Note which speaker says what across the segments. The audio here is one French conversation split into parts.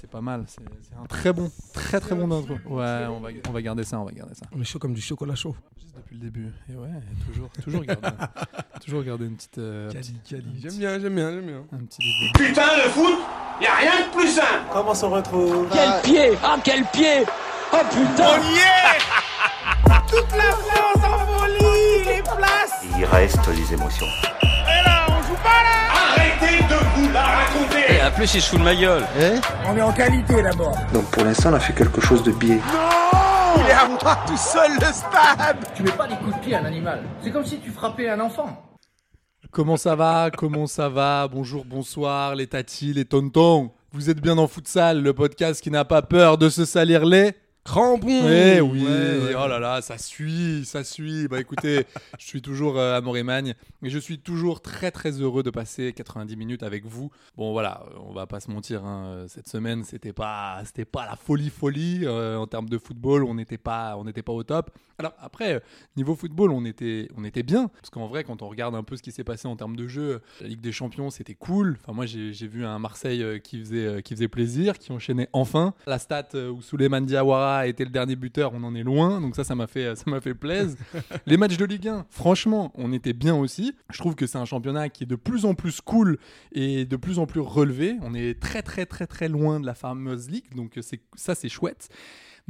Speaker 1: C'est pas mal. C'est un très bon, très très bon intro. Ouais, on va, on va garder ça, on va garder ça.
Speaker 2: On est chaud comme du chocolat chaud.
Speaker 1: Juste depuis le début. Et ouais, toujours, toujours garder, toujours garder une petite, euh,
Speaker 2: Cali,
Speaker 1: petite-
Speaker 2: J'aime bien, j'aime bien, j'aime bien.
Speaker 1: un petit début.
Speaker 3: Putain, le foot, y a rien de plus simple.
Speaker 4: Comment s'en retrouve?
Speaker 5: Quel pied Ah quel pied Oh putain
Speaker 3: y est Toute la France en folie, les places.
Speaker 6: Il reste les émotions.
Speaker 3: Et là, on joue pas là. Arrêtez de vous la raconter.
Speaker 5: En plus il se fout de ma gueule
Speaker 3: On est en qualité d'abord.
Speaker 7: Donc pour l'instant, on a fait quelque chose de biais.
Speaker 3: Il est à moi tout seul le stade.
Speaker 8: Tu mets pas des coups de pied à un animal. C'est comme si tu frappais un enfant.
Speaker 1: Comment ça va? Comment ça va? Bonjour, bonsoir, les tatis, les tontons. Vous êtes bien dans Futsal, le podcast qui n'a pas peur de se salir les.
Speaker 2: Crampon
Speaker 1: Eh oui,
Speaker 2: Ouais,
Speaker 1: oh là là, ça suit, ça suit. Bah écoutez, je suis toujours euh, à Morémagne et je suis toujours très très heureux de passer 90 minutes avec vous. Bon voilà, euh, on va pas se mentir, hein, cette semaine c'était pas c'était pas la folie folie euh, en termes de football, on n'était pas on n'était pas au top. Alors après euh, niveau football, on était on était bien parce qu'en vrai quand on regarde un peu ce qui s'est passé en termes de jeu, la Ligue des Champions c'était cool. Enfin moi j'ai j'ai vu un Marseille euh, qui faisait euh, qui faisait plaisir, qui enchaînait enfin. La stat euh, où Souleymane Diawara était le dernier buteur, on en est loin, donc ça ça m'a fait ça m'a fait plaisir. Les matchs de Ligue 1, franchement, on était bien aussi. Je trouve que c'est un championnat qui est de plus en plus cool et de plus en plus relevé. On est très très très très loin de la fameuse Ligue, donc c'est ça c'est chouette.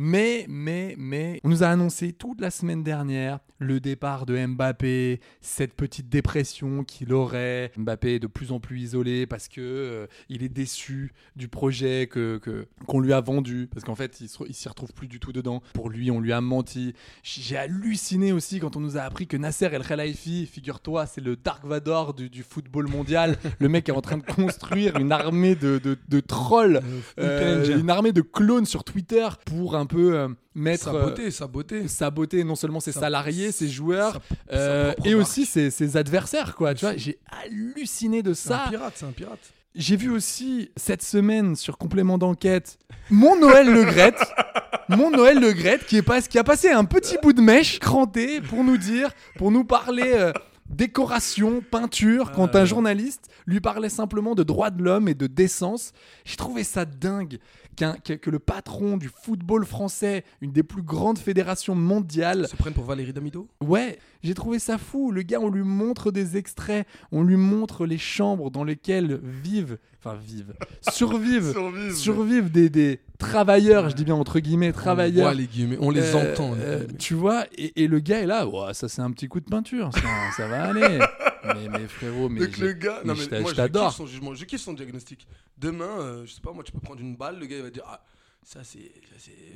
Speaker 1: Mais, mais, mais, on nous a annoncé toute la semaine dernière le départ de Mbappé, cette petite dépression qu'il aurait. Mbappé est de plus en plus isolé parce que euh, il est déçu du projet que qu'on lui a vendu, parce qu'en fait, il il s'y retrouve plus du tout dedans. Pour lui, on lui a menti. J'ai halluciné aussi quand on nous a appris que Nasser El Khelaifi, figure-toi, c'est le Dark Vador du, du football mondial. le mec est en train de construire une armée de, de, de trolls, euh,
Speaker 2: Ninja.
Speaker 1: une armée de clones sur Twitter pour un peu euh, mettre
Speaker 2: Sa
Speaker 1: euh,
Speaker 2: beauté, sa beauté.
Speaker 1: saboter non seulement ses
Speaker 2: Sa-
Speaker 1: salariés, ses joueurs,
Speaker 2: sa-
Speaker 1: euh, et
Speaker 2: marque.
Speaker 1: aussi ses, ses adversaires. Quoi. Tu vois, j'ai halluciné de
Speaker 2: C'est un
Speaker 1: ça.
Speaker 2: pirate, c'est un pirate.
Speaker 1: J'ai vu aussi cette semaine sur complément d'enquête mon Noël Le Graët. Mon Noël Le Graët qui, est pas- qui a passé un petit bout de mèche cranté pour nous dire, pour nous parler euh, décoration, peinture, quand un journaliste lui parlait simplement de droits de l'homme et de décence. J'ai trouvé ça dingue qu'un- que, le patron du football français, une des plus grandes fédérations mondiales,
Speaker 2: se prennent pour Valérie Damido
Speaker 1: Ouais, j'ai trouvé ça fou. Le gars, on lui montre des extraits, on lui montre les chambres dans lesquelles vivent, enfin vivent, survivent, survivent, des, des travailleurs, je dis bien entre guillemets,
Speaker 2: On
Speaker 1: travailleurs.
Speaker 2: voit les guillemets, on les
Speaker 1: Euh,
Speaker 2: entend. les
Speaker 1: euh, tu vois, et, et le gars est là, Ouah, ça c'est un petit coup de peinture, ça, ça va aller. Mais, mais frérot, mais,
Speaker 2: Donc le gars, non
Speaker 1: mais
Speaker 2: moi
Speaker 1: je
Speaker 2: je kiffe son jugement, je kiffe son diagnostic. Demain, euh, je sais pas, moi tu peux prendre une balle, le gars il va dire ah ça c'est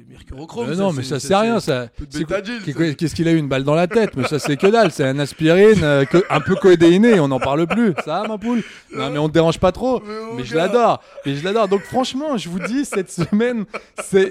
Speaker 2: mercurochrome.
Speaker 1: Euh, non, mais ça c'est rien, ça. C'est
Speaker 2: ça.
Speaker 1: Qu'est-ce qu'il a eu une balle dans la tête? Mais ça c'est que dalle, c'est un aspirine, euh, que- un peu coédéiné, on n'en parle plus. Ça, ma poule? Non, mais on te dérange pas trop.
Speaker 2: Mais
Speaker 1: Mais je l'adore, mais je l'adore. Donc franchement, je vous dis, cette semaine,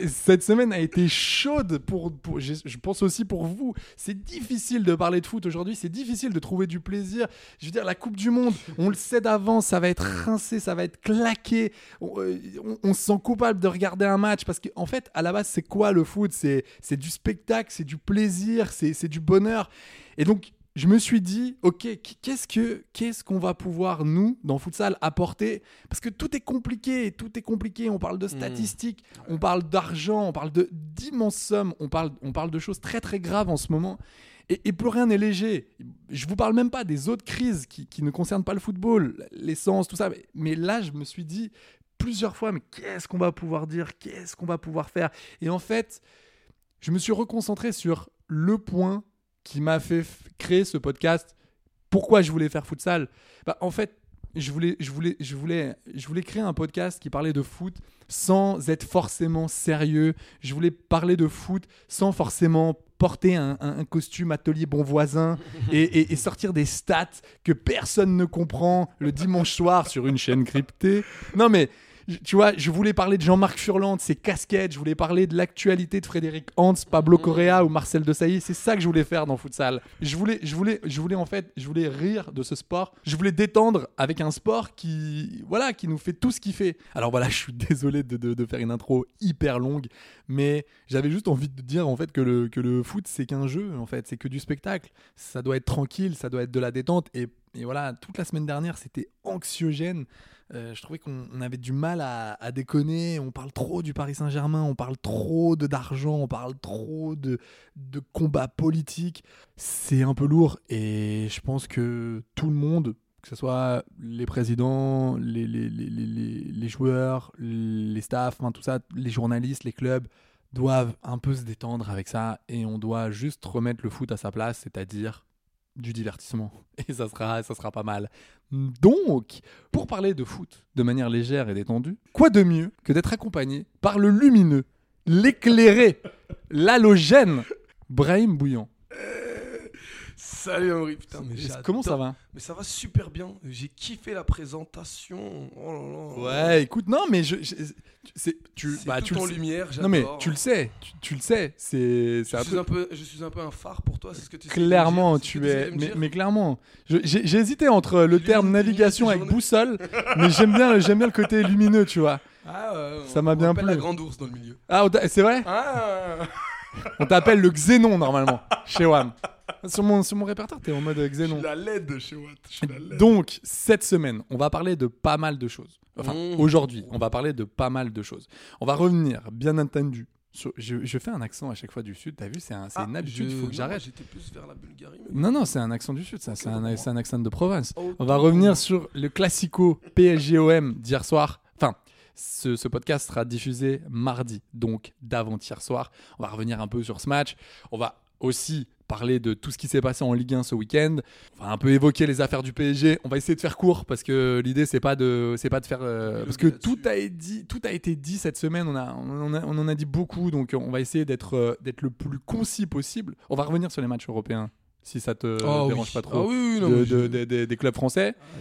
Speaker 1: cette semaine a été chaude pour, pour- je pense aussi pour vous. C'est difficile de parler de foot aujourd'hui, c'est difficile de trouver du plaisir. Je veux dire, la Coupe du Monde, on le sait d'avance, ça va être rincé, ça va être claqué. On, euh, on- on se sent coupable de regarder un match parce qu'en fait, à la base, c'est quoi le foot? C'est c'est du spectacle, c'est du plaisir, c'est c'est du bonheur. Et donc, je me suis dit, ok, qu'est-ce que qu'est-ce qu'on va pouvoir nous dans futsal apporter? Parce que tout est compliqué, tout est compliqué. On parle de statistiques, on parle d'argent, on parle de d'immenses sommes, on parle on parle de choses très très graves en ce moment. Et, et plus rien n'est léger. Je vous parle même pas des autres crises qui, qui ne concernent pas le football, l'essence, tout ça. Mais, mais là, je me suis dit plusieurs fois, mais qu'est-ce qu'on va pouvoir dire Qu'est-ce qu'on va pouvoir faire? Et en fait, je me suis reconcentré sur le point qui m'a fait créer ce podcast. Pourquoi je voulais faire futsal? Bah, En fait, je voulais, je, voulais, je, voulais, je voulais créer un podcast qui parlait de foot sans être forcément sérieux. Je voulais parler de foot sans forcément porter un, un- un costume atelier bon voisin et, et- et sortir des stats que personne ne comprend le dimanche soir sur une chaîne cryptée. Non mais tu vois, je voulais parler de Jean-Marc Furlan, de ses casquettes, je voulais parler de l'actualité de Frédéric Hans, Pablo Correa ou Marcel Desailly, c'est ça que je voulais faire dans Futsal. Je voulais, je voulais, je voulais en fait, je voulais rire de ce sport, je voulais détendre avec un sport qui, voilà, qui nous fait tout ce qu'il fait. Alors voilà, je suis désolé de, de- de faire une intro hyper longue, mais j'avais juste envie de dire en fait que le, que le foot c'est qu'un jeu en fait, c'est que du spectacle. Ça doit être tranquille, ça doit être de la détente et, et voilà, toute la semaine dernière c'était anxiogène. Euh, je trouvais qu'on on avait du mal à, déconner. On parle trop du Paris Saint-Germain, on parle trop de d'argent, on parle trop de, de combats politiques. C'est un peu lourd et je pense que tout le monde, que ce soit les présidents, les, les, les, les, joueurs, les staffs, tout ça, les journalistes, les clubs, doivent un peu se détendre avec ça et on doit juste remettre le foot à sa place, c'est-à-dire du divertissement. Et ça sera, ça sera pas mal. Donc, pour parler de foot de manière légère et détendue, quoi de mieux que d'être accompagné par le lumineux, l'éclairé, l'halogène, Brahim Bouillant.
Speaker 2: Salut Henri, putain, mais.
Speaker 1: Comment ça va?
Speaker 2: Mais ça va super bien. J'ai kiffé la présentation. Oh là là.
Speaker 1: Ouais, écoute, non, mais je, je- c'est, tu, bah,
Speaker 2: tout
Speaker 1: tu le
Speaker 2: en
Speaker 1: sais.
Speaker 2: lumière.
Speaker 1: Non mais tu le sais, tu, tu le sais, c'est,
Speaker 2: Je
Speaker 1: un
Speaker 2: suis
Speaker 1: peu
Speaker 2: un peu, je suis un peu un phare pour toi, c'est ce que tu
Speaker 1: clairement tu
Speaker 2: que
Speaker 1: es, mais, clairement, j'ai, hésité entre le terme navigation avec boussole, mais j'aime bien, j'aime bien le côté lumineux, tu vois.
Speaker 2: Ah ouais,
Speaker 1: Ça m'a bien plu.
Speaker 2: la grande ours dans le milieu.
Speaker 1: Ah, c'est vrai?
Speaker 2: Ah
Speaker 1: On t'appelle le Xénon normalement chez WAM. Sur mon, sur mon répertoire, t'es en mode
Speaker 2: Je
Speaker 1: Xénon.
Speaker 2: suis la LED chez Watt. Je suis la LED.
Speaker 1: Donc, cette semaine, on va parler de pas mal de choses. Enfin,
Speaker 2: Mmh.
Speaker 1: aujourd'hui, on va parler de pas mal de choses. On va revenir, bien entendu. sur- je, je fais un accent à chaque fois du Sud, t'as vu, c'est un- c'est
Speaker 2: Ah,
Speaker 1: une habitude, il
Speaker 2: je-
Speaker 1: faut que j'arrête.
Speaker 2: J'étais plus vers la Bulgarie. mais-
Speaker 1: Non, non, c'est un accent du Sud, ça, c'est un, c'est un accent de province. On va revenir sur le classico PSGOM d'hier soir. Ce, ce podcast sera diffusé mardi, donc d'avant-hier soir. On va revenir un peu sur ce match. On va aussi parler de tout ce qui s'est passé en Ligue 1 ce week-end. On va un peu évoquer les affaires du PSG. On va essayer de faire court parce que l'idée c'est pas de c'est pas de faire euh, parce que tout a été dit tout a été dit cette semaine. On a on en a, on en a dit beaucoup donc on va essayer d'être euh, d'être le plus concis possible. On va revenir sur les matchs européens si ça te
Speaker 2: Ah
Speaker 1: dérange
Speaker 2: oui.
Speaker 1: pas trop
Speaker 2: Ah oui, oui, non,
Speaker 1: de- des- clubs français.
Speaker 2: Ah,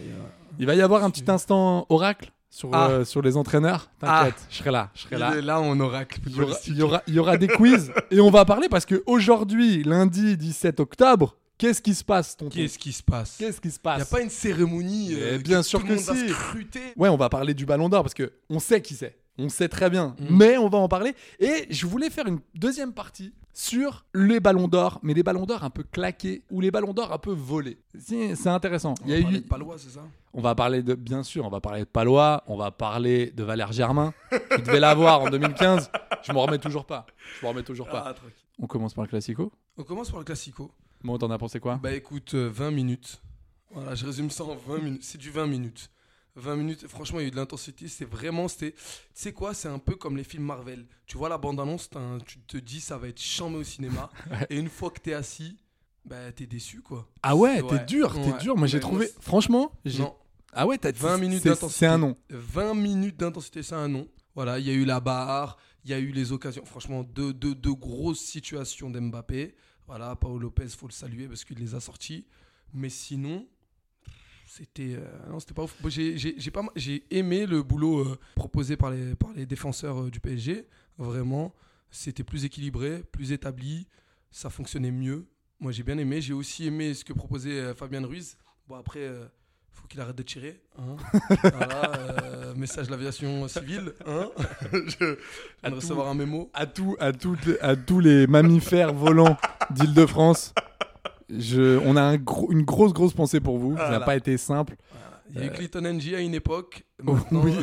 Speaker 2: Il
Speaker 1: va y avoir un petit instant oracle sur,
Speaker 2: Ah.
Speaker 1: euh, sur les entraîneurs. T'inquiète, je serai là. Je serai là.
Speaker 2: là en oracle.
Speaker 1: Il y, aura, il y aura- il y aura des quiz et on va parler parce que aujourd'hui, lundi 17 octobre, qu'est-ce qui se passe, tonton?
Speaker 2: Qu'est-ce qui se passe?
Speaker 1: Qu'est-ce qui se
Speaker 2: Il n'y a
Speaker 1: passe
Speaker 2: pas une cérémonie euh,
Speaker 1: bien sûr
Speaker 2: tout
Speaker 1: que
Speaker 2: le monde va
Speaker 1: si.
Speaker 2: scruter?
Speaker 1: Ouais, on va parler du Ballon d'Or parce que on sait qui c'est. On sait très bien,
Speaker 2: Mm.
Speaker 1: mais on va en parler. Et je voulais faire une deuxième partie sur les ballons d'or, mais les ballons d'or un peu claqués ou les ballons d'or un peu volés. C'est intéressant.
Speaker 2: On
Speaker 1: Il y
Speaker 2: va
Speaker 1: a
Speaker 2: parler
Speaker 1: eu,
Speaker 2: de Palois, c'est ça?
Speaker 1: On va parler de, bien sûr, on va parler de Palois, on va parler de Valère Germain, qui devait l'avoir en 2015. Je m'en remets toujours pas. Je m'en remets toujours pas.
Speaker 2: Ah.
Speaker 1: On commence par le classico?
Speaker 2: On commence par le classico.
Speaker 1: Bon, t'en as pensé quoi?
Speaker 2: Bah écoute, euh, 20 minutes. Voilà, je résume ça en 20 minutes. C'est du 20 minutes. 20 minutes, franchement, il y a eu de l'intensité. C'est vraiment, c'était. Tu sais quoi, c'est un peu comme les films Marvel. Tu vois la bande-annonce, tu te dis ça va être chambé au cinéma. Et une fois que t'es assis, bah t'es déçu quoi.
Speaker 1: Ah ouais, t'es
Speaker 2: Ouais,
Speaker 1: dur, t'es
Speaker 2: ouais.
Speaker 1: dur. Moi, j'ai trouvé. Franchement, j'ai. Ah ouais, t'as
Speaker 2: 20 minutes d'intensité.
Speaker 1: C'est un nom.
Speaker 2: 20 minutes d'intensité, c'est un nom. Voilà, il y a eu la barre, il y a eu les occasions. Franchement, deux, deux, deux grosses situations d'Mbappé. Voilà, Paolo Lopez, faut le saluer parce qu'il les a sortis. Mais sinon, c'était euh, non, c'était pas ouf. J'ai j'ai- j'ai pas j'ai aimé le boulot euh, proposé par les, par les défenseurs euh, du PSG. Vraiment, c'était plus équilibré, plus établi. Ça fonctionnait mieux. Moi, j'ai bien aimé. J'ai aussi aimé ce que proposait Fabien Ruiz. Bon, après, faut qu'il arrête de tirer. hein. Voilà, euh, message de l'aviation civile. Hein je viens
Speaker 1: À
Speaker 2: de
Speaker 1: tout.
Speaker 2: recevoir un mémo.
Speaker 1: À, tout, à, toutes à tous les mammifères volants d'Île-de-France, je, on a un gros- une grosse, grosse pensée pour vous. Ça n'a pas été simple.
Speaker 2: Il y a eu Clinton NG à une époque. Maintenant,
Speaker 1: oui.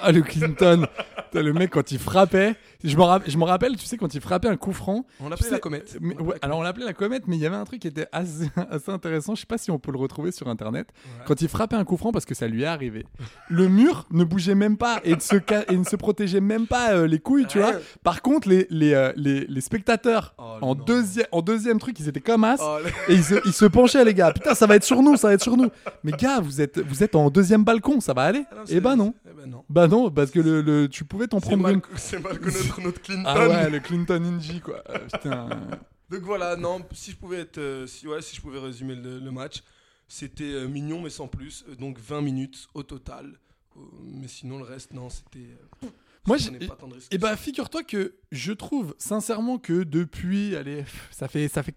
Speaker 1: Ah, le Clinton. Le mec, quand il frappait, je me, rapp- je me rappelle, tu sais, quand il frappait un coup franc.
Speaker 2: On
Speaker 1: tu
Speaker 2: l'appelait
Speaker 1: sais,
Speaker 2: la comète.
Speaker 1: mais-
Speaker 2: On
Speaker 1: ouais, alors, on l'appelait la comète, mais il y avait un truc qui était assez, assez intéressant. Je sais pas si on peut le retrouver sur internet.
Speaker 2: Ouais.
Speaker 1: Quand il frappait un coup franc, parce que ça lui est arrivé, le mur ne bougeait même pas et ne se, ca- et ne se protégeait même pas euh, les couilles, tu vois. Par contre, les, les, euh, les, les spectateurs,
Speaker 2: Oh,
Speaker 1: en, deuxième, en deuxième truc, ils étaient comme as.
Speaker 2: Oh,
Speaker 1: Et ils se, ils se penchaient, les gars. Putain, ça va être sur nous, ça va être sur nous. Mais gars, vous êtes, vous êtes en deuxième balcon, ça va aller
Speaker 2: Ah non,
Speaker 1: Eh ben non.
Speaker 2: Eh ben non.
Speaker 1: Bah non, parce que le, le- tu pouvais t'en prendre
Speaker 2: mal,
Speaker 1: une.
Speaker 2: c'est mal notre Clinton.
Speaker 1: Ah ouais, le Clinton Inji, quoi. Euh, putain.
Speaker 2: Donc voilà, non, si je pouvais être, euh, si, ouais, si je pouvais résumer le, le match, c'était euh, mignon mais sans plus. Donc 20 minutes au total. Mais sinon le reste, non, c'était.
Speaker 1: Moi, Et
Speaker 2: que
Speaker 1: bah, figure-toi que je trouve sincèrement que depuis, allez, ça fait, ça fait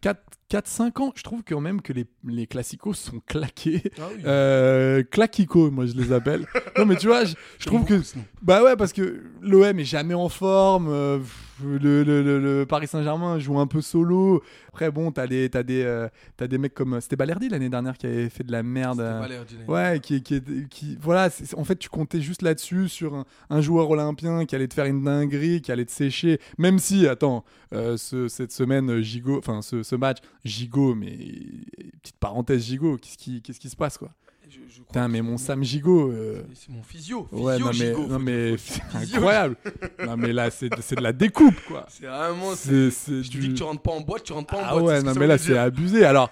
Speaker 1: 4-5 ans, je trouve quand même que les, les classicos sont claqués.
Speaker 2: Ah oui.
Speaker 1: Euh, claquico, moi je les appelle. non, mais tu vois, je, je trouve que. Bah ouais, parce que l'OM est jamais en forme. euh, le, le- le- le Paris Saint-Germain joue un peu solo. Après, bon, t'as des, t'as des, euh, t'as des mecs comme. C'était Balerdi l'année dernière qui avait fait de la merde.
Speaker 2: C'était
Speaker 1: euh,
Speaker 2: Balerdi,
Speaker 1: Ouais, qui, qui, qui voilà, en fait, tu comptais juste là-dessus sur un, un joueur olympien qui allait te faire une dinguerie, qui allait te sécher. Même si, attends, euh, ce- cette semaine, Gigot, enfin, ce, ce match, Gigot, mais petite parenthèse, Gigot, qu'est-ce qui, qu'est-ce qui se passe, quoi?
Speaker 2: Je-
Speaker 1: Putain, mais mon Sam Gigot. euh,
Speaker 2: C'est mon physio.
Speaker 1: Ouais, non mais,
Speaker 2: Gigot,
Speaker 1: non mais c'est incroyable. non mais là c'est de la découpe quoi.
Speaker 2: C'est vraiment.
Speaker 1: C'est
Speaker 2: Je
Speaker 1: du-
Speaker 2: dis que tu rentres pas en boîte, tu rentres pas en
Speaker 1: Ah
Speaker 2: boîte. c'est
Speaker 1: ouais, non mais là c'est abusé. Alors,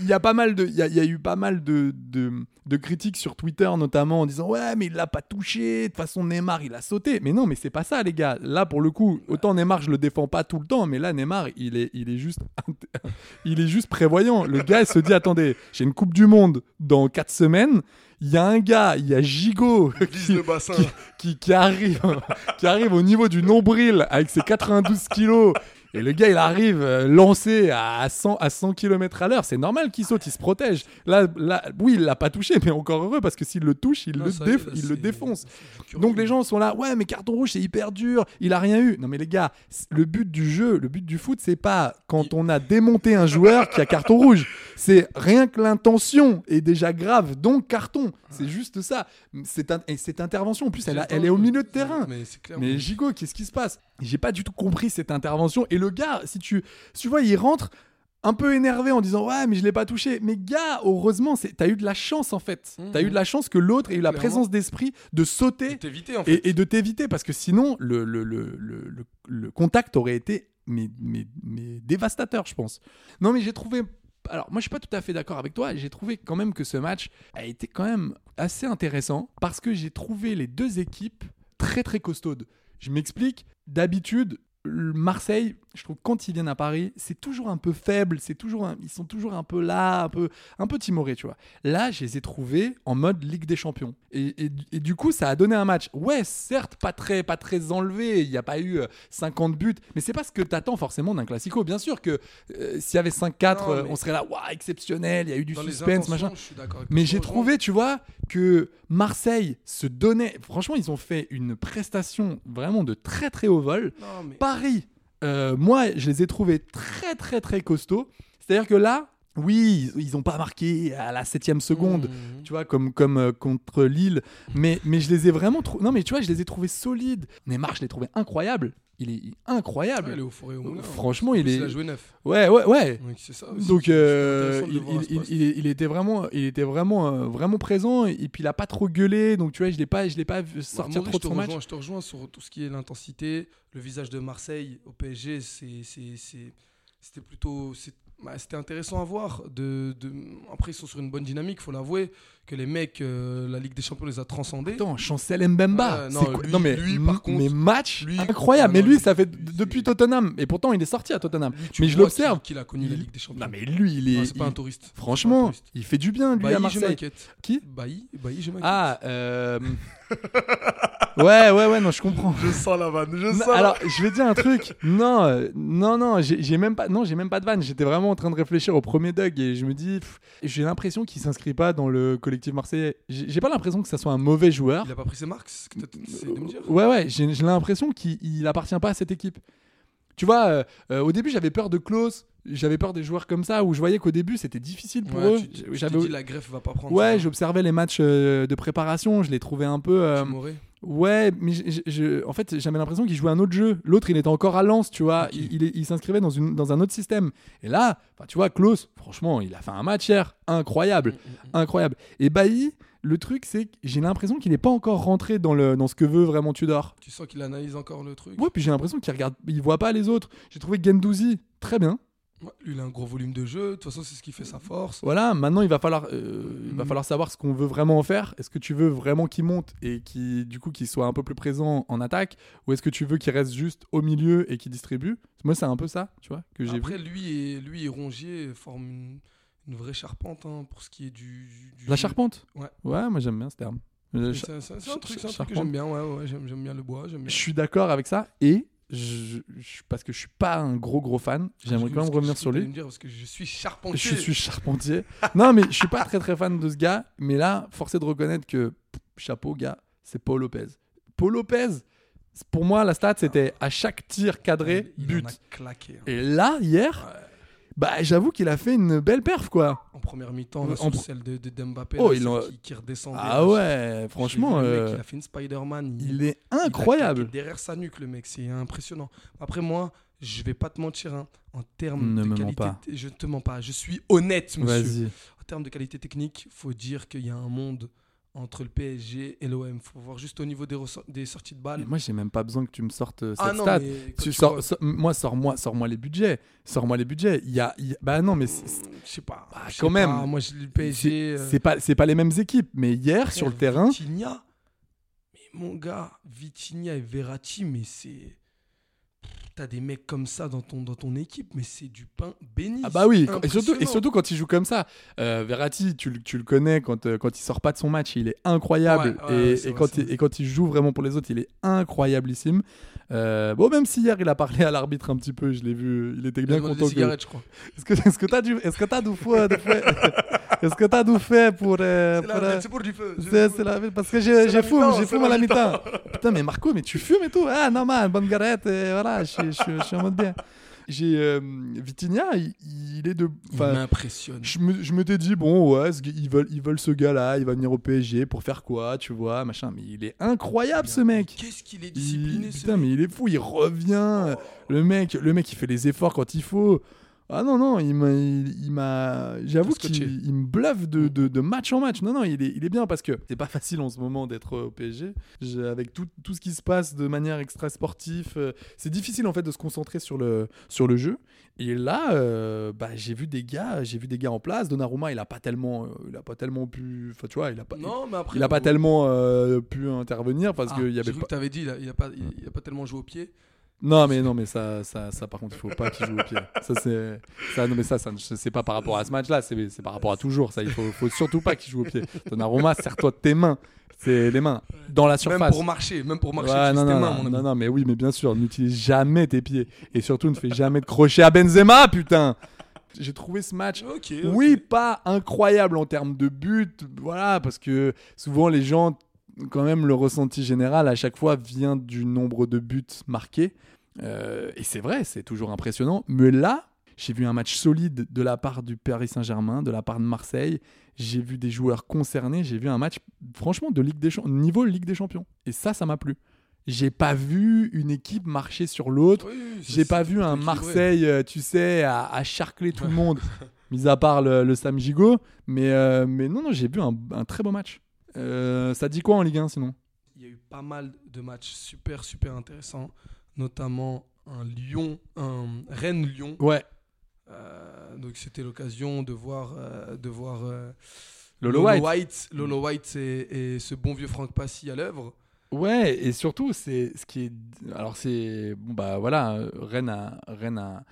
Speaker 1: il y a pas mal de, il y a, il y a eu pas mal de, de, de critiques sur Twitter notamment en disant ouais mais il l'a pas touché. De toute façon Neymar il a sauté. Mais non mais c'est pas ça les gars. Là pour le coup, autant Neymar je le défends pas tout le temps, mais là Neymar il est, il est juste, il est juste prévoyant. Le gars il se dit attendez, j'ai une Coupe du Monde dans 4 semaines. Il y a un gars, il y a Gigot qui arrive, qui arrive au niveau du nombril avec ses 92 kilos. Et le gars, il arrive euh, lancé à 100, à 100 km à l'heure. C'est normal qu'il saute, il se protège. Là, là oui, il l'a pas touché, mais encore heureux parce que s'il le touche, il,
Speaker 2: Non,
Speaker 1: le, déf-
Speaker 2: là,
Speaker 1: il défonce. Donc les gens sont là, ouais, mais carton rouge, c'est hyper dur. Il a rien eu. Non, mais les gars, le but du jeu, le but du foot, c'est pas quand on a démonté un joueur qui a carton rouge. C'est rien que l'intention est déjà grave, donc carton. C'est juste ça. C'est un- et cette intervention, en plus, elle, a- elle est au milieu de terrain.
Speaker 2: Mais.
Speaker 1: Mais Gigot, qu'est-ce qui se passe? J'ai pas du tout compris cette intervention. Et le gars, si tu, si tu vois, il rentre un peu énervé en disant ouais mais je l'ai pas touché. Mais gars, heureusement, c'est t'as eu de la chance en fait. T'as eu de la chance que l'autre ait eu la
Speaker 2: Clairement.
Speaker 1: présence d'esprit de sauter
Speaker 2: T'éviter en fait.
Speaker 1: et, et de t'éviter parce que sinon le, le, le, le, le- le contact aurait été mais, mais, mais dévastateur je pense. Non mais j'ai trouvé alors moi je suis pas tout à fait d'accord avec toi, j'ai trouvé quand même que ce match a été quand même assez intéressant parce que j'ai trouvé les deux équipes très très costaudes. Je m'explique, d'habitude le Marseille, je trouve quand ils viennent à Paris, c'est toujours un peu faible, c'est toujours un- ils sont toujours un peu là, un peu un peu timorés, tu vois. Là, je les ai trouvés en mode Ligue des Champions. Et, et- et du coup, ça a donné un match. Ouais, certes, pas très, pas très enlevé. Il n'y a pas eu euh, 50 buts. Mais c'est pas ce que t'attends forcément d'un classico. Bien sûr que euh, s'il y avait 5-4,
Speaker 2: Non,
Speaker 1: euh, on serait là, waouh, exceptionnel. Il y a eu du
Speaker 2: Dans
Speaker 1: suspense, machin. Mais j'ai trouvé, tu vois, que Marseille se donnait. Franchement, ils ont fait une prestation vraiment de très très haut vol.
Speaker 2: Non, mais-
Speaker 1: Paris, euh, moi, je les ai trouvés très très très costauds. C'est-à-dire que là, oui, ils n'ont pas marqué à la septième seconde,
Speaker 2: Mhm.
Speaker 1: tu vois, comme, comme euh, contre Lille. Mais, mais je les ai vraiment trouvés. Non, mais tu vois, je les ai trouvés solides. Neymar, je l'ai trouvé incroyable. Il est incroyable.
Speaker 2: Ouais, il est au four et au moulin.
Speaker 1: Franchement,
Speaker 2: En
Speaker 1: il est-
Speaker 2: Il a joué neuf.
Speaker 1: Ouais, ouais, ouais.
Speaker 2: Donc, c'est ça.
Speaker 1: Donc euh, il, il- il- il était vraiment, il était vraiment, euh, vraiment présent et puis il a pas trop gueulé. Donc tu vois, je l'ai pas, je l'ai pas vu sortir trop
Speaker 2: je
Speaker 1: de son match.
Speaker 2: rejoins, Je te rejoins sur tout ce qui est l'intensité. Le visage de Marseille au PSG, c'est- c'était plutôt. Bah, C'était intéressant à voir. De, de- Après, ils sont sur une bonne dynamique, faut l'avouer. Que les mecs, euh, la Ligue des Champions les a transcendés.
Speaker 1: Attends, Chancel Mbemba.
Speaker 2: Non,
Speaker 1: quoi-
Speaker 2: lui-
Speaker 1: non, mais
Speaker 2: lui, par contre,
Speaker 1: mais match
Speaker 2: lui-
Speaker 1: incroyable.
Speaker 2: Ah
Speaker 1: mais
Speaker 2: non,
Speaker 1: lui,
Speaker 2: lui,
Speaker 1: ça fait depuis Tottenham. Et pourtant, il est sorti à Tottenham. Mais je l'observe.
Speaker 2: qu'il- a connu la
Speaker 1: Il-
Speaker 2: Ligue des Champions.
Speaker 1: Non, mais lui, il est.
Speaker 2: Ah, c'est pas
Speaker 1: il-
Speaker 2: un touriste. Un
Speaker 1: Franchement,
Speaker 2: touriste.
Speaker 1: il fait du bien lui
Speaker 2: Bailly,
Speaker 1: à
Speaker 2: je
Speaker 1: Marseille.
Speaker 2: m'inquiète.
Speaker 1: Qui?
Speaker 2: Bailly, Bailly, je m'inquiète.
Speaker 1: Ah, euh... ouais, ouais, ouais, non, je comprends.
Speaker 2: Je sens la vanne. Je
Speaker 1: Non,
Speaker 2: sens la-
Speaker 1: alors, je vais dire un truc. Non, euh, non, non, j'ai même pas, non, j'ai même pas de vanne. J'étais vraiment en train de réfléchir au premier Doug et je me dis, j'ai l'impression qu'il s'inscrit pas dans le collectif marseillais. J'ai pas l'impression que ça soit un mauvais joueur.
Speaker 2: Il a pas pris ses marques, tu de me dire.
Speaker 1: Ouais, ouais, j'ai l'impression qu'il il appartient pas à cette équipe. Tu vois, euh, euh, au début, j'avais peur de Klaus, j'avais peur des joueurs comme ça, où je voyais qu'au début, c'était difficile pour
Speaker 2: Ouais,
Speaker 1: eux.
Speaker 2: tu- tu-
Speaker 1: J'avais-
Speaker 2: dit la greffe va pas prendre.
Speaker 1: Ouais,
Speaker 2: ça.
Speaker 1: j'observais les matchs euh, de préparation, je les trouvais un peu. euh. Ouais, mais je- je- je- en fait, j'avais l'impression qu'il jouait un autre jeu. L'autre, il était encore à Lens, tu vois. Il, il est- il s'inscrivait dans, une, dans un autre système. Et là, tu vois, Klaus, franchement, il a fait un match hier incroyable.
Speaker 2: Mm,
Speaker 1: Incroyable. Et Bailly, le truc, c'est que j'ai l'impression qu'il n'est pas encore rentré dans, le, dans ce que veut vraiment Tudor.
Speaker 2: Tu sens qu'il analyse encore le truc.
Speaker 1: Ouais, puis j'ai l'impression qu'il regarde, il voit pas les autres. J'ai trouvé Gendouzi très bien.
Speaker 2: Ouais, lui, il a un gros volume de jeu. De toute façon, c'est ce qui fait sa force.
Speaker 1: Voilà, maintenant il va falloir, euh, il va
Speaker 2: Mhm.
Speaker 1: falloir savoir ce qu'on veut vraiment en faire. Est-ce que tu veux vraiment qu'il monte et qui, du coup, qu'il soit un peu plus présent en attaque, ou est-ce que tu veux qu'il reste juste au milieu et qu'il distribue? Moi, c'est un peu ça, tu vois, que j'ai
Speaker 2: Après,
Speaker 1: vu.
Speaker 2: lui et, lui et Rongier forment une, une vraie charpente hein, pour ce qui est du. du
Speaker 1: La charpente?
Speaker 2: Ouais.
Speaker 1: Ouais, moi j'aime bien ce terme. Euh,
Speaker 2: C'est c'est un truc, c'est un truc que j'aime bien. Ouais, ouais, j'aime bien le bois. Bien.
Speaker 1: Je suis d'accord avec ça et je, je- parce que je suis pas un gros gros fan, j'aimerais quand même revenir sur lui.
Speaker 2: me dire parce que je suis charpentier.
Speaker 1: Je suis charpentier. non, mais je suis pas très très fan de ce gars. Mais là, forcé de reconnaître que pff, chapeau, gars, c'est Paul Lopez. Paul Lopez, pour moi, la stat c'était à chaque tir cadré,
Speaker 2: Il en
Speaker 1: but.
Speaker 2: a claqué. hein.
Speaker 1: Et là, hier, bah j'avoue qu'il a fait une belle perf, quoi.
Speaker 2: En première mi-temps,
Speaker 1: En
Speaker 2: celle de, de Dembappé,
Speaker 1: Oh,
Speaker 2: là,
Speaker 1: il
Speaker 2: celle
Speaker 1: en-
Speaker 2: qui, qui redescendait.
Speaker 1: Ah
Speaker 2: je-
Speaker 1: ouais, franchement,
Speaker 2: le mec,
Speaker 1: euh,
Speaker 2: il a fait une Spider-Man.
Speaker 1: il est
Speaker 2: il a
Speaker 1: incroyable.
Speaker 2: claqué derrière sa nuque, le mec, c'est impressionnant. Après, moi, je vais pas te mentir, hein, en termes de
Speaker 1: me
Speaker 2: qualité,
Speaker 1: pas.
Speaker 2: je ne te mens pas, je suis honnête, monsieur. En termes de qualité technique, faut dire qu'il y a un monde entre le PSG et l'OM. Faut voir juste au niveau des, sorties de balles.
Speaker 1: Mais moi, j'ai même pas besoin que tu me sortes euh, cette
Speaker 2: ah non,
Speaker 1: stat. Tu
Speaker 2: tu
Speaker 1: sors-
Speaker 2: vois-
Speaker 1: moi, sors-moi, sors-moi les budgets. Sors-moi les budgets. Il y a, il y a- bah non, mais c'est-
Speaker 2: je sais pas.
Speaker 1: Bah, quand même.
Speaker 2: pas, Moi, le PSG.
Speaker 1: c'est
Speaker 2: euh,
Speaker 1: pas, pas les mêmes équipes. Mais hier, sur le terrain,
Speaker 2: Vitinha, mais mon gars, Vitinha et Verratti, mais c'est. T'as des mecs comme ça dans ton, dans ton équipe, mais c'est du pain béni.
Speaker 1: Ah bah oui, et surtout, et surtout quand il joue comme ça. Euh, Verratti, tu, le- tu le connais quand, euh, quand il sort pas de son match, il est incroyable.
Speaker 2: Ouais, ouais,
Speaker 1: et,
Speaker 2: ouais,
Speaker 1: quand il, et quand il joue vraiment pour les autres, il est incroyablissime. Euh, bon, même si hier il a parlé à l'arbitre un petit peu, je l'ai vu, il était bien content.
Speaker 2: des
Speaker 1: que-
Speaker 2: cigarettes, je crois.
Speaker 1: Est-ce que est-ce que t'as du est-ce que t'as du feu, Est-ce que t'as du fait pour euh,
Speaker 2: C'est
Speaker 1: pour,
Speaker 2: la-
Speaker 1: euh,
Speaker 2: c'est pour du feu. c'est
Speaker 1: la parce que j'ai j'ai fume, j'ai fume à la
Speaker 2: mi-temps.
Speaker 1: Putain, mais Marco, mais tu fumes et tout. Ah non, man, bonne garette, et voilà, je suis- je suis je suis en mode bien. J'ai euh, Vitinha, il, il est de
Speaker 2: Il m'impressionne.
Speaker 1: je me, je m'étais dit, bon, ouais, ce ils veulent, ils veulent ce gars-là, il va venir au PSG pour faire quoi, tu vois, machin. Mais il est incroyable, ce mec.
Speaker 2: Qu'est-ce qu'il est
Speaker 1: Il-
Speaker 2: discipliné, ce
Speaker 1: putain,
Speaker 2: mec.
Speaker 1: mais il est fou, il revient. Le mec, le mec, il fait les efforts quand il faut. Ah non, non, il m'a. Il, il J'avoue qu'il il me bluffe de, de, de match en match. Non, non, il est, il est bien parce que c'est pas facile en ce moment d'être au PSG. Avec tout, tout ce qui se passe de manière extra sportive, euh, c'est difficile en fait de se concentrer sur le, sur le jeu. Et là, euh, bah, j'ai vu des gars, j'ai vu des gars en place. Donnarumma, il a pas tellement, euh, il a pas tellement pu. Enfin, tu vois, il a pas.
Speaker 2: Non, mais après.
Speaker 1: il a pas tellement euh, pu intervenir parce
Speaker 2: Ah,
Speaker 1: qu'il y avait pas.
Speaker 2: que t'avais dit, il a, il a pas, il a pas tellement joué au pied.
Speaker 1: Non, mais non, mais ça, ça, ça par contre, il faut pas qu'il joue au pied. Ça, c'est, ça, non, mais ça, ça, c'est pas par rapport à ce match-là, c'est, c'est par rapport à toujours. Ça, il faut, faut surtout pas qu'il joue au pied. Donnarumma, serre-toi de tes mains. C'est les mains dans la surface.
Speaker 2: Même pour marcher, même pour marcher,
Speaker 1: Ouais, non,
Speaker 2: tes
Speaker 1: non,
Speaker 2: mains,
Speaker 1: non,
Speaker 2: mon
Speaker 1: non,
Speaker 2: ami.
Speaker 1: non, mais oui, mais bien sûr, n'utilise jamais tes pieds et surtout ne fais jamais de crochet à Benzema, putain. J'ai trouvé ce match oui, pas incroyable en termes de but, voilà, parce que souvent les gens, quand même, le ressenti général à chaque fois vient du nombre de buts marqués. Euh, et c'est vrai, c'est toujours impressionnant. Mais là, j'ai vu un match solide de la part du Paris Saint-Germain, de la part de Marseille. J'ai vu des joueurs concernés. J'ai vu un match, franchement, de Ligue des Champions, niveau Ligue des Champions. Et ça, ça m'a plu. J'ai pas vu une équipe marcher sur l'autre.
Speaker 2: Oui,
Speaker 1: J'ai pas vu un. Marseille, euh, tu sais, à, à charcler tout le monde, mis à part le, le Sam Gigot. Mais, euh, mais non, non, j'ai vu un, un très beau match. Euh, ça dit quoi en Ligue 1 sinon?
Speaker 2: Il y a eu pas mal de matchs super, super intéressants, notamment un Lyon, un Rennes-Lyon.
Speaker 1: Ouais.
Speaker 2: Euh, donc c'était l'occasion de voir, euh, de voir
Speaker 1: Lolo White.
Speaker 2: Lolo White et, et ce bon vieux Franck Passy à l'œuvre.
Speaker 1: Ouais, et surtout, c'est ce qui est. Alors, c'est. Bon, bah voilà, Rennes a, Rennes a,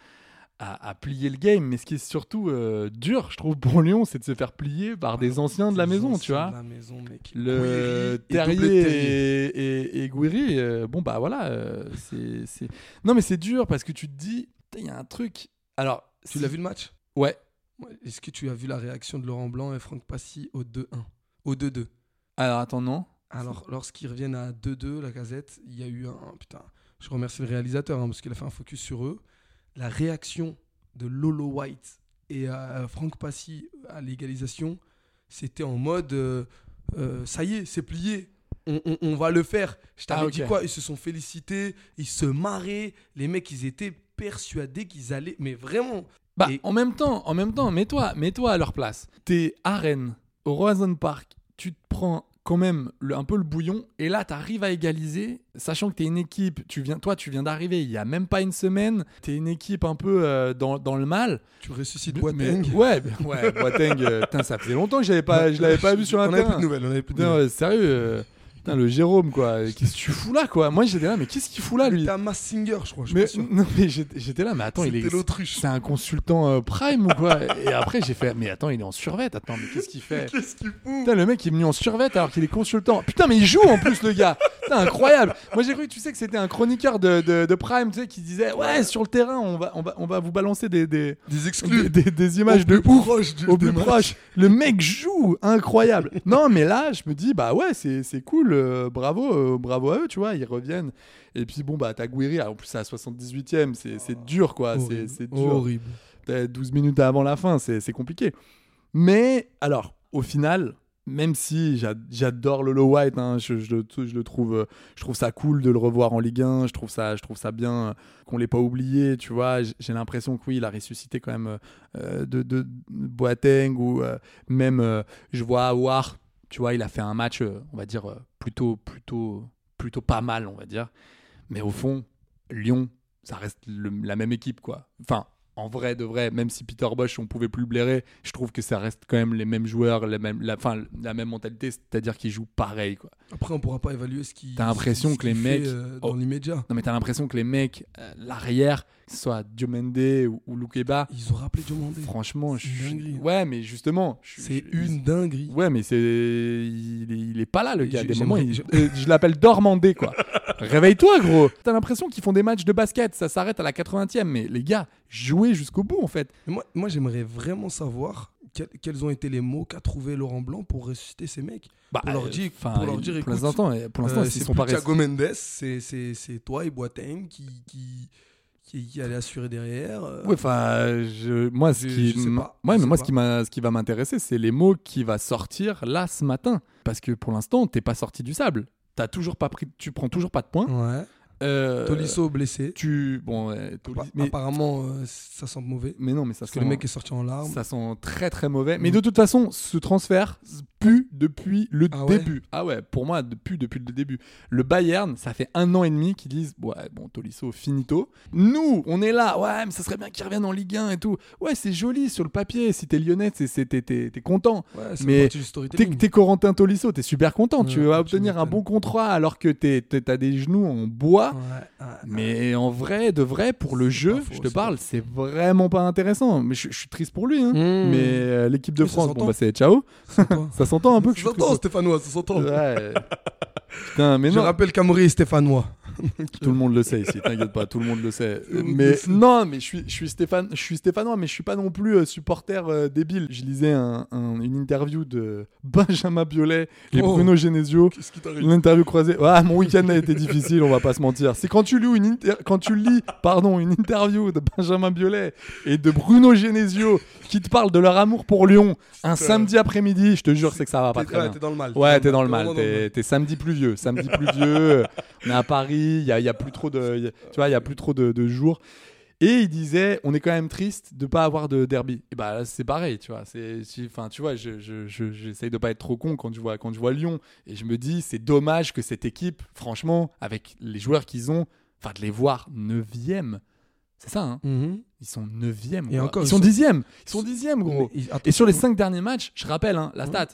Speaker 1: a plié le game, mais ce qui est surtout euh, dur, je trouve, pour Lyon, c'est de se faire plier par des anciens de la maison, tu vois.
Speaker 2: maison, mec.
Speaker 1: le Terrier et, et, et Gouiri, euh, bon bah voilà, euh, c'est, Non mais c'est dur parce que tu te dis, il y a un truc. Alors,
Speaker 2: Tu
Speaker 1: si-
Speaker 2: l'as vu le match?
Speaker 1: Ouais.
Speaker 2: Ouais. Est-ce que tu as vu la réaction de Laurent Blanc et Franck Passy au 2-1 Au 2-2
Speaker 1: Alors attends, non.
Speaker 2: Alors, lorsqu'ils reviennent à 2-2, la casette, il y a eu un. Putain, je remercie le réalisateur hein, parce qu'il a fait un focus sur eux. La réaction de Lolo White et euh, Franck Passy à l'égalisation, c'était en mode euh, euh, ça y est, c'est plié. On, on- on va le faire. Je t'avais
Speaker 1: Ah,
Speaker 2: dit quoi? Ils se sont félicités, ils se marraient. Les mecs, ils étaient persuadés qu'ils allaient. Mais vraiment.
Speaker 1: Bah
Speaker 2: Et-
Speaker 1: en même temps, en même temps, mets-toi, mets-toi à leur place. T'es à Rennes, au Roison Park, tu te prends quand même le- un peu le bouillon. Et là, tu arrives à égaliser, sachant que tu es une équipe, tu viens, toi, tu viens d'arriver il y a même pas une semaine, tu es une équipe un peu euh, dans, dans le mal.
Speaker 2: Tu ressuscites Boateng.
Speaker 1: Ouais, ouais, Boateng, euh, ça faisait longtemps que j'avais pas, je l'avais pas vu sur un
Speaker 2: On avait
Speaker 1: terrain.
Speaker 2: plus de nouvelles, on avait plus de nouvelles.
Speaker 1: sérieux, euh, putain, le Jérôme, quoi. Qu'est-ce que tu fous là, quoi? Moi, j'étais là, mais qu'est-ce qu'il fout là, lui?
Speaker 2: T'es un Mass Singer, je crois. Je suis
Speaker 1: mais,
Speaker 2: pas sûr.
Speaker 1: non, mais j'étais là, mais attends, il
Speaker 2: C'était
Speaker 1: est.
Speaker 2: l'autruche.
Speaker 1: C'est un consultant euh, Prime ou quoi? Et après, j'ai fait, mais attends, il est en survêt. Attends, mais qu'est-ce qu'il fait?
Speaker 2: Qu'est-ce qu'il fout?
Speaker 1: Putain, le mec il est venu en survêt alors qu'il est consultant. Putain, mais il joue en plus, le gars. Putain, incroyable. Moi, j'ai cru, tu sais, que c'était un chroniqueur de, de, de Prime, tu sais, qui disait, ouais, sur le terrain, on va, on va, on va vous balancer des, des,
Speaker 2: Des exclus.
Speaker 1: des, des- des images
Speaker 2: Au
Speaker 1: de
Speaker 2: plus
Speaker 1: ouf
Speaker 2: proche du-
Speaker 1: au
Speaker 2: des
Speaker 1: plus
Speaker 2: matchs.
Speaker 1: proche. Le mec joue, incroyable. non, mais là, je me dis, bah ouais, c'est cool, euh, bravo, euh, bravo à eux, tu vois, ils reviennent. Et puis bon, bah Taguiri, en plus, c'est à 78ème, c'est c'est dur, quoi, c'est
Speaker 2: Horrible.
Speaker 1: c'est dur.
Speaker 2: Horrible.
Speaker 1: T'as 12 minutes avant la fin, c'est compliqué. Mais alors, au final, même si j'a- j'adore White, hein, je, je le- je le trouve, euh, je trouve ça cool de le revoir en Ligue 1, je trouve ça, je trouve ça bien qu'on l'ait pas oublié, tu vois. J'ai l'impression que oui, il a ressuscité quand même euh, de, de Boateng ou euh, même, euh, je vois War, tu vois, il a fait un match, euh, on va dire, euh, plutôt, plutôt, plutôt pas mal, on va dire. Mais au fond, Lyon, ça reste la même équipe, quoi. Enfin, en vrai de vrai, même si Peter Bosch, on pouvait plus blairer, je trouve que ça reste quand même les mêmes joueurs, les mêmes, la, enfin, la même mentalité, c'est-à-dire qu'ils jouent pareil, quoi.
Speaker 2: Après, on pourra pas évaluer ce qui.
Speaker 1: T'as l'impression que les mecs-
Speaker 2: euh,
Speaker 1: Oh.
Speaker 2: dans l'immédiat.
Speaker 1: Non, mais t'as l'impression que les mecs, euh, l'arrière, que ce soit Diomende ou, ou Loukeba,
Speaker 2: Ils ont rappelé Diomandé.
Speaker 1: franchement, je suis-
Speaker 2: dinguerie.
Speaker 1: Ouais, mais justement,
Speaker 2: C'est une dinguerie.
Speaker 1: Ouais, mais c'est. Il, est- il est pas là, le gars. Des moments, il- euh, je l'appelle Dormandé, quoi. Réveille-toi, gros. T'as l'impression qu'ils font des matchs de basket, ça s'arrête à la 80e. Mais les gars, jouez jusqu'au bout, en fait.
Speaker 2: Moi, moi j'aimerais vraiment savoir quels, quels ont été les mots qu'a trouvé Laurent Blanc pour ressusciter ces mecs.
Speaker 1: Bah,
Speaker 2: Pour leur dire- pour leur dire,
Speaker 1: pour l'instant, pour l'instant,
Speaker 2: Euh,
Speaker 1: ils sont pas.
Speaker 2: Thiago Mendes, c'est- toi et Boateng qui, qui, qui, qui allait assurer derrière. euh.
Speaker 1: Ouais, enfin, je- moi, ce qui,
Speaker 2: je pas,
Speaker 1: ouais, mais moi,
Speaker 2: pas.
Speaker 1: ce qui ce qui va m'intéresser, c'est les mots qui va sortir là ce matin, parce que pour l'instant, t'es pas sorti du sable. T'as toujours pas pris, tu prends toujours pas de points.
Speaker 2: Ouais.
Speaker 1: Euh,
Speaker 2: Tolisso blessé.
Speaker 1: tu, bon, ouais, Toli-
Speaker 2: Appa-
Speaker 1: mais,
Speaker 2: Apparemment, euh, ça sent mauvais.
Speaker 1: mais non, mais ça
Speaker 2: Parce que
Speaker 1: sent-
Speaker 2: le mec est sorti en larmes.
Speaker 1: Ça sent très très mauvais.
Speaker 2: Mm.
Speaker 1: Mais de toute façon, ce transfert pue depuis le
Speaker 2: Ah ouais
Speaker 1: début. Ah ouais, pour moi, depuis, depuis le début. Le Bayern, ça fait un an et demi qu'ils disent Ouais, bon, Tolisso, finito. Nous, on est là. Ouais, mais ça serait bien qu'il revienne en Ligue 1 et tout. Ouais, c'est joli sur le papier. Si t'es lyonnais, t'es content.
Speaker 2: Ouais,
Speaker 1: Mais T'es Corentin Tolisso, t'es super content. tu vas obtenir un bon contrat alors que t'as des genoux en bois.
Speaker 2: Ouais, ouais.
Speaker 1: Mais en vrai, de vrai, pour le jeu,
Speaker 2: faux,
Speaker 1: je te parle, c'est vraiment pas intéressant. Mais je, je suis triste pour lui. hein.
Speaker 2: Mmh.
Speaker 1: Mais euh, l'équipe de France, bon, bah, c'est ciao. Ça s'entend un peu que
Speaker 2: Ça
Speaker 1: je suis
Speaker 2: s'entend. Stéphanois, ça s'entend.
Speaker 1: Ouais. Putain, mais
Speaker 2: Je
Speaker 1: non,
Speaker 2: rappelle qu'Amaury est Stéphanois.
Speaker 1: tout le monde le sait ici, t'inquiète pas, tout le monde le sait.
Speaker 2: monde
Speaker 1: Mais non, mais je suis, je suis Stéphane, je suis Stéphanois, mais je suis pas non plus euh, supporter euh, débile. Je lisais un- un- une interview de Benjamin Biolay et
Speaker 2: Oh.
Speaker 1: Bruno Genesio.
Speaker 2: Qu'est-ce qui t'arrive
Speaker 1: Une interview croisée. Ah, mon week-end a été difficile, on va pas se mentir. C'est quand tu lis une quand tu lis, pardon, une interview de Benjamin Biolay et de Bruno Genesio qui te parlent de leur amour pour Lyon un samedi après-midi, je te jure, c'est que ça va pas très
Speaker 2: ouais,
Speaker 1: bien.
Speaker 2: t'es dans le mal.
Speaker 1: Ouais, t'es dans le mal. t'es samedi pluvieux. Samedi pluvieux. on est à Paris. Il y a, y a plus trop de, y a- tu vois, il y a plus trop de, de jours. Et il disait, on est quand même triste de pas avoir de derby. Et bah c'est pareil, tu vois. C'est, enfin, tu vois, je, je, je- j'essaye de pas être trop con quand je vois, quand je vois Lyon. Et je me dis, c'est dommage que cette équipe, franchement, avec les joueurs qu'ils ont, enfin, de les voir neuvième. C'est ça, hein.
Speaker 2: Mhm.
Speaker 1: Ils sont neuvième.
Speaker 2: Et
Speaker 1: gros.
Speaker 2: encore,
Speaker 1: ils
Speaker 2: ils
Speaker 1: sont
Speaker 2: sont-
Speaker 1: dixième. Ils sont dixième, gros.
Speaker 2: Mais il-
Speaker 1: Et sur les
Speaker 2: attention.
Speaker 1: 5 derniers matchs, je rappelle hein, la stat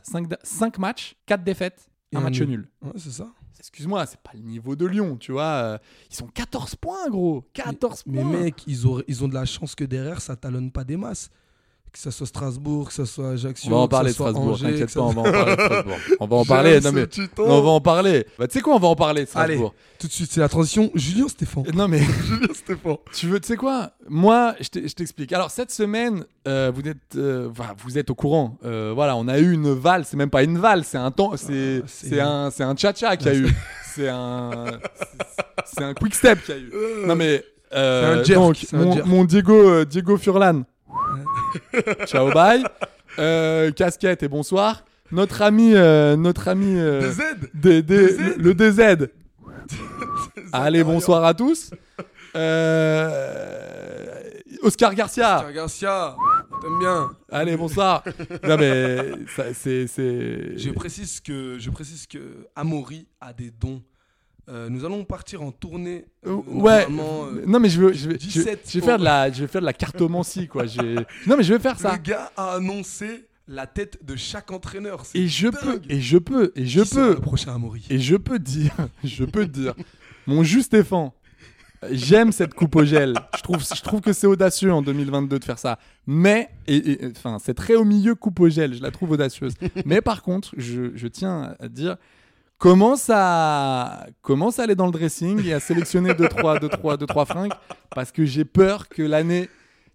Speaker 1: 5, matchs, 4 défaites,
Speaker 2: Et
Speaker 1: un
Speaker 2: un
Speaker 1: match
Speaker 2: nul.
Speaker 1: nul.
Speaker 2: Ouais, c'est ça.
Speaker 1: Excuse-moi, c'est pas le niveau de Lyon, tu vois. euh, Ils sont 14 points, gros. 14
Speaker 2: Mais
Speaker 1: points.
Speaker 2: mec, ils ont, ils ont de la chance que derrière, ça talonne pas des masses. Que ça soit Strasbourg, que ça soit Ajaccio.
Speaker 1: on va en parler de Strasbourg, t'inquiète pas, on va en parler de Strasbourg. On va en parler.
Speaker 2: ce
Speaker 1: Non, mais, non, on va en parler. Bah, tu sais quoi, on va en parler de
Speaker 2: Allez,
Speaker 1: Strasbourg.
Speaker 2: tout de suite, c'est la transition. Julien Stéphane.
Speaker 1: Non, mais
Speaker 2: Julien Stéphane.
Speaker 1: tu veux, tu sais quoi? Moi, je t'explique. Alors, cette semaine, euh, vous, êtes, euh, vous êtes au courant. Euh, voilà, on a eu une valse. C'est même pas une valse, c'est un temps. C'est
Speaker 2: Ah, c'est-
Speaker 1: c'est un, un cha-cha qu'il y a eu. C'est un. c'est- un quick step qu'il y a eu. Non, mais. euh,
Speaker 2: un jerk,
Speaker 1: donc,
Speaker 2: un
Speaker 1: mon,
Speaker 2: jerk.
Speaker 1: mon Diego, euh, Diego Furlan. Ciao, bye. Euh, casquette et bonsoir. Notre ami, euh, notre ami. euh, le, le DZ. Allez, bonsoir à tous. Euh, Oscar Garcia.
Speaker 2: Oscar Garcia. T'aimes bien
Speaker 1: Allez, bonsoir. non, mais ça, c'est. c'est-
Speaker 2: Je précise que, je précise que Amaury a des dons. Euh, nous allons partir en tournée. euh,
Speaker 1: Euh, ouais.
Speaker 2: euh,
Speaker 1: non, mais je veux, je vais, je,
Speaker 2: 17
Speaker 1: je vais faire de la, je vais faire de la cartomancie, quoi. Non, mais je vais faire ça.
Speaker 2: Le gars a annoncé la tête de chaque entraîneur.
Speaker 1: Et je
Speaker 2: dingue.
Speaker 1: peux, et je peux, et je
Speaker 2: Qui
Speaker 1: peux,
Speaker 2: Le prochain Amaury?
Speaker 1: et je peux dire, je peux dire, mon juste Stéphane, j'aime cette coupe au gel. Je trouve, je trouve que c'est audacieux en 2022 de faire ça. Mais, et- enfin, c'est très au milieu coupe au gel. Je la trouve audacieuse. Mais par contre, je, je tiens à dire. Commence à, commence à aller dans le dressing et à sélectionner 2 trois, deux, trois, deux, trois fringues? Parce que j'ai peur que l'année,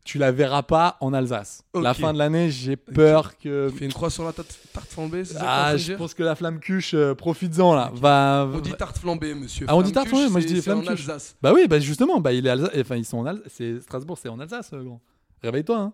Speaker 1: tu la verras pas en Alsace. La fin de l'année, j'ai peur que
Speaker 2: Fais une croix sur la tarte, tarte flambée, c'est ça
Speaker 1: ah, je pense que la flamme cuche, euh, profites-en là. Va,
Speaker 2: On dit tarte flambée, monsieur.
Speaker 1: Ah, on dit tarte flambée, moi, je dis flamme cuche.
Speaker 2: Alsace.
Speaker 1: Bah oui, bah justement, bah il est Alsace, enfin ils sont en Alsace, c'est Strasbourg, c'est en Alsace, euh, grand. Réveille-toi, hein.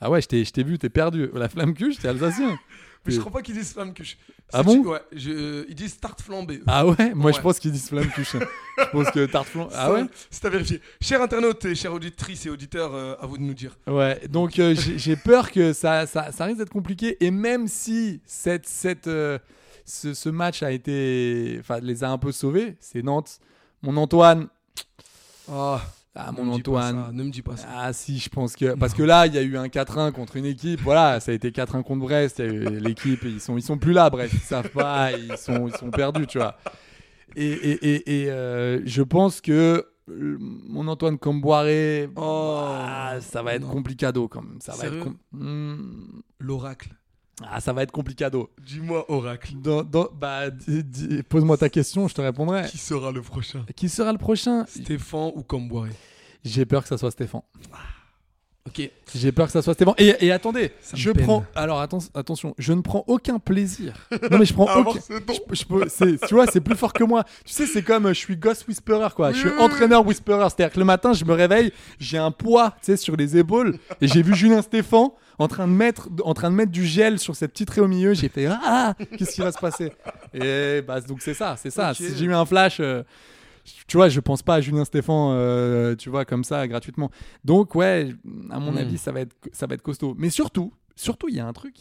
Speaker 1: Ah ouais, je t'ai vu, t'es perdu. La flamme cuche, t'es alsacien.
Speaker 2: Mais je
Speaker 1: Et-
Speaker 2: crois pas qu'ils disent flamme cuche.
Speaker 1: Ah bon
Speaker 2: Ouais, je- ils disent tarte flambée.
Speaker 1: Ah ouais, moi je pense qu'ils disent flamme cuche. je pense que tarte flan- Ah ouais.
Speaker 2: C'est à vérifier. Chers internautes et chères auditrices et auditeurs, euh, à vous de nous dire.
Speaker 1: Ouais, donc euh, j'ai peur que ça, ça, ça risque d'être compliqué. Et même si cette, cette, euh, ce, ce match a été, enfin, les a un peu sauvés, c'est Nantes. Mon Antoine,
Speaker 2: Ah,
Speaker 1: ah mon Antoine.
Speaker 2: ça, ne me dis pas ça.
Speaker 1: Ah si, je pense que parce que là, il y a eu un 4-1 contre une équipe. Voilà, ça a été 4-1 contre Brest. Il y a eu L'équipe, ils sont ils sont plus là. Brest, ils savent pas, ils sont ils sont perdus, tu vois. Et et et, et, euh, je pense que euh, mon Antoine Comboiré,
Speaker 2: Oh,
Speaker 1: ah, ça va être
Speaker 2: non.
Speaker 1: complicado quand même. Ça va être Hmm.
Speaker 2: L'oracle.
Speaker 1: Ah ça va être complicado.
Speaker 2: Dis-moi, oracle.
Speaker 1: Dans, dans- bah pose-moi ta question, je te répondrai.
Speaker 2: Qui sera le prochain?
Speaker 1: Qui sera le prochain?
Speaker 2: Stéphane ou Comboiré
Speaker 1: J'ai peur que ça soit Stéphane.
Speaker 2: Ok.
Speaker 1: J'ai peur que ça soit Stéphane. Et, et attendez,
Speaker 2: Ça
Speaker 1: je prends. Alors atten- attention, je ne prends aucun plaisir. Non mais je prends aucun. je- je peux- tu vois, c'est plus fort que moi. Tu sais, c'est comme je suis Ghost Whisperer quoi. Je suis entraîneur Whisperer. C'est-à-dire que le matin, je me réveille, j'ai un poids, tu sais, sur les épaules, et j'ai vu Julien Stéphan en train de mettre, en train de mettre du gel sur cette petite raie au milieu. J'ai fait ah, qu'est-ce qui va se passer? Et bah donc c'est ça, c'est ça.
Speaker 2: Ok.
Speaker 1: Si j'ai eu un flash. euh, tu vois, je pense pas à Julien Stéphan, euh, tu vois, comme ça, gratuitement. Donc, ouais, à mon
Speaker 2: Mm.
Speaker 1: avis, ça va, être, ça va être costaud. Mais surtout, surtout, il y a un truc.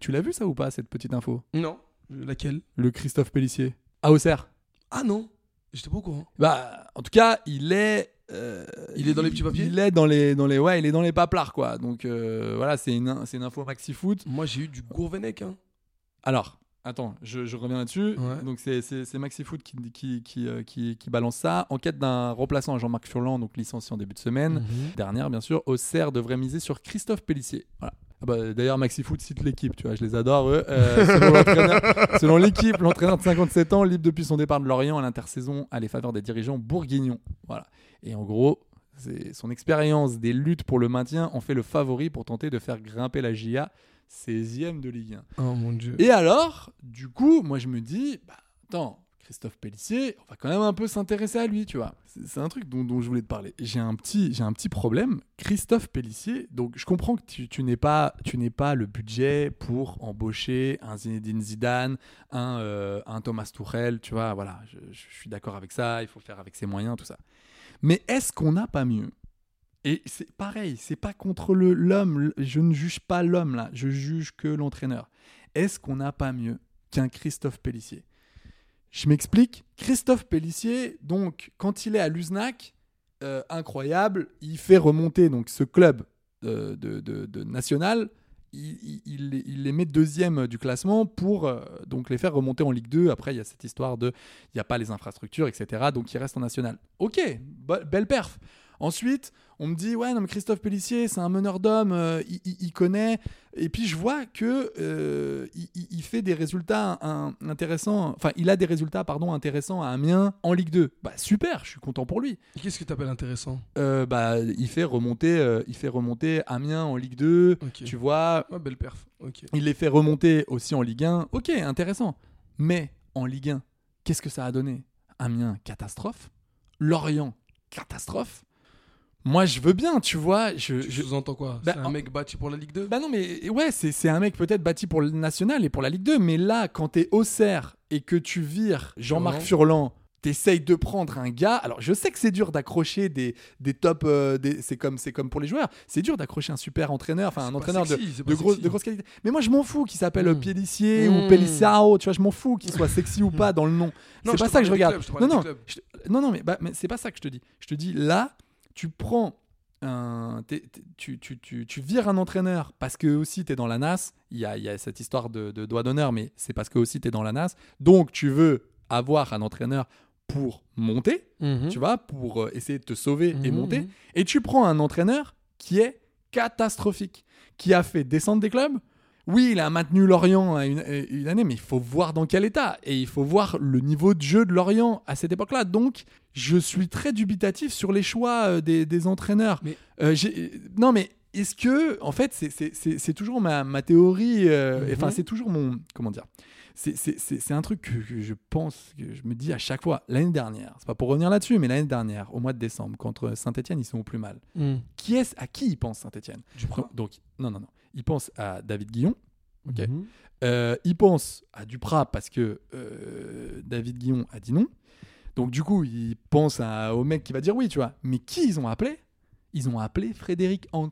Speaker 1: tu l'as vu ça ou pas, cette petite info?
Speaker 2: Non. Laquelle?
Speaker 1: Le Christophe Pellissier. À Auxerre.
Speaker 2: Ah non. J'étais pas au courant.
Speaker 1: Bah, en tout cas, il est. euh,
Speaker 2: Il est dans les petits papiers
Speaker 1: Il est dans les, dans les, ouais, il est dans les paplards, quoi. Donc, euh, voilà, c'est une, c'est une info maxi foot.
Speaker 2: Moi, j'ai eu du Gourvenec. Hein.
Speaker 1: Alors, attends, je, je reviens là-dessus.
Speaker 2: Ouais.
Speaker 1: Donc, c'est, c'est, c'est Maxi Foot qui, qui, qui, euh, qui, qui balance ça. En quête d'un remplaçant à Jean-Marc Furlan, donc licencié en début de semaine.
Speaker 2: Mhm.
Speaker 1: Dernière, bien sûr, Auxerre devrait miser sur Christophe Pellissier. Voilà. Ah bah, D'ailleurs, Maxi Foot cite l'équipe, tu vois, je les adore, eux. Euh, selon l'équipe, l'entraîneur de 57 ans, libre depuis son départ de Lorient à l'intersaison, à les faveurs des dirigeants bourguignons. Voilà. Et en gros, son expérience des luttes pour le maintien en fait le favori pour tenter de faire grimper la GIA 16e de Ligue 1.
Speaker 2: Oh mon dieu.
Speaker 1: Et alors, du coup, moi je me dis, bah, attends, Christophe Pellissier, on va quand même un peu s'intéresser à lui, tu vois. C'est un truc dont, je voulais te parler. J'ai un petit, un petit problème. Christophe Pellissier, donc je comprends que tu, n'es pas, tu n'es pas le budget pour embaucher un Zinedine Zidane, un, euh, Thomas Tuchel, tu vois. Voilà, je, suis d'accord avec ça. Il faut faire avec ses moyens, tout ça. Mais est-ce qu'on n'a pas mieux? Et c'est pareil, c'est pas contre l'homme. Je ne juge pas l'homme là, je juge que l'entraîneur. Est-ce qu'on n'a pas mieux qu'un Christophe Pellissier Je m'explique. Christophe Pellissier, donc, quand il est à Luznac, euh, incroyable, il fait remonter donc ce club euh, de, national. Il, les- met deuxième du classement pour euh, donc les faire remonter en Ligue 2. Après, il y a cette histoire de il n'y a pas les infrastructures, etc. Donc, il reste en national. Ok, belle perf. Ensuite, on me dit ouais non mais Christophe Pellissier c'est un meneur d'hommes, euh, il, il- il connaît. Et puis je vois que euh, il, fait des résultats un- intéressants. Enfin, il a des résultats pardon intéressants à Amiens en Ligue 2. Bah super, je suis content pour lui.
Speaker 2: Qu'est-ce que t'appelles intéressant?
Speaker 1: Euh, bah il fait remonter, il fait remonter Amiens en Ligue 2.
Speaker 2: Ok.
Speaker 1: Tu vois,
Speaker 2: belle perf.
Speaker 1: Il les fait remonter aussi en Ligue 1. Ok, intéressant. Mais en Ligue 1, qu'est-ce que ça a donné? Amiens, catastrophe. Lorient, catastrophe. Moi, je veux bien, tu vois. Je,
Speaker 2: Tu
Speaker 1: je-
Speaker 2: sous-entends quoi?
Speaker 1: Bah,
Speaker 2: C'est un mec bâti pour la Ligue 2
Speaker 1: Bah non, mais ouais, c'est un mec peut-être bâti pour le national et pour la Ligue 2. Mais là, quand t'es Auxerre et que tu vires Jean-Marc Furlan, T'essayes de prendre un gars. Alors, je sais que c'est dur d'accrocher des, des top. euh, c'est comme, comme pour les joueurs. C'est dur d'accrocher un super entraîneur, enfin un entraîneur
Speaker 2: sexy,
Speaker 1: de, de, gros- de grosse qualité. Mais moi, je m'en fous qu'il s'appelle
Speaker 2: Mm.
Speaker 1: Pellissier
Speaker 2: Mm.
Speaker 1: ou Pelissao. Tu vois, je m'en fous qu'il soit sexy ou pas dans le nom. C'est pas ça que je regarde.
Speaker 2: je
Speaker 1: non, non, je- non, non, mais, bah, mais c'est pas ça que je te dis. Je te dis là, tu prends un, tu, tu, tu, tu vires un entraîneur parce que aussi tu es dans la NAS. Il y a, il y a cette histoire de, de doigt d'honneur, mais c'est parce que aussi tu es dans la NAS. Donc tu veux avoir un entraîneur pour monter,
Speaker 2: Mhm.
Speaker 1: tu vois, pour euh, essayer de te sauver et
Speaker 2: Mhm,
Speaker 1: monter.
Speaker 2: mhm.
Speaker 1: Et tu prends un entraîneur qui est catastrophique, qui a fait descendre des clubs. Oui, il a maintenu Lorient à une, à une année, mais il faut voir dans quel état. Et il faut voir le niveau de jeu de Lorient à cette époque-là. Donc, je suis très dubitatif sur les choix euh, des, des entraîneurs.
Speaker 2: Mais-
Speaker 1: Euh, j'ai- non, mais est-ce que, en fait, c'est- toujours ma, ma théorie, euh,
Speaker 2: Mhm.
Speaker 1: enfin, c'est toujours mon. Comment dire c'est- un truc que, que je pense, que je me dis à chaque fois. L'année dernière, c'est pas pour revenir là-dessus, mais l'année dernière, au mois de décembre, contre Saint-Etienne, ils sont au plus mal.
Speaker 2: Mm.
Speaker 1: Qui est à qui il pense Saint-Etienne donc, donc, non, non, non. Il pense à David Guillon. Ok.
Speaker 2: Mhm.
Speaker 1: Euh, il pense à Duprat parce que euh, David Guillon a dit non. Donc du coup, il pense à- au mec qui va dire oui, tu vois. Mais qui ils ont appelé? Ils ont appelé Frédéric Hans.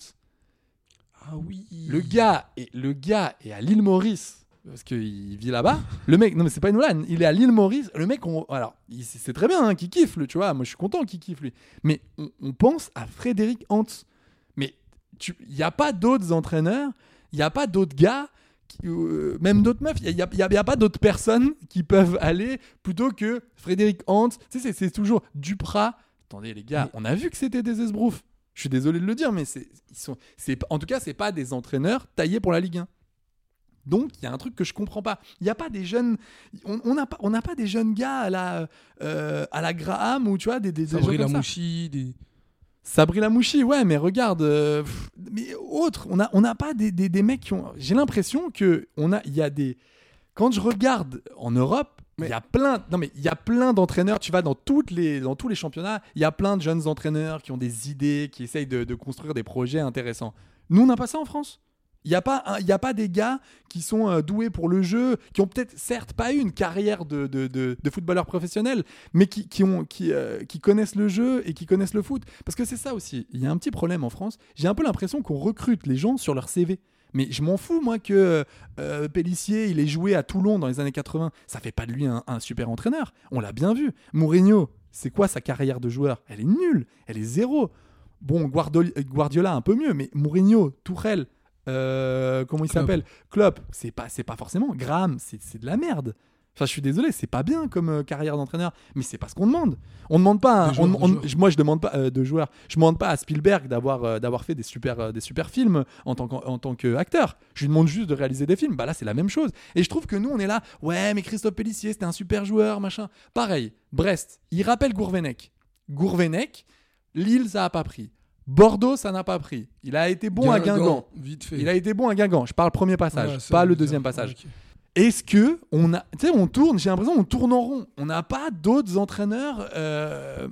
Speaker 2: Ah oui.
Speaker 1: Le gars est, le gars est à l'île Maurice parce qu'il vit là-bas. Le mec, non mais c'est pas une blague, il est à l'île Maurice. Le mec, on, alors, c'est très bien hein, qu'il kiffe, le, tu vois. Moi, je suis content qu'il kiffe lui. Mais on, on pense à Frédéric Hans. Mais il n'y a pas d'autres entraîneurs, il n'y a pas d'autres gars, même d'autres meufs, il n'y a, pas d'autres personnes qui peuvent aller plutôt que Frédéric Hans. Tu sais, c'est- toujours Duprat. Attendez, les gars, on a vu que c'était des esbroufs. Je suis désolé de le dire, mais c'est, ils sont, c'est, en tout cas, c'est pas des entraîneurs taillés pour la Ligue 1. Donc, il y a un truc que je comprends pas. Il n'y a pas des jeunes. On n'a pas, on n'a pas des jeunes gars à la, euh, à la Graham ou tu vois, des, des, des gens
Speaker 2: Sabri
Speaker 1: comme ça.
Speaker 2: Lamouchi, des.
Speaker 1: Sabri Lamouchi, ouais, mais regarde, euh, pff, mais autre, on n'a on pas des, des, des mecs qui ont. J'ai l'impression que on a, il y a des. Quand je regarde en Europe, il y a plein, non mais il y a plein d'entraîneurs. Tu vas dans toutes les, dans tous les championnats, il y a plein de jeunes entraîneurs qui ont des idées, qui essayent de, de construire des projets intéressants. Nous, on n'a pas ça en France? Il n'y a, pas a pas des gars qui sont euh, doués pour le jeu, qui ont peut-être, certes, pas eu une carrière de, de, footballeur professionnel, mais qui, qui, ont, euh, qui connaissent le jeu et qui connaissent le foot. Parce que c'est ça aussi. Il y a un petit problème en France. J'ai un peu l'impression qu'on recrute les gens sur leur CV. Mais je m'en fous, moi, que euh, il ait joué à Toulon dans les années 80. Ça fait pas de lui un, un super entraîneur. On l'a bien vu. Mourinho, c'est quoi sa carrière de joueur? Elle est nulle. Elle est zéro. Bon, Guardiola un peu mieux, mais Mourinho, Tourelle, euh, comment il s'appelle? Klopp, c'est pas, c'est pas forcément. Graham, c'est de la merde. Enfin, je suis désolé, c'est pas bien comme euh, carrière d'entraîneur, mais c'est pas ce qu'on demande. On demande pas.
Speaker 2: joueurs,
Speaker 1: on- on- moi, je demande pas euh, de joueurs. Je demande pas à Spielberg d'avoir euh, d'avoir fait des super des super films en tant qu'en- tant qu'acteur. Je lui demande juste de réaliser des films. Bah là, c'est la même chose. Et je trouve que nous, on est là. Ouais, mais Christophe Pellissier, c'était un super joueur, machin. Pareil. Brest, il rappelle Gourvenec. Gourvenec, Lille, ça a pas pris. Bordeaux, ça n'a pas pris. Il a été bon à Guingamp.
Speaker 2: Vite fait.
Speaker 1: Il a été bon à Guingamp. Je parle premier passage,
Speaker 2: Ouais,
Speaker 1: pas le deuxième passage. Est-ce que on a, tu sais, on tourne. J'ai l'impression qu'on tourne en rond. On n'a pas d'autres entraîneurs. euh,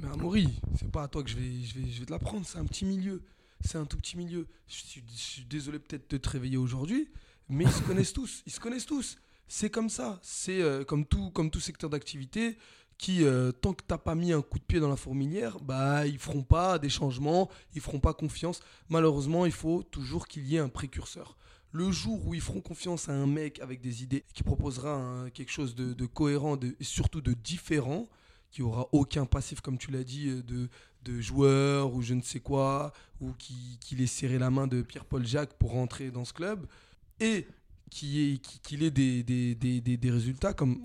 Speaker 2: Mais Amaury, c'est pas à toi que je vais, je vais, je vais te l'apprendre. C'est un petit milieu. C'est un tout petit milieu. Je suis, je suis désolé peut-être de te réveiller aujourd'hui, mais ils se connaissent tous. Ils se connaissent tous. C'est comme ça. C'est euh, comme tout, comme tout secteur d'activité qui, euh, tant que t'as pas mis un coup de pied dans la fourmilière, bah ils feront pas des changements, ils feront pas confiance. Malheureusement, il faut toujours qu'il y ait un précurseur. Le jour où ils feront confiance à un mec avec des idées qui proposera un- quelque chose de, cohérent de- et surtout de différent, qui aura aucun passif, comme tu l'as dit, euh, de, de joueur ou je ne sais quoi, ou qui, qui ait serré la main de Pierre-Paul Jacques pour rentrer dans ce club, et qui ait, qui- qu'il des, des, des, des- des résultats comme.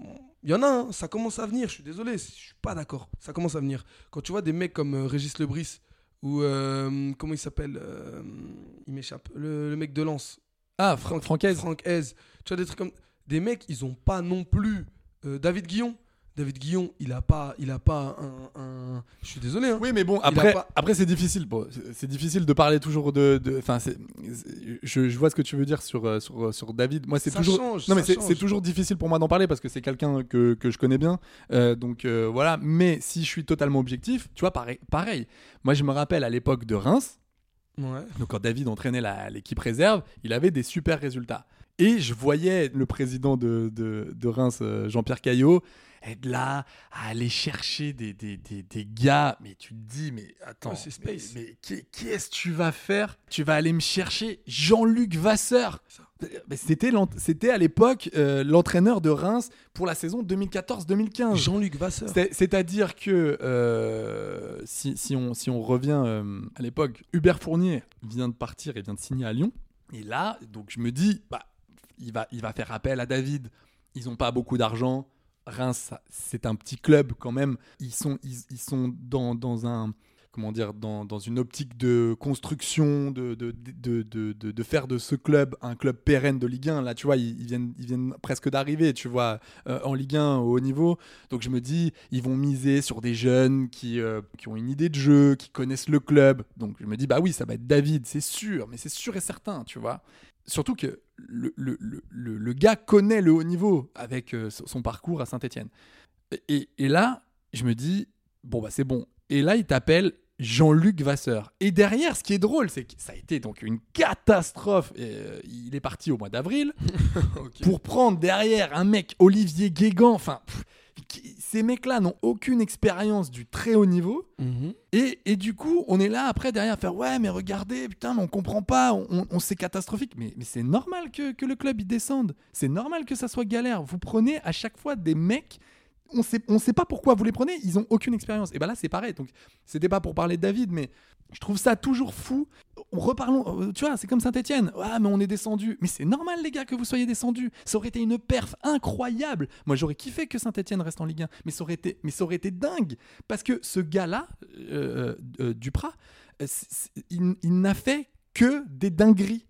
Speaker 2: Il y en a, hein, ça commence à venir, je suis désolé, je suis pas d'accord, ça commence à venir. Quand tu vois des mecs comme euh, Régis Lebris, ou euh, comment il s'appelle euh, Il m'échappe, le, le mec de Lens,
Speaker 1: Ah, Fra- Francaise.
Speaker 2: Franck Hez. Tu vois des trucs comme des mecs, ils ont pas non plus David Guillon. David Guillon, il a pas, il a pas un, un- Je suis désolé. Hein.
Speaker 1: Oui, mais bon, après,
Speaker 2: pas-
Speaker 1: après c'est difficile. c'est- difficile de parler toujours de. Enfin, je, je vois ce que tu veux dire sur, euh, sur, sur David. Moi, c'est
Speaker 2: Ça
Speaker 1: toujours.
Speaker 2: change,
Speaker 1: non, mais c'est toujours difficile pour moi d'en parler parce que c'est quelqu'un que, que je connais bien. Euh, donc euh, voilà. Mais si je suis totalement objectif, tu vois, pareil. pareil. Moi, je me rappelle à l'époque de Reims.
Speaker 2: Ouais.
Speaker 1: Donc quand David entraînait l'équipe réserve, il avait des super résultats. Et je voyais le président de, de, de Reims, euh, Jean-Pierre Caillot, être là à aller chercher des, des, des, des gars. Mais tu te dis, mais attends,
Speaker 2: space.
Speaker 1: mais, mais qu'est- qu'est-ce que tu vas faire? Tu vas aller me chercher Jean-Luc Vasseur. C'était c'était à l'époque euh, l'entraîneur de Reims pour la saison 2014-2015.
Speaker 2: Jean-Luc Vasseur.
Speaker 1: C'est- C'est-à-dire que euh, si, si on, si on revient euh, à l'époque, Hubert Fournier vient de partir et vient de signer à Lyon. Et là, donc je me dis, bah, il, va, il va faire appel à David. Ils n'ont pas beaucoup d'argent. Reims, c'est un petit club quand même. Ils sont, ils, sont dans, dans un comment dire, dans, dans une optique de construction, de, de, de, de, faire de ce club un club pérenne de Ligue 1. Là, tu vois, ils, ils viennent, ils viennent presque d'arriver, tu vois, euh, en Ligue 1 au haut niveau. Donc je me dis, ils vont miser sur des jeunes qui, euh, qui ont une idée de jeu, qui connaissent le club. Donc je me dis, bah oui, ça va être David, c'est sûr, mais c'est sûr et certain, tu vois. Surtout que le, le, le, le- le gars connaît le haut niveau avec euh, son parcours à Saint-Etienne. Et, et là, je me dis, bon, bah c'est bon. Et là, il t'appelle Jean-Luc Vasseur. Et derrière, ce qui est drôle, c'est que ça a été donc une catastrophe. Et, euh, il est parti au mois d'avril pour prendre derrière un mec, Olivier Guégan. Enfin, qui- ces mecs-là n'ont aucune expérience du très haut niveau.
Speaker 2: Mhm.
Speaker 1: Et, et du coup, on est là après derrière à faire ouais, mais regardez, putain, mais on comprend pas, on, on- on- c'est catastrophique. Mais, mais c'est normal que, que le club il descende. C'est normal que ça soit galère. Vous prenez à chaque fois des mecs. On sait, on sait pas pourquoi vous les prenez, ils ont aucune expérience. Et ben là, c'est pareil. Donc, c'était pas pour parler de David, mais je trouve ça toujours fou. Reparlons, euh, tu vois, c'est comme Saint-Etienne. Ah, mais on est descendu. Mais c'est normal, les gars, que vous soyez descendus. Ça aurait été une perf incroyable. Moi, j'aurais kiffé que Saint-Etienne reste en Ligue 1. Mais ça aurait été, mais ça aurait été dingue. Parce que ce gars-là, euh, euh, Duprat, il, il n'a fait que des dingueries.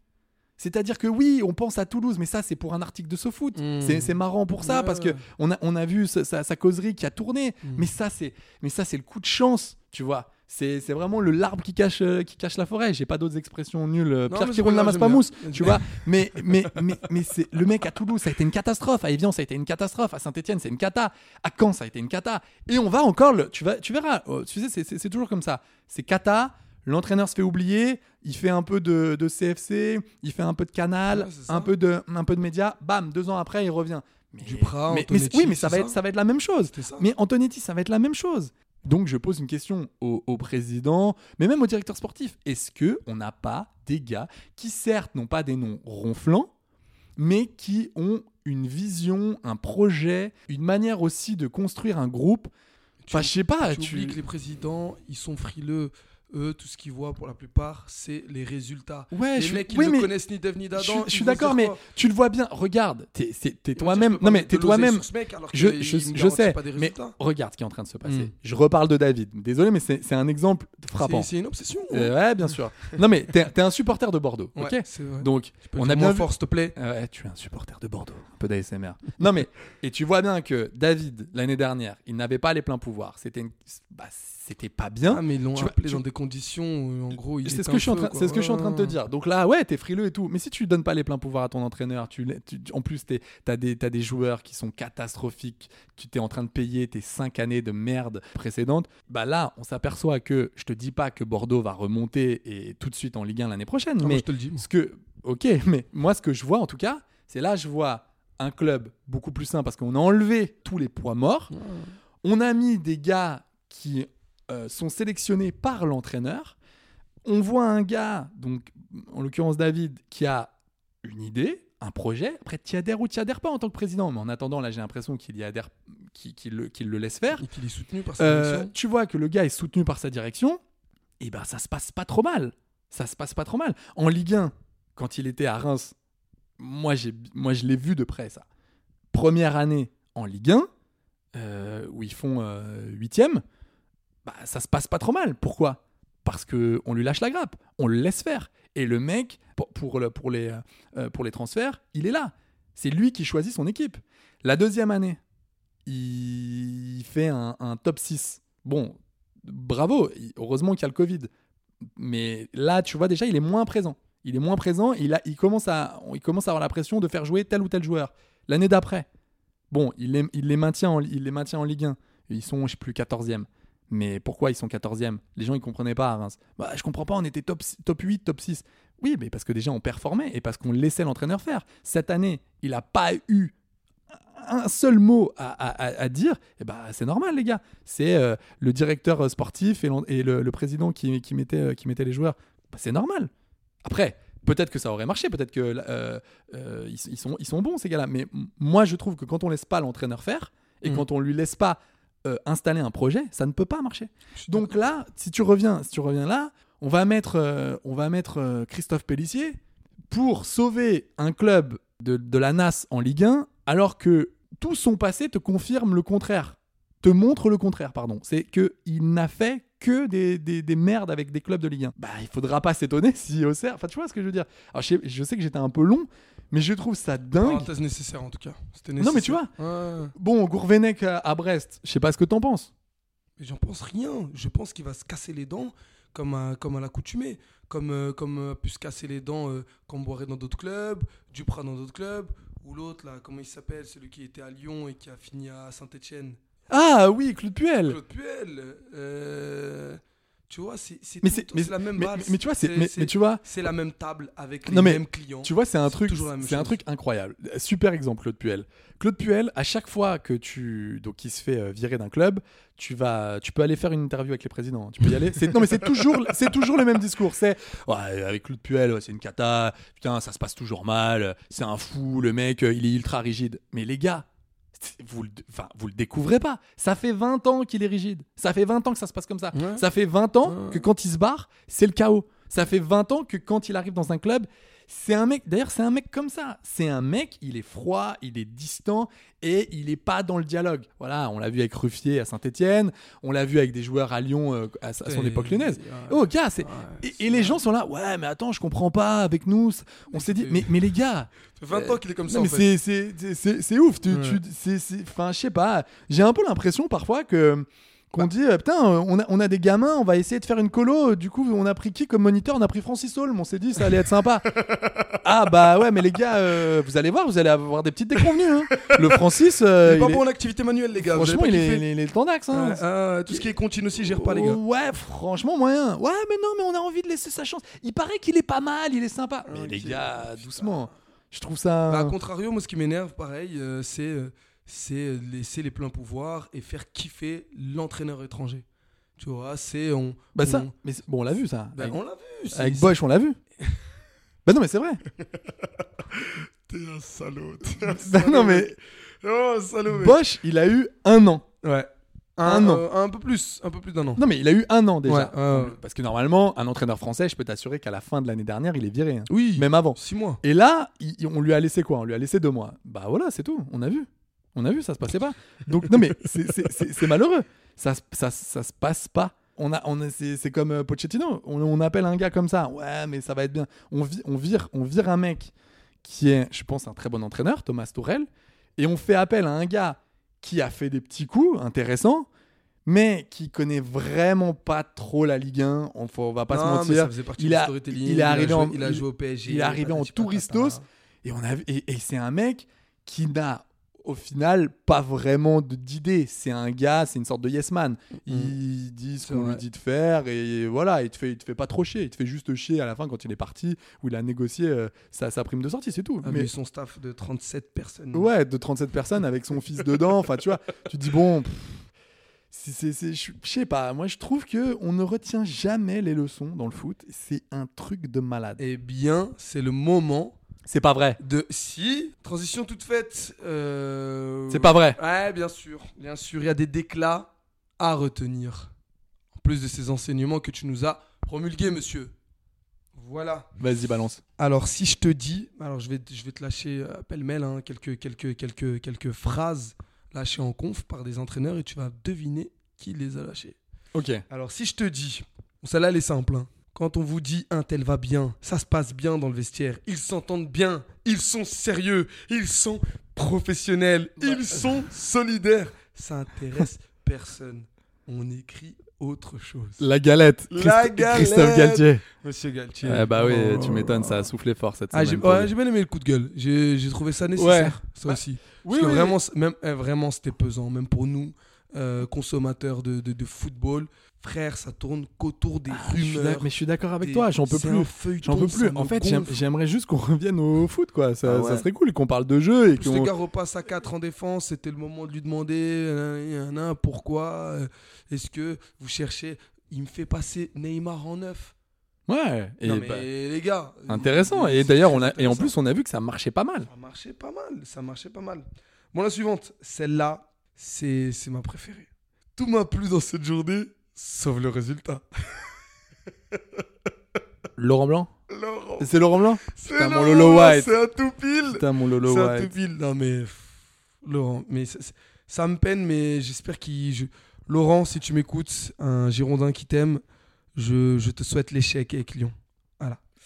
Speaker 1: C'est-à-dire que oui, on pense à Toulouse, mais ça, c'est pour un article de SoFoot.
Speaker 2: Mm.
Speaker 1: C'est- marrant pour ça,
Speaker 2: Ouais,
Speaker 1: parce que on a, on a vu sa, sa- sa causerie qui a tourné.
Speaker 2: Mm.
Speaker 1: Mais ça, c'est mais ça c'est le coup de chance, tu vois. C'est vraiment le l'arbre qui cache, euh, qui cache la forêt. J'ai pas d'autres expressions nulles. Euh, Pierre qui roule
Speaker 2: pas
Speaker 1: la
Speaker 2: grave,
Speaker 1: masse
Speaker 2: j'aime
Speaker 1: pas mousse, tu vois. Mais, mais, mais, mais c'est le mec à Toulouse, ça a été une catastrophe. À Evian, ça a été une catastrophe. À Saint-Etienne, c'est une cata. À Caen, ça a été une cata. Et on va encore le. Tu, vas, tu verras. euh, Tu sais, c'est- toujours comme ça. C'est cata. L'entraîneur se fait oublier, il fait un peu de, de CFC, il fait un peu de canal, un peu de, un peu de médias, bam, deux ans après, il revient. Mais,
Speaker 2: Duprat,
Speaker 1: mais, oui, mais ça va,
Speaker 2: ça
Speaker 1: être, ça va être la même chose. Mais Antonetti, ça va être la même chose. Donc je pose une question au, au président, mais même au directeur sportif. Est-ce que on n'a pas des gars qui certes n'ont pas des noms ronflants, mais qui ont une vision, un projet, une manière aussi de construire un groupe? Enfin, je sais pas.
Speaker 2: tu
Speaker 1: tu-
Speaker 2: oublies que les présidents, ils sont frileux. Eux, tout ce qu'ils voient pour la plupart, c'est les résultats.
Speaker 1: Ouais,
Speaker 2: les
Speaker 1: je-
Speaker 2: mecs, ils
Speaker 1: oui,
Speaker 2: ne connaissent ni Dev ni
Speaker 1: Je,
Speaker 2: d'Adam.
Speaker 1: suis- je
Speaker 2: ils
Speaker 1: suis d'accord, mais tu le vois bien. Regarde, t'es
Speaker 2: Ils dire,
Speaker 1: toi-même. Non, mais t'es toi-même. Je, je, sais, mais regarde ce qui est en train de se passer.
Speaker 2: Mm.
Speaker 1: Je reparle de David. Désolé, mais c'est un exemple frappant.
Speaker 2: C'est une obsession.
Speaker 1: Euh, ouais, bien sûr. non, mais t'es es un supporter de Bordeaux, ok. Donc, on a bien
Speaker 2: moins fort, s'il te plaît.
Speaker 1: Ouais, tu es un supporter de Bordeaux. Un peu d'ASMR. non, mais, et tu vois bien que David, l'année dernière, il n'avait pas les pleins pouvoirs. C'était bah, c'était pas bien.
Speaker 2: Ah, mais ils l'ont appelé dans des conditions où, en gros, il
Speaker 1: C'est ce que je suis en train, c'est ce que je suis en train de te dire. Donc là, ouais, t'es frileux et tout. Mais si tu donnes pas les pleins pouvoirs à ton entraîneur, tu, en plus t'es- t'as des, t'as des joueurs qui sont catastrophiques. Tu t'es en train de payer tes cinq années de merde précédentes. Bah là, on s'aperçoit que je te dis pas que Bordeaux va remonter et tout de suite en Ligue 1 l'année prochaine.
Speaker 2: Moi,
Speaker 1: mais
Speaker 2: je te le dis.
Speaker 1: ce que, ok, mais moi ce que je vois en tout cas, c'est là je vois un club beaucoup plus sain parce qu'on a enlevé tous les poids morts. On a mis des gars qui euh, sont sélectionnés par l'entraîneur. On voit un gars, donc en l'occurrence David, qui a une idée, un projet. Après, tu y adhères ou tu adhères pas en tant que président. Mais en attendant, là, j'ai l'impression qu'il y adhère, qu'il le, le laisse faire.
Speaker 2: Et qu'il est soutenu par sa
Speaker 1: Euh,
Speaker 2: direction.
Speaker 1: tu vois que le gars est soutenu par sa direction, et ben ça se passe pas trop mal. Ça se passe pas trop mal. En Ligue 1, quand il était à Reims, moi, moi je l'ai vu de près ça. Première année en Ligue 1, euh, où ils font euh, huitième, bah, ça se passe pas trop mal. Pourquoi? Parce que on lui lâche la grappe, on le laisse faire. Et le mec, euh, pour les transferts, il est là. C'est lui qui choisit son équipe. La deuxième année, il fait un, top 6. Bon, bravo, heureusement qu'il y a le Covid. Mais là, tu vois, déjà, il est moins présent. Il est moins présent, il, commence à, avoir la pression de faire jouer tel ou tel joueur. L'année d'après, bon, il les, il, les maintient en, il les maintient en Ligue 1. Ils sont, je sais plus, 14e. Mais pourquoi ils sont 14e Les gens, ils comprenaient pas à Reims. Bah, je comprends pas, on était top, top 8, top 6. Oui, mais parce que déjà, on performait et parce qu'on laissait l'entraîneur faire. Cette année, il n'a pas eu un seul mot à, à- à dire, et bah, c'est normal, les gars. C'est euh, le directeur sportif et, le, le président qui, qui, mettait, euh, qui mettait les joueurs. Bah, c'est normal. Après, peut-être que ça aurait marché, peut-être que euh, euh, ils, ils sont, ils sont bons, ces gars-là. Mais moi, je trouve que quand on laisse pas l'entraîneur faire et
Speaker 2: Mhm.
Speaker 1: quand on lui laisse pas euh, installer un projet, ça ne peut pas marcher. Donc là, si tu reviens, si tu reviens là, on va mettre, euh, on va mettre euh, Christophe Pellissier pour sauver un club de, de la NAS en Ligue 1, alors que tout son passé te confirme le contraire, te montre le contraire, pardon. C'est que il n'a fait que des, des, des merdes avec des clubs de Ligue 1. Bah, il faudra pas s'étonner si Auxerre. Enfin, tu vois ce que je veux dire. Alors, je sais, je sais que j'étais un peu long, mais je trouve ça dingue.
Speaker 2: Parenthèse nécessaire en tout cas.
Speaker 1: Non, mais tu.
Speaker 2: Ouais.
Speaker 1: Bon, Gourvenec à, à Brest, je sais pas ce que t'en penses.
Speaker 2: Mais j'en pense rien. Je pense qu'il va se casser les dents comme à, comme à l'accoutumée. Comme, euh, comme euh, a pu se casser les dents euh, Camboiré dans d'autres clubs, Duprat dans d'autres clubs, ou l'autre là, comment il s'appelle, celui qui était à Lyon et qui a fini à Saint-Etienne.
Speaker 1: Ah oui, Claude Puel.
Speaker 2: Claude Puel. euh, tu vois, c'est la même base.
Speaker 1: mais tu vois, c'est- tu vois-
Speaker 2: c'est la même table avec les
Speaker 1: Non, mais
Speaker 2: mêmes clients.
Speaker 1: Tu vois, c'est un truc, c'est un truc incroyable. Super exemple, Claude Puel. Claude Puel, à chaque fois que tu, donc, il se fait euh, virer d'un club, tu vas, tu peux aller faire une interview avec les présidents. Tu peux y aller. C'est- non, mais c'est toujours, c'est toujours le même discours. C'est, ouais, avec Claude Puel, ouais, c'est une cata. Putain, ça se passe toujours mal. C'est un fou, le mec, euh, il est ultra rigide. Mais les gars. Vous le, enfin, vous le découvrez pas. Ça fait 20 ans qu'il est rigide. Ça fait 20 ans que ça se passe comme ça.
Speaker 2: Ouais.
Speaker 1: Ça fait 20 ans que quand il se barre, c'est le chaos. Ça fait 20 ans que quand il arrive dans un club, c'est un mec. D'ailleurs, c'est un mec comme ça. C'est un mec, il est froid, il est distant et il est pas dans le dialogue. Voilà, on l'a vu avec Ruffier à Saint-Etienne, on l'a vu avec des joueurs à Lyon euh, à, à son
Speaker 2: Et-
Speaker 1: époque lyonnaise.
Speaker 2: ouais.
Speaker 1: Oh, gars, c'est.
Speaker 2: Ouais,
Speaker 1: et, et les gens sont là, ouais, mais attends, je comprends pas avec nous. On s'est dit, mais, mais les gars,
Speaker 2: Ça fait 20 ans qu'il est comme ça
Speaker 1: non,
Speaker 2: en
Speaker 1: mais
Speaker 2: fait.
Speaker 1: c'est- c'est- c'est c'est- c'est ouf. Tu,
Speaker 2: Ouais.
Speaker 1: tu- c'est- c'est- Enfin, je sais pas. J'ai un peu l'impression parfois que qu'on dit euh, putain, euh, on a, on a des gamins, on va essayer de faire une colo. euh, Du coup, on a pris qui comme moniteur? On a pris Francis Holm. On s'est dit ça allait être sympa. ah bah ouais, mais les gars, euh, vous allez voir, vous allez avoir des petites déconvenues. hein. Le Francis, euh,
Speaker 2: Il est pas
Speaker 1: il est-
Speaker 2: bon en activité manuelle, les gars.
Speaker 1: franchement, il est, il est- il est tendax. Hein.
Speaker 2: Ah, tout ce qui est continu aussi, gère pas, les gars.
Speaker 1: Ouais, franchement, moyen. Ouais, mais non, mais on a envie de laisser sa chance. Il paraît qu'il est pas mal, il est sympa. Mais les gars, doucement. Je trouve ça.
Speaker 2: Bah, à contrario, moi, ce qui m'énerve, pareil, c'est c'est laisser les pleins pouvoirs et faire kiffer l'entraîneur étranger. Tu vois, c'est on.
Speaker 1: Bah ça, mais bon, on l'a vu ça.
Speaker 2: bah,
Speaker 1: avec
Speaker 2: on l'a vu.
Speaker 1: avec Bosch, on l'a vu. bah non, mais c'est vrai.
Speaker 2: T'es un salaud.
Speaker 1: Bah non, mais
Speaker 2: Oh, salaud.
Speaker 1: Bosch, il a eu un an.
Speaker 2: Ouais.
Speaker 1: Un
Speaker 2: Un,
Speaker 1: an.
Speaker 2: euh, un peu plus, un peu plus d'un an.
Speaker 1: Non, mais il a eu un an déjà.
Speaker 2: Ouais.
Speaker 1: Parce que normalement, un entraîneur français, je peux t'assurer qu'à la fin de l'année dernière, il est viré. hein.
Speaker 2: Oui.
Speaker 1: Même avant.
Speaker 2: Six mois.
Speaker 1: Et là, il- on lui a laissé quoi? On lui a laissé deux mois. Bah voilà, c'est tout. On a vu. On a vu, ça se passait pas. Donc, non, mais c'est- malheureux. Ça, se- ça, ça se passe pas. On a, on c'est comme euh, Pochettino. On, on appelle un gars comme ça. Ouais, mais ça va être bien. On, vi- on, vire, on vire un mec qui est, je pense, un très bon entraîneur, Thomas Tourel. Et on fait appel à un gars qui a fait des petits coups intéressants, mais qui connaît vraiment pas trop la Ligue 1. On, faut- on va pas
Speaker 2: Non,
Speaker 1: se mentir. il, a, il est arrivé en,
Speaker 2: il a joué au PSG,
Speaker 1: Il est arrivé en touristos. Et, on a, et, et c'est un mec qui n'a au final pas vraiment d'idée. C'est un gars, c'est une sorte de yes man. Il dit ce qu'on lui dit de faire et voilà, il te, fait, il te fait pas trop chier. Il te fait juste chier à la fin quand il est parti où il a négocié euh, sa, sa prime de sortie, c'est tout.
Speaker 2: Ah,
Speaker 1: Mais
Speaker 2: mais son staff de 37 personnes.
Speaker 1: ouais, de 37 personnes avec son fils dedans. Enfin, tu vois, tu te dis bon. je sais pas, moi je trouve que on ne retient jamais les leçons dans le foot. C'est un truc de malade.
Speaker 2: Eh bien, c'est le moment
Speaker 1: C'est pas vrai.
Speaker 2: de. Si, transition toute faite. euh,
Speaker 1: C'est pas vrai.
Speaker 2: Ouais, bien sûr. Bien sûr, il y a des déclats à retenir. En plus de ces enseignements que tu nous as promulgués, monsieur. Voilà.
Speaker 1: Vas-y, balance.
Speaker 2: Alors, si je te dis, alors je vais, je vais te lâcher euh, pêle-mêle hein, quelques, quelques, quelques, quelques phrases lâchées en conf par des entraîneurs et tu vas deviner qui les a lâchées.
Speaker 1: Ok.
Speaker 2: Alors, si je te dis, bon, celle-là, elle est simple. hein. Quand on vous dit un tel va bien, ça se passe bien dans le vestiaire. Ils s'entendent bien, ils sont sérieux, ils sont professionnels, ils sont solidaires. Ça intéresse personne. On écrit autre chose.
Speaker 1: La galette.
Speaker 2: La galette.
Speaker 1: Christophe Galtier.
Speaker 2: Monsieur Galtier.
Speaker 1: Eh bah oui,
Speaker 2: Oh.
Speaker 1: tu m'étonnes, ça a soufflé fort cette
Speaker 2: Ah, j'ai
Speaker 1: semaine.
Speaker 2: ouais, j'ai bien aimé le coup de gueule. J'ai trouvé ça nécessaire, ça
Speaker 1: Bah,
Speaker 2: aussi.
Speaker 1: oui,
Speaker 2: Parce que
Speaker 1: oui.
Speaker 2: vraiment, même, eh, vraiment c'était pesant, même pour nous. euh, consommateur de, de- de football, frère, ça tourne qu'autour des
Speaker 1: Ah,
Speaker 2: rumeurs.
Speaker 1: mais je suis d'accord avec
Speaker 2: des-
Speaker 1: toi, j'en peux plus. J'en peux plus. En fait, j'aimerais juste qu'on revienne au foot, quoi. Ça,
Speaker 2: Ah ouais.
Speaker 1: ça serait cool qu'on parle de jeu et
Speaker 2: Plus le gars repasse à 4 en défense, c'était le moment de lui demander euh, nan, nan, pourquoi euh, est-ce que vous cherchez Il me fait passer Neymar en neuf.
Speaker 1: Ouais. Et
Speaker 2: non mais
Speaker 1: bah,
Speaker 2: les gars.
Speaker 1: intéressant.
Speaker 2: euh,
Speaker 1: Et d'ailleurs, on a et en plus, on a vu que ça marchait pas mal.
Speaker 2: Ça marchait pas mal, ça marchait pas mal. Bon, la suivante, celle-là, c'est ma préférée. Tout m'a plu dans cette journée, sauf le résultat.
Speaker 1: Laurent Blanc.
Speaker 2: Laurent,
Speaker 1: C'est Laurent Blanc.
Speaker 2: c'est
Speaker 1: mon Lolo White.
Speaker 2: C'est un tout pile.
Speaker 1: Putain, mon Lolo
Speaker 2: C'est un tout pile. Non mais Laurent, mais ça, ça- ça me peine, mais j'espère qu'il. je- Laurent, si tu m'écoutes, un Girondin qui t'aime, je, je te souhaite l'échec avec Lyon.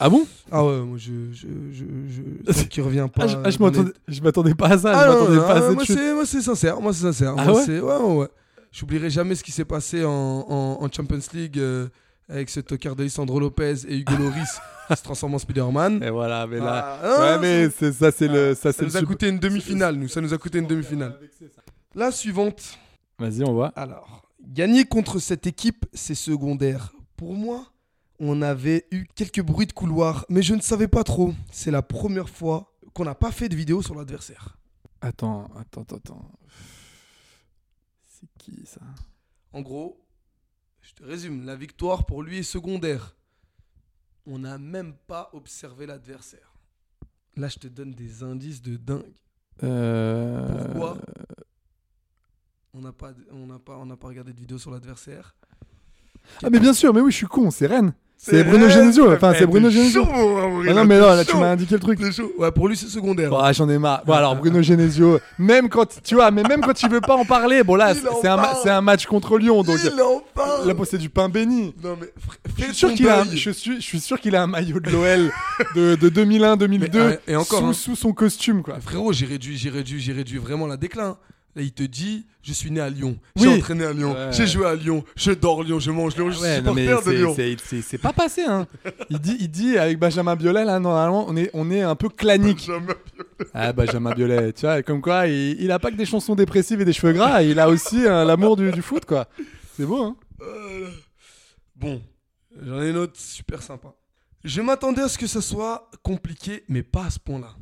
Speaker 1: Ah bon?
Speaker 2: Ah ouais, moi je je je, qu'il revient pas.
Speaker 1: Ah, je, ah, je
Speaker 2: les-
Speaker 1: m'attendais- pas à ça.
Speaker 2: Ah
Speaker 1: je
Speaker 2: non,
Speaker 1: m'attendais
Speaker 2: non,
Speaker 1: pas à cette
Speaker 2: moi c'est sincère, moi c'est sincère.
Speaker 1: Ah
Speaker 2: Moi,
Speaker 1: ouais?
Speaker 2: c'est- ouais, ouais, ouais. J'oublierai jamais ce qui s'est passé en, en, en Champions League euh, avec ce tocard d'Alessandro Lopez et Hugo Loris qui se transforme en Spider-Man.
Speaker 1: Et voilà, mais là.
Speaker 2: Ah,
Speaker 1: ouais, mais
Speaker 2: ça-
Speaker 1: c'est ça, c'est le, ça,
Speaker 2: ça nous a coûté une demi-finale, nous. Ça nous a coûté une demi-finale. La suivante.
Speaker 1: Vas-y, on voit.
Speaker 2: Alors, gagner contre cette équipe, c'est secondaire. Pour moi, on avait eu quelques bruits de couloir, mais je ne savais pas trop. C'est la première fois qu'on n'a pas fait de vidéo sur l'adversaire.
Speaker 1: Attends, attends, attends, attends. C'est qui ça
Speaker 2: En gros, je te résume, la victoire pour lui est secondaire. On n'a même pas observé l'adversaire. Là, je te donne des indices de dingue.
Speaker 1: euh...
Speaker 2: Pourquoi On n'a pas, on n'a pas, on n'a pas regardé de vidéo sur l'adversaire.
Speaker 1: Ah, mais bien sûr, mais oui, je suis con, c'est Rennes. C'est Bruno Genesio, enfin, c'est Bruno Genesio. Ah non, mais non, là, tu m'as indiqué le truc.
Speaker 2: Ouais, pour lui, c'est secondaire.
Speaker 1: J'en ai marre. Bon, alors, Bruno Genesio, même quand, tu vois, mais même quand il veut pas en parler, bon, là, c'est un, c'est match contre Lyon, donc.
Speaker 2: Il en parle.
Speaker 1: Là, c'est du pain béni.
Speaker 2: Non, mais fr-
Speaker 1: Je suis, sûr qu'il a, un-
Speaker 2: deuil.
Speaker 1: je, suis, je suis sûr qu'il a un maillot de l'OL de, de 2001-2002
Speaker 2: Mais, euh, et encore,
Speaker 1: sous,
Speaker 2: hein.
Speaker 1: sous son costume, quoi.
Speaker 2: Frérot, j'ai réduit, j'ai réduit, j'ai réduit vraiment la déclin. Là, il te dit, je suis né à Lyon, j'ai entraîné à Lyon,
Speaker 1: Ouais.
Speaker 2: j'ai joué à Lyon, je dors Lyon, je mange Lyon, je suis
Speaker 1: Ouais,
Speaker 2: supporter de Lyon.
Speaker 1: c'est- pas passé, hein. Il dit, il dit avec Benjamin Biolay, là, normalement, on est, on est un peu clanique.
Speaker 2: Jamais.
Speaker 1: Ah, Benjamin Biolay, tu vois, comme quoi, il, il a pas que des chansons dépressives et des cheveux gras, il a aussi euh, l'amour du, du foot, quoi. C'est beau, hein.
Speaker 2: Euh, Bon, j'en ai une autre super sympa. Je m'attendais à ce que ça soit compliqué, mais pas à ce point-là.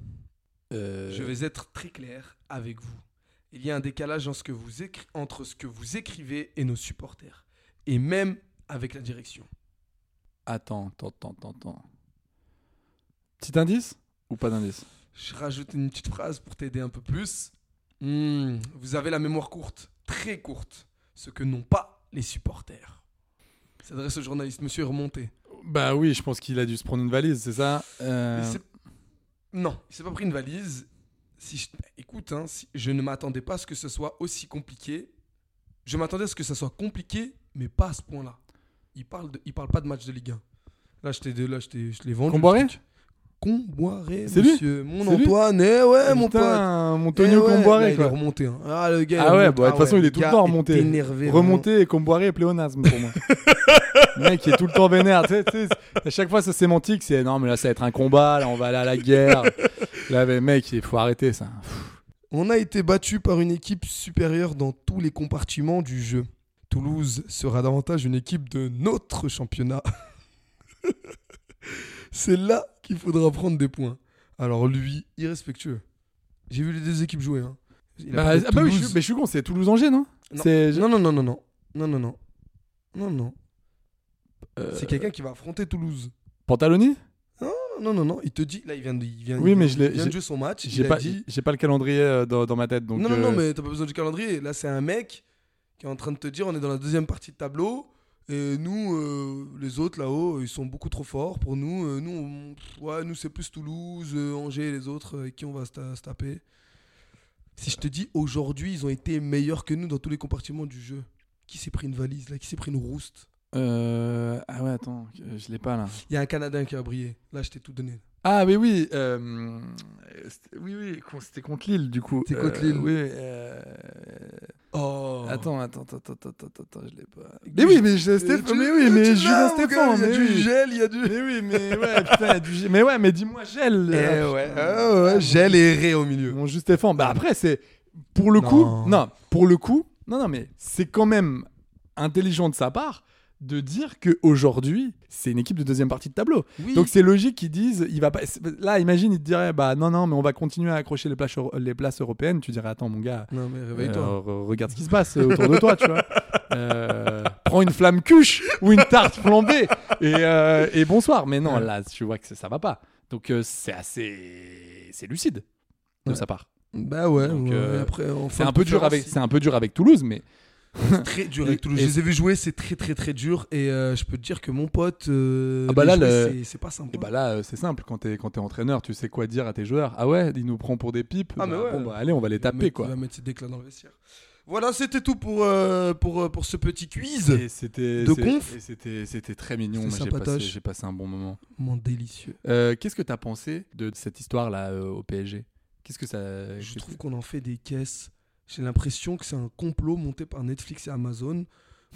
Speaker 1: Euh,
Speaker 2: Je vais être très clair avec vous. Il y a un décalage entre ce que vous, écri- entre ce que vous écrivez et nos supporters. Et même avec la direction.
Speaker 1: Attends, attends, attends, attends, attends. Petit indice Ou pas d'indice?
Speaker 2: Je rajoute une petite phrase pour t'aider un peu plus. Hmm, vous avez la mémoire courte, très courte, ce que n'ont pas les supporters. S'adresse au journaliste, monsieur est remonté.
Speaker 1: Bah oui, je pense qu'il a dû se prendre une valise, c'est ça? Euh,
Speaker 2: Non, il s'est pas pris une valise. Si je- Écoute, hein, si- je ne m'attendais pas à ce que ce soit aussi compliqué. Je m'attendais à ce que ça soit compliqué, mais pas à ce point-là. Il parle, de... il parle pas de match de Ligue 1. Là, je t'ai, là, je t'ai- je l'ai vendu.
Speaker 1: Comboiré.
Speaker 2: Comboiré,
Speaker 1: C'est lui
Speaker 2: monsieur. Mon Antoine, eh ouais, mon pote.
Speaker 1: Mon
Speaker 2: Eh
Speaker 1: Tonio
Speaker 2: ouais,
Speaker 1: Comboiré,
Speaker 2: là, il est remonté. hein. Ah, le gars,
Speaker 1: Ah ouais, bah, de toute façon, il est tout le temps remonté.
Speaker 2: énervé.
Speaker 1: Remonté et Comboiré pléonasme pour moi. le mec qui est tout le temps vénère. Tu sais, tu sais, à chaque fois, c'est sémantique. C'est non, mais là, ça va être un combat. Là, on va aller à la guerre. Là, mais mec, il faut arrêter ça.
Speaker 2: On a été battu par une équipe supérieure dans tous les compartiments du jeu. Toulouse sera davantage une équipe de notre championnat. C'est là qu'il faudra prendre des points. Alors lui, irrespectueux. J'ai vu les deux équipes jouer. hein.
Speaker 1: Bah, ah bah oui, je, mais je suis con. C'est Toulouse-Angers, non,
Speaker 2: Non.
Speaker 1: C'est
Speaker 2: Non, non, non, non, non. Non, non, non. Non, non.
Speaker 1: euh,
Speaker 2: C'est quelqu'un qui va affronter Toulouse.
Speaker 1: Pantaloni
Speaker 2: Non, non, non. Il te dit, là, il vient de, il vient,
Speaker 1: Oui,
Speaker 2: il
Speaker 1: mais
Speaker 2: vient-
Speaker 1: je l'ai-
Speaker 2: il vient de
Speaker 1: j'ai-
Speaker 2: jouer son match.
Speaker 1: J'ai pas,
Speaker 2: dit,
Speaker 1: le calendrier euh, dans, dans ma tête. Donc,
Speaker 2: non, non, non,
Speaker 1: euh,
Speaker 2: mais t'as pas besoin du calendrier. Là, c'est un mec qui est en train de te dire on est dans la deuxième partie de tableau. Et nous, euh, les autres là-haut, ils sont beaucoup trop forts pour nous. Euh, nous, on- ouais, nous c'est plus Toulouse, euh, Angers et les autres avec qui on va se, ta- se taper. Si je te dis aujourd'hui, ils ont été meilleurs que nous dans tous les compartiments du jeu. Qui s'est pris une valise là Qui s'est pris une rouste?
Speaker 1: Euh, ah ouais, attends, euh, je l'ai pas là.
Speaker 2: Il y a un Canadien qui a brillé. Là, je t'ai tout donné.
Speaker 1: Ah, mais oui, euh, oui, oui, c'était contre Lille du coup.
Speaker 2: C'était contre
Speaker 1: Euh,
Speaker 2: Lille.
Speaker 1: Oui, euh,
Speaker 2: Oh
Speaker 1: Attends, attends, attends, attends, attends, attends, je l'ai pas. Mais oui, mais je- Stéph- mais oui, mais Julien Stéphane,
Speaker 2: Il y a
Speaker 1: mais
Speaker 2: du
Speaker 1: oui.
Speaker 2: gel, il y a du.
Speaker 1: Mais oui, mais ouais, putain, il y a du gel. Mais ouais, mais dis-moi gel.
Speaker 2: Eh ouais, ah ouais, gel et ré au milieu.
Speaker 1: Mon juste Stéphane. Bah après, c'est pour le coup,
Speaker 2: Non.
Speaker 1: non, pour le coup, non, non, mais c'est quand même intelligent de sa part de dire que aujourd'hui c'est une équipe de deuxième partie de tableau.
Speaker 2: Oui.
Speaker 1: Donc c'est logique qu'ils disent, il va pas. Là, imagine, il te dirait, bah non, non, mais on va continuer à accrocher les places, les places européennes. Tu dirais, attends, mon gars,
Speaker 2: Non, mais
Speaker 1: euh,
Speaker 2: réveille-toi.
Speaker 1: re- regarde ce qui se passe autour de toi, tu vois. Euh, prends une flamme cuche ou une tarte flambée et, euh, et bonsoir. Mais non, là, tu vois que ça, ça va pas. Donc euh, c'est assez, c'est lucide de
Speaker 2: Ouais.
Speaker 1: sa part.
Speaker 2: Bah ouais,
Speaker 1: euh, C'est un peu dur avec, c'est un peu dur avec Toulouse, mais
Speaker 2: C'est très dur avec Toulouse.
Speaker 1: Et-
Speaker 2: Je les ai vus jouer, c'est très très très dur. Et euh, je peux te dire que mon pote, euh,
Speaker 1: Ah bah là, le-
Speaker 2: c'est- pas simple.
Speaker 1: Et bah là, euh, c'est simple, quand t'es quand t'es entraîneur, tu sais quoi dire à tes joueurs. Ah ouais, il nous prend pour des pipes.
Speaker 2: Ah, mais
Speaker 1: Bah,
Speaker 2: ouais.
Speaker 1: Bon, bah, allez, on va les
Speaker 2: Il va
Speaker 1: taper
Speaker 2: mettre-
Speaker 1: quoi.
Speaker 2: Il va mettre ses déclats dans le vestiaire. Voilà, c'était tout pour, euh, pour, pour ce petit quiz. De conf.
Speaker 1: c'était très mignon. J'ai passé, passé un bon moment.
Speaker 2: Mon délicieux.
Speaker 1: Qu'est-ce que t'as pensé de cette histoire là au PSG Qu'est-ce que ça
Speaker 2: Je trouve qu'on en fait des caisses. J'ai l'impression que c'est un complot monté par Netflix et Amazon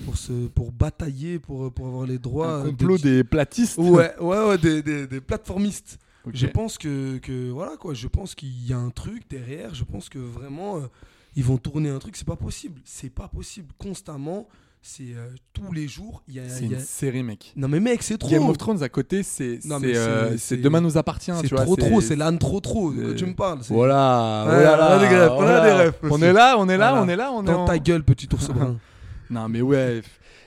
Speaker 2: pour, se, pour batailler, pour, pour avoir les droits.
Speaker 1: un
Speaker 2: euh,
Speaker 1: complot
Speaker 2: des...
Speaker 1: des platistes
Speaker 2: Ouais, ouais, ouais, des, des, des plateformistes. Je pense que, que voilà quoi, je pense qu'il y a un truc derrière. Je pense que vraiment euh, ils vont tourner un truc. C'est pas possible. C'est pas possible. Constamment, c'est euh, tous les jours. Il y a,
Speaker 1: C'est
Speaker 2: y
Speaker 1: une
Speaker 2: a-
Speaker 1: série, mec.
Speaker 2: Non mais mec, c'est trop.
Speaker 1: Game of Thrones à côté, c'est
Speaker 2: Non,
Speaker 1: c'est,
Speaker 2: mais
Speaker 1: euh,
Speaker 2: c'est-
Speaker 1: demain nous appartient.
Speaker 2: c'est
Speaker 1: tu vois,
Speaker 2: trop trop. C'est l'âne trop trop. De quoi tu me parles c'est-
Speaker 1: Voilà,
Speaker 2: Ouais,
Speaker 1: voilà,
Speaker 2: on a des refs, on a des refs
Speaker 1: On est là, on est là, on est là, on est
Speaker 2: Dans
Speaker 1: en-
Speaker 2: ta gueule, petit ours brun.
Speaker 1: Non, mais ouais.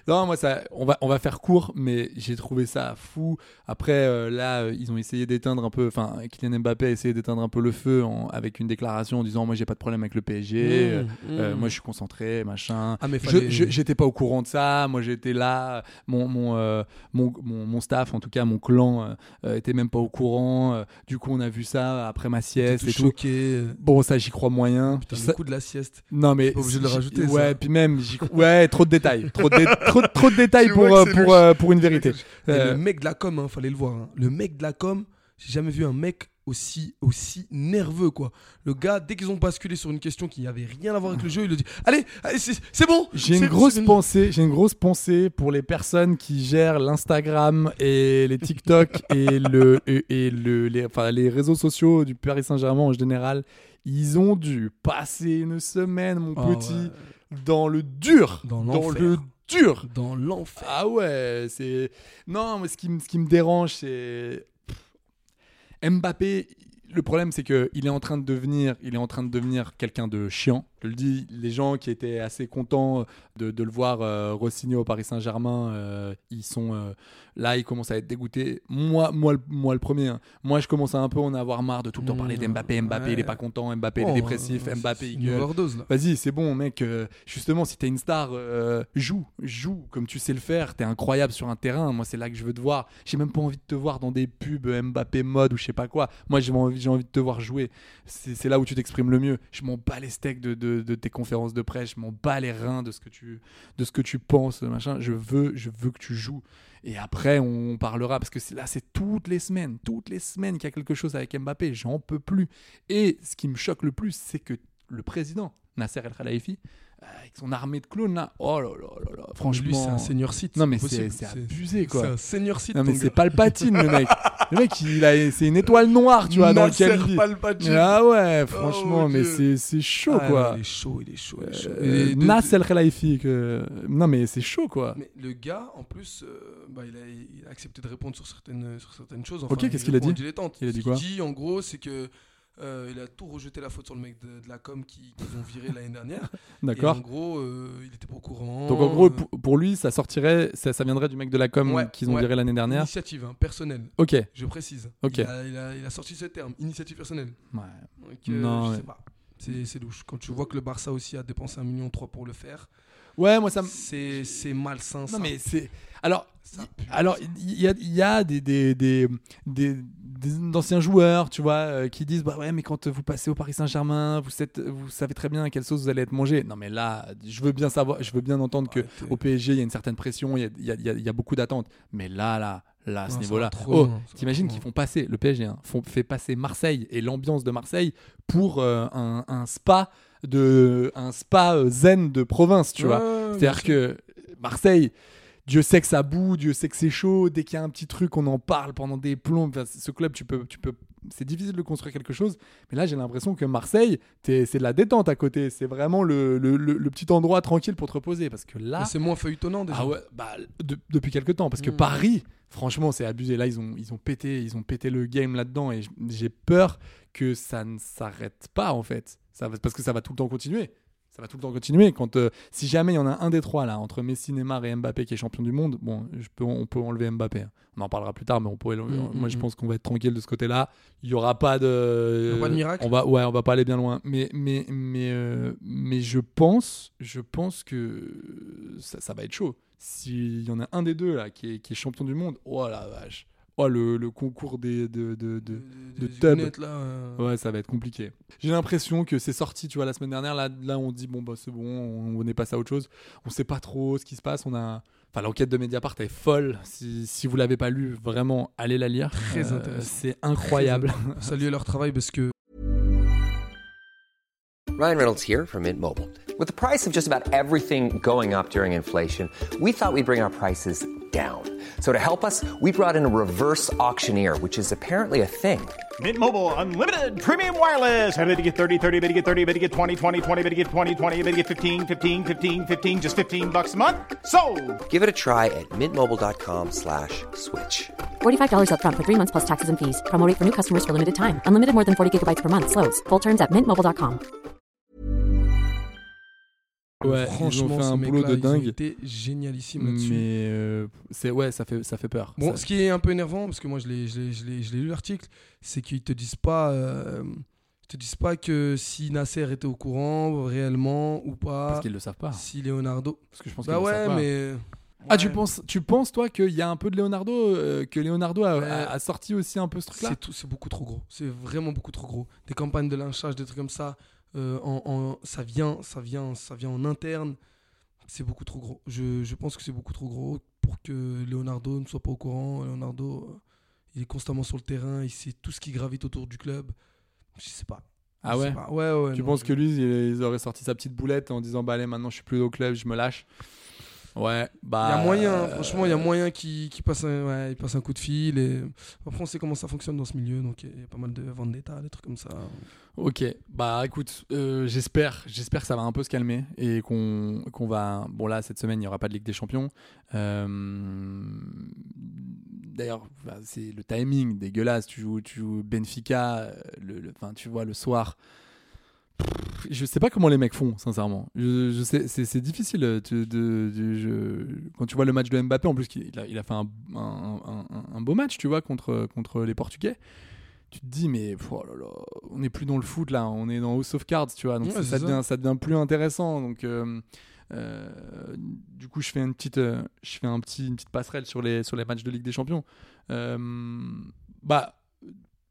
Speaker 1: Non, moi, ça, on, va, on va faire court, mais j'ai trouvé ça fou. Après, euh, là, euh, ils ont essayé d'éteindre un peu, enfin, Kylian Mbappé a essayé d'éteindre un peu le feu en- avec une déclaration en disant Moi, j'ai pas de problème avec le PSG,
Speaker 2: Mmh,
Speaker 1: euh,
Speaker 2: mmh.
Speaker 1: moi, je suis concentré, machin.
Speaker 2: Ah mais fallait-
Speaker 1: je- J'étais pas au courant de ça, moi j'étais là, mon, mon, mon, mon, mon staff, en tout cas mon clan, était même pas au courant. du coup, on a vu ça après ma sieste
Speaker 2: tout
Speaker 1: et tout.
Speaker 2: choqué.
Speaker 1: Bon, ça, j'y crois moyen.
Speaker 2: Putain,
Speaker 1: Ça-
Speaker 2: le coup de la sieste.
Speaker 1: non mais
Speaker 2: pas obligé de le
Speaker 1: j'y-
Speaker 2: rajouter,
Speaker 1: Ouais,
Speaker 2: ça.
Speaker 1: puis même ouais, trop de détails, trop de, dé- trop, de- trop de détails pour euh, pour euh, pour une vérité.
Speaker 2: Et
Speaker 1: Euh,
Speaker 2: le mec de la com, hein, fallait le voir. hein. Le mec de la com, j'ai jamais vu un mec aussi aussi nerveux quoi. Le gars, dès qu'ils ont basculé sur une question qui n'avait rien à voir avec le jeu, il le dit Allez, allez, c'est bon.
Speaker 1: J'ai une grosse pensée, j'ai une grosse pensée pour les personnes qui gèrent l'Instagram et les TikTok et le et, et le les, enfin, les réseaux sociaux du Paris Saint-Germain en général. Ils ont dû passer une semaine, mon
Speaker 2: Ah
Speaker 1: petit,
Speaker 2: ouais.
Speaker 1: dans le dur,
Speaker 2: Dans
Speaker 1: dans le dur.
Speaker 2: Dans l'enfer.
Speaker 1: Ah ouais, c'est. Non, mais ce qui, me- ce qui me dérange, c'est. Mbappé, le problème, c'est que il est en train de devenir, il est en train de devenir quelqu'un de chiant. Je le dis, les gens qui étaient assez contents de, de le voir euh, re-signer au Paris Saint-Germain, euh, ils sont euh, là, ils commencent à être dégoûtés. Moi, moi, le- moi le premier. hein. Moi, je commence à un peu en avoir marre de tout le temps parler
Speaker 2: Mmh,
Speaker 1: d'Mbappé. Mbappé, il est pas content. Mbappé, il
Speaker 2: Oh,
Speaker 1: est dépressif.
Speaker 2: euh,
Speaker 1: Mbappé, il gueule. Vas-y, c'est bon, mec. euh, justement, si t'es une star, joue, joue comme tu sais le faire. T'es incroyable sur un terrain. Moi, c'est là que je veux te voir. J'ai même pas envie de te voir dans des pubs Mbappé mode ou je sais pas quoi. Moi, j'ai envie, envie de te voir jouer. C'est c'est là où tu t'exprimes le mieux. Je m'en bats les steaks de, de- de tes conférences de presse. Je m'en bats les reins de ce que tu, de ce que tu penses, machin. Je veux, je veux que tu joues. Et après, on parlera parce que là, c'est toutes les semaines, toutes les semaines qu'il y a quelque chose avec Mbappé. J'en peux plus. Et ce qui me choque le plus, c'est que le président, Nasser El euh, avec son armée de clones là, oh là là là là, franchement.
Speaker 2: Lui, c'est un senior site.
Speaker 1: Non, mais c'est abusé quoi.
Speaker 2: C'est un senior site.
Speaker 1: Non, mais c'est. Palpatine le mec. Le mec, il a, c'est une étoile noire, tu vois, dans lequel il vit.
Speaker 2: Palpatine.
Speaker 1: Ah ouais, franchement,
Speaker 2: mon
Speaker 1: mais c'est c'est chaud
Speaker 2: Ah,
Speaker 1: quoi.
Speaker 2: Il est chaud, il est chaud. Il est chaud.
Speaker 1: Euh,
Speaker 2: de-
Speaker 1: que... non mais c'est chaud quoi.
Speaker 2: Mais le gars, en plus, euh, bah, il, a, il a accepté de répondre sur certaines, sur certaines choses.
Speaker 1: Ok, qu'est-ce qu'il a dit. Il a dit quoi
Speaker 2: qu'il dit, en gros, c'est que euh, il a tout rejeté la faute sur le mec de, de la com qui- qu'ils ont viré l'année dernière.
Speaker 1: D'accord.
Speaker 2: En gros, euh, il était pas au courant.
Speaker 1: Donc en gros,
Speaker 2: euh,
Speaker 1: pour, pour lui, ça sortirait, ça, ça viendrait du mec de la com
Speaker 2: Ouais,
Speaker 1: qu'ils ont
Speaker 2: ouais.
Speaker 1: viré l'année dernière.
Speaker 2: Initiative, hein, personnelle,
Speaker 1: Ok.
Speaker 2: je précise.
Speaker 1: Ok.
Speaker 2: Il a, il a- il a sorti ce terme, initiative personnelle.
Speaker 1: Ouais.
Speaker 2: Donc, euh,
Speaker 1: Non,
Speaker 2: je sais pas. C'est louche. Quand tu vois que le Barça aussi a dépensé 1,3 million pour le faire,
Speaker 1: Ouais, moi ça me.
Speaker 2: c'est malsain.
Speaker 1: Non
Speaker 2: ça.
Speaker 1: mais c'est. Alors,
Speaker 2: Ça
Speaker 1: y- alors il y a, il y a des, des, des, des- des anciens joueurs, tu vois, euh, qui disent bah ouais, mais quand vous passez au Paris Saint-Germain, vous, êtes- vous savez très bien à quelle sauce vous allez être mangé. Non mais là, je veux bien savoir, je veux bien entendre que
Speaker 2: Arrêtez.
Speaker 1: au PSG il y a une certaine pression, il y a, il y a- il y a- il y a beaucoup d'attentes. Mais là, là, là, à ce niveau-là, oh, t'imagines qu'ils font passer le PSG, hein, font, fait passer Marseille et l'ambiance de Marseille pour euh, un, un spa de un spa euh, zen de province, tu vois.
Speaker 2: Ouais,
Speaker 1: C'est-à-dire que Marseille, Dieu sait que ça boue, Dieu sait que c'est chaud. Dès qu'il y a un petit truc, on en parle pendant des plombs. Enfin, ce club, tu peux, tu peux c'est difficile de construire quelque chose. Mais là, j'ai l'impression que Marseille, c'est de la détente à côté. C'est vraiment le, le- le- le petit endroit tranquille pour te reposer. Parce que là,
Speaker 2: Mais C'est moins feuilletonnant déjà.
Speaker 1: ah ouais, bah, de- depuis quelques temps. Parce que
Speaker 2: Mm.
Speaker 1: Paris, franchement, c'est abusé. Là, ils ont, ils ont pété, ils ont pété le game là-dedans. Et j'ai peur que ça ne s'arrête pas, en fait. Ça parce que ça va tout le temps continuer. Ça va tout le temps continuer. Quand, euh, si jamais il y en a un des trois, là, entre Messi, Neymar et Mbappé qui est champion du monde, bon, je peux, on peut enlever Mbappé. hein. On en parlera plus tard, mais on pourrait, l'enlever.
Speaker 2: Mm,
Speaker 1: moi,
Speaker 2: mm,
Speaker 1: je
Speaker 2: mm.
Speaker 1: pense qu'on va être tranquille de ce côté-là. Il y aura pas de,
Speaker 2: Il y aura pas de miracle
Speaker 1: On va, ouais, on va pas aller bien loin. Mais, mais, mais, euh, mais je pense, je pense que ça, ça va être chaud. S'il y en a un des deux là qui est, qui est champion du monde, oh la vache. Oh le, le concours des, de, de, de, de
Speaker 2: des
Speaker 1: tub.
Speaker 2: lunettes, là. euh,
Speaker 1: Ouais, ça va être compliqué. J'ai l'impression que c'est sorti, tu vois, la semaine dernière. Là, là on dit, bon, bah, c'est bon, on, on est passé à autre chose. On sait pas trop ce qui se passe. On a. Enfin, l'enquête de Mediapart est folle. Si, si vous l'avez pas lu, vraiment, allez la lire. Euh,
Speaker 2: Très intéressant.
Speaker 1: C'est incroyable.
Speaker 2: Saluer leur travail parce que
Speaker 4: Ryan Reynolds here from Mint Mobile. With the price of just about everything going up during inflation, we thought we'd bring our prices down. So to help us, we brought in a reverse auctioneer, which is apparently a thing.
Speaker 3: Mint Mobile unlimited premium wireless. Ready to get 30, 30, bit to get 30, bit to get 20, 20, 20, bit to get 20, 20, bit to get 15, 15, 15, 15 just 15 bucks a month. So,
Speaker 4: Give it a try at mintmobile.com slash switch.
Speaker 6: $45 upfront for three months plus taxes and fees. Promo rate for new customers for limited time. Unlimited more than 40 gigabytes per month. Slows. Full terms at mintmobile.com.
Speaker 1: Ouais, ils ont
Speaker 2: franchement,
Speaker 1: fait un boulot de dingue.
Speaker 2: été génialissimes là-dessus.
Speaker 1: Mais euh, c'est ouais, ça fait ça fait peur.
Speaker 2: Bon,
Speaker 1: Ça-
Speaker 2: ce qui est un peu énervant, parce que moi je l'ai, je l'ai, je l'ai, je l'ai lu l'article, c'est qu'ils te disent pas, euh, ils te disent pas que si Nasser était au courant réellement ou pas,
Speaker 1: parce qu'ils le savent pas.
Speaker 2: si Leonardo.
Speaker 1: Parce que je pense
Speaker 2: Bah
Speaker 1: qu'ils le
Speaker 2: ouais,
Speaker 1: savent pas.
Speaker 2: mais.
Speaker 1: Ah, tu
Speaker 2: Ouais.
Speaker 1: penses, tu penses toi qu'il y a un peu de Leonardo, euh, que Leonardo a,
Speaker 2: Ouais.
Speaker 1: a- a sorti aussi un peu ce truc-là?
Speaker 2: C'est beaucoup trop gros. C'est vraiment beaucoup trop gros. Des campagnes de lynchage, des trucs comme ça, euh, en, en- ça vient, ça vient, ça vient en interne. C'est beaucoup trop gros. Je, je pense que c'est beaucoup trop gros pour que Leonardo ne soit pas au courant. Leonardo, euh, il est constamment sur le terrain, il sait tout ce qui gravite autour du club. Je sais pas.
Speaker 1: Ah ouais?
Speaker 2: pas. Ouais, ouais.
Speaker 1: Tu
Speaker 2: non,
Speaker 1: penses
Speaker 2: je-
Speaker 1: que lui, il, il aurait sorti sa petite boulette en disant bah allez maintenant je suis plus au club, je me lâche? Ouais, bah.
Speaker 2: Il y a moyen,
Speaker 1: euh,
Speaker 2: franchement, il y a moyen qu'il qu'il passe, un, ouais, il passe un coup de fil. Et... Après, on sait comment ça fonctionne dans ce milieu, donc il y a pas mal de vendetta, des trucs comme ça.
Speaker 1: Ok, bah écoute, euh, j'espère, j'espère que ça va un peu se calmer et qu'on qu'on va. Bon là, cette semaine, il n'y aura pas de Ligue des Champions. Euh, D'ailleurs, bah, c'est le timing dégueulasse. Tu joues, tu joues Benfica, le, le- enfin, tu vois le soir. Je sais pas comment les mecs font, sincèrement. Je, je sais, c'est difficile. euh, de- de- de- je- quand tu vois le match de Mbappé, en plus, il a, il a fait un, un- un- un beau match, tu vois, contre, contre les Portugais tu te dis mais oh là là, on n'est plus dans le foot là, on est dans House of Cards, tu vois, donc
Speaker 2: Ouais,
Speaker 1: ça, devient ça devient plus intéressant. Donc euh, euh, du coup, je fais une petite euh, je fais un petit une petite passerelle sur les sur les matchs de Ligue des Champions. Bah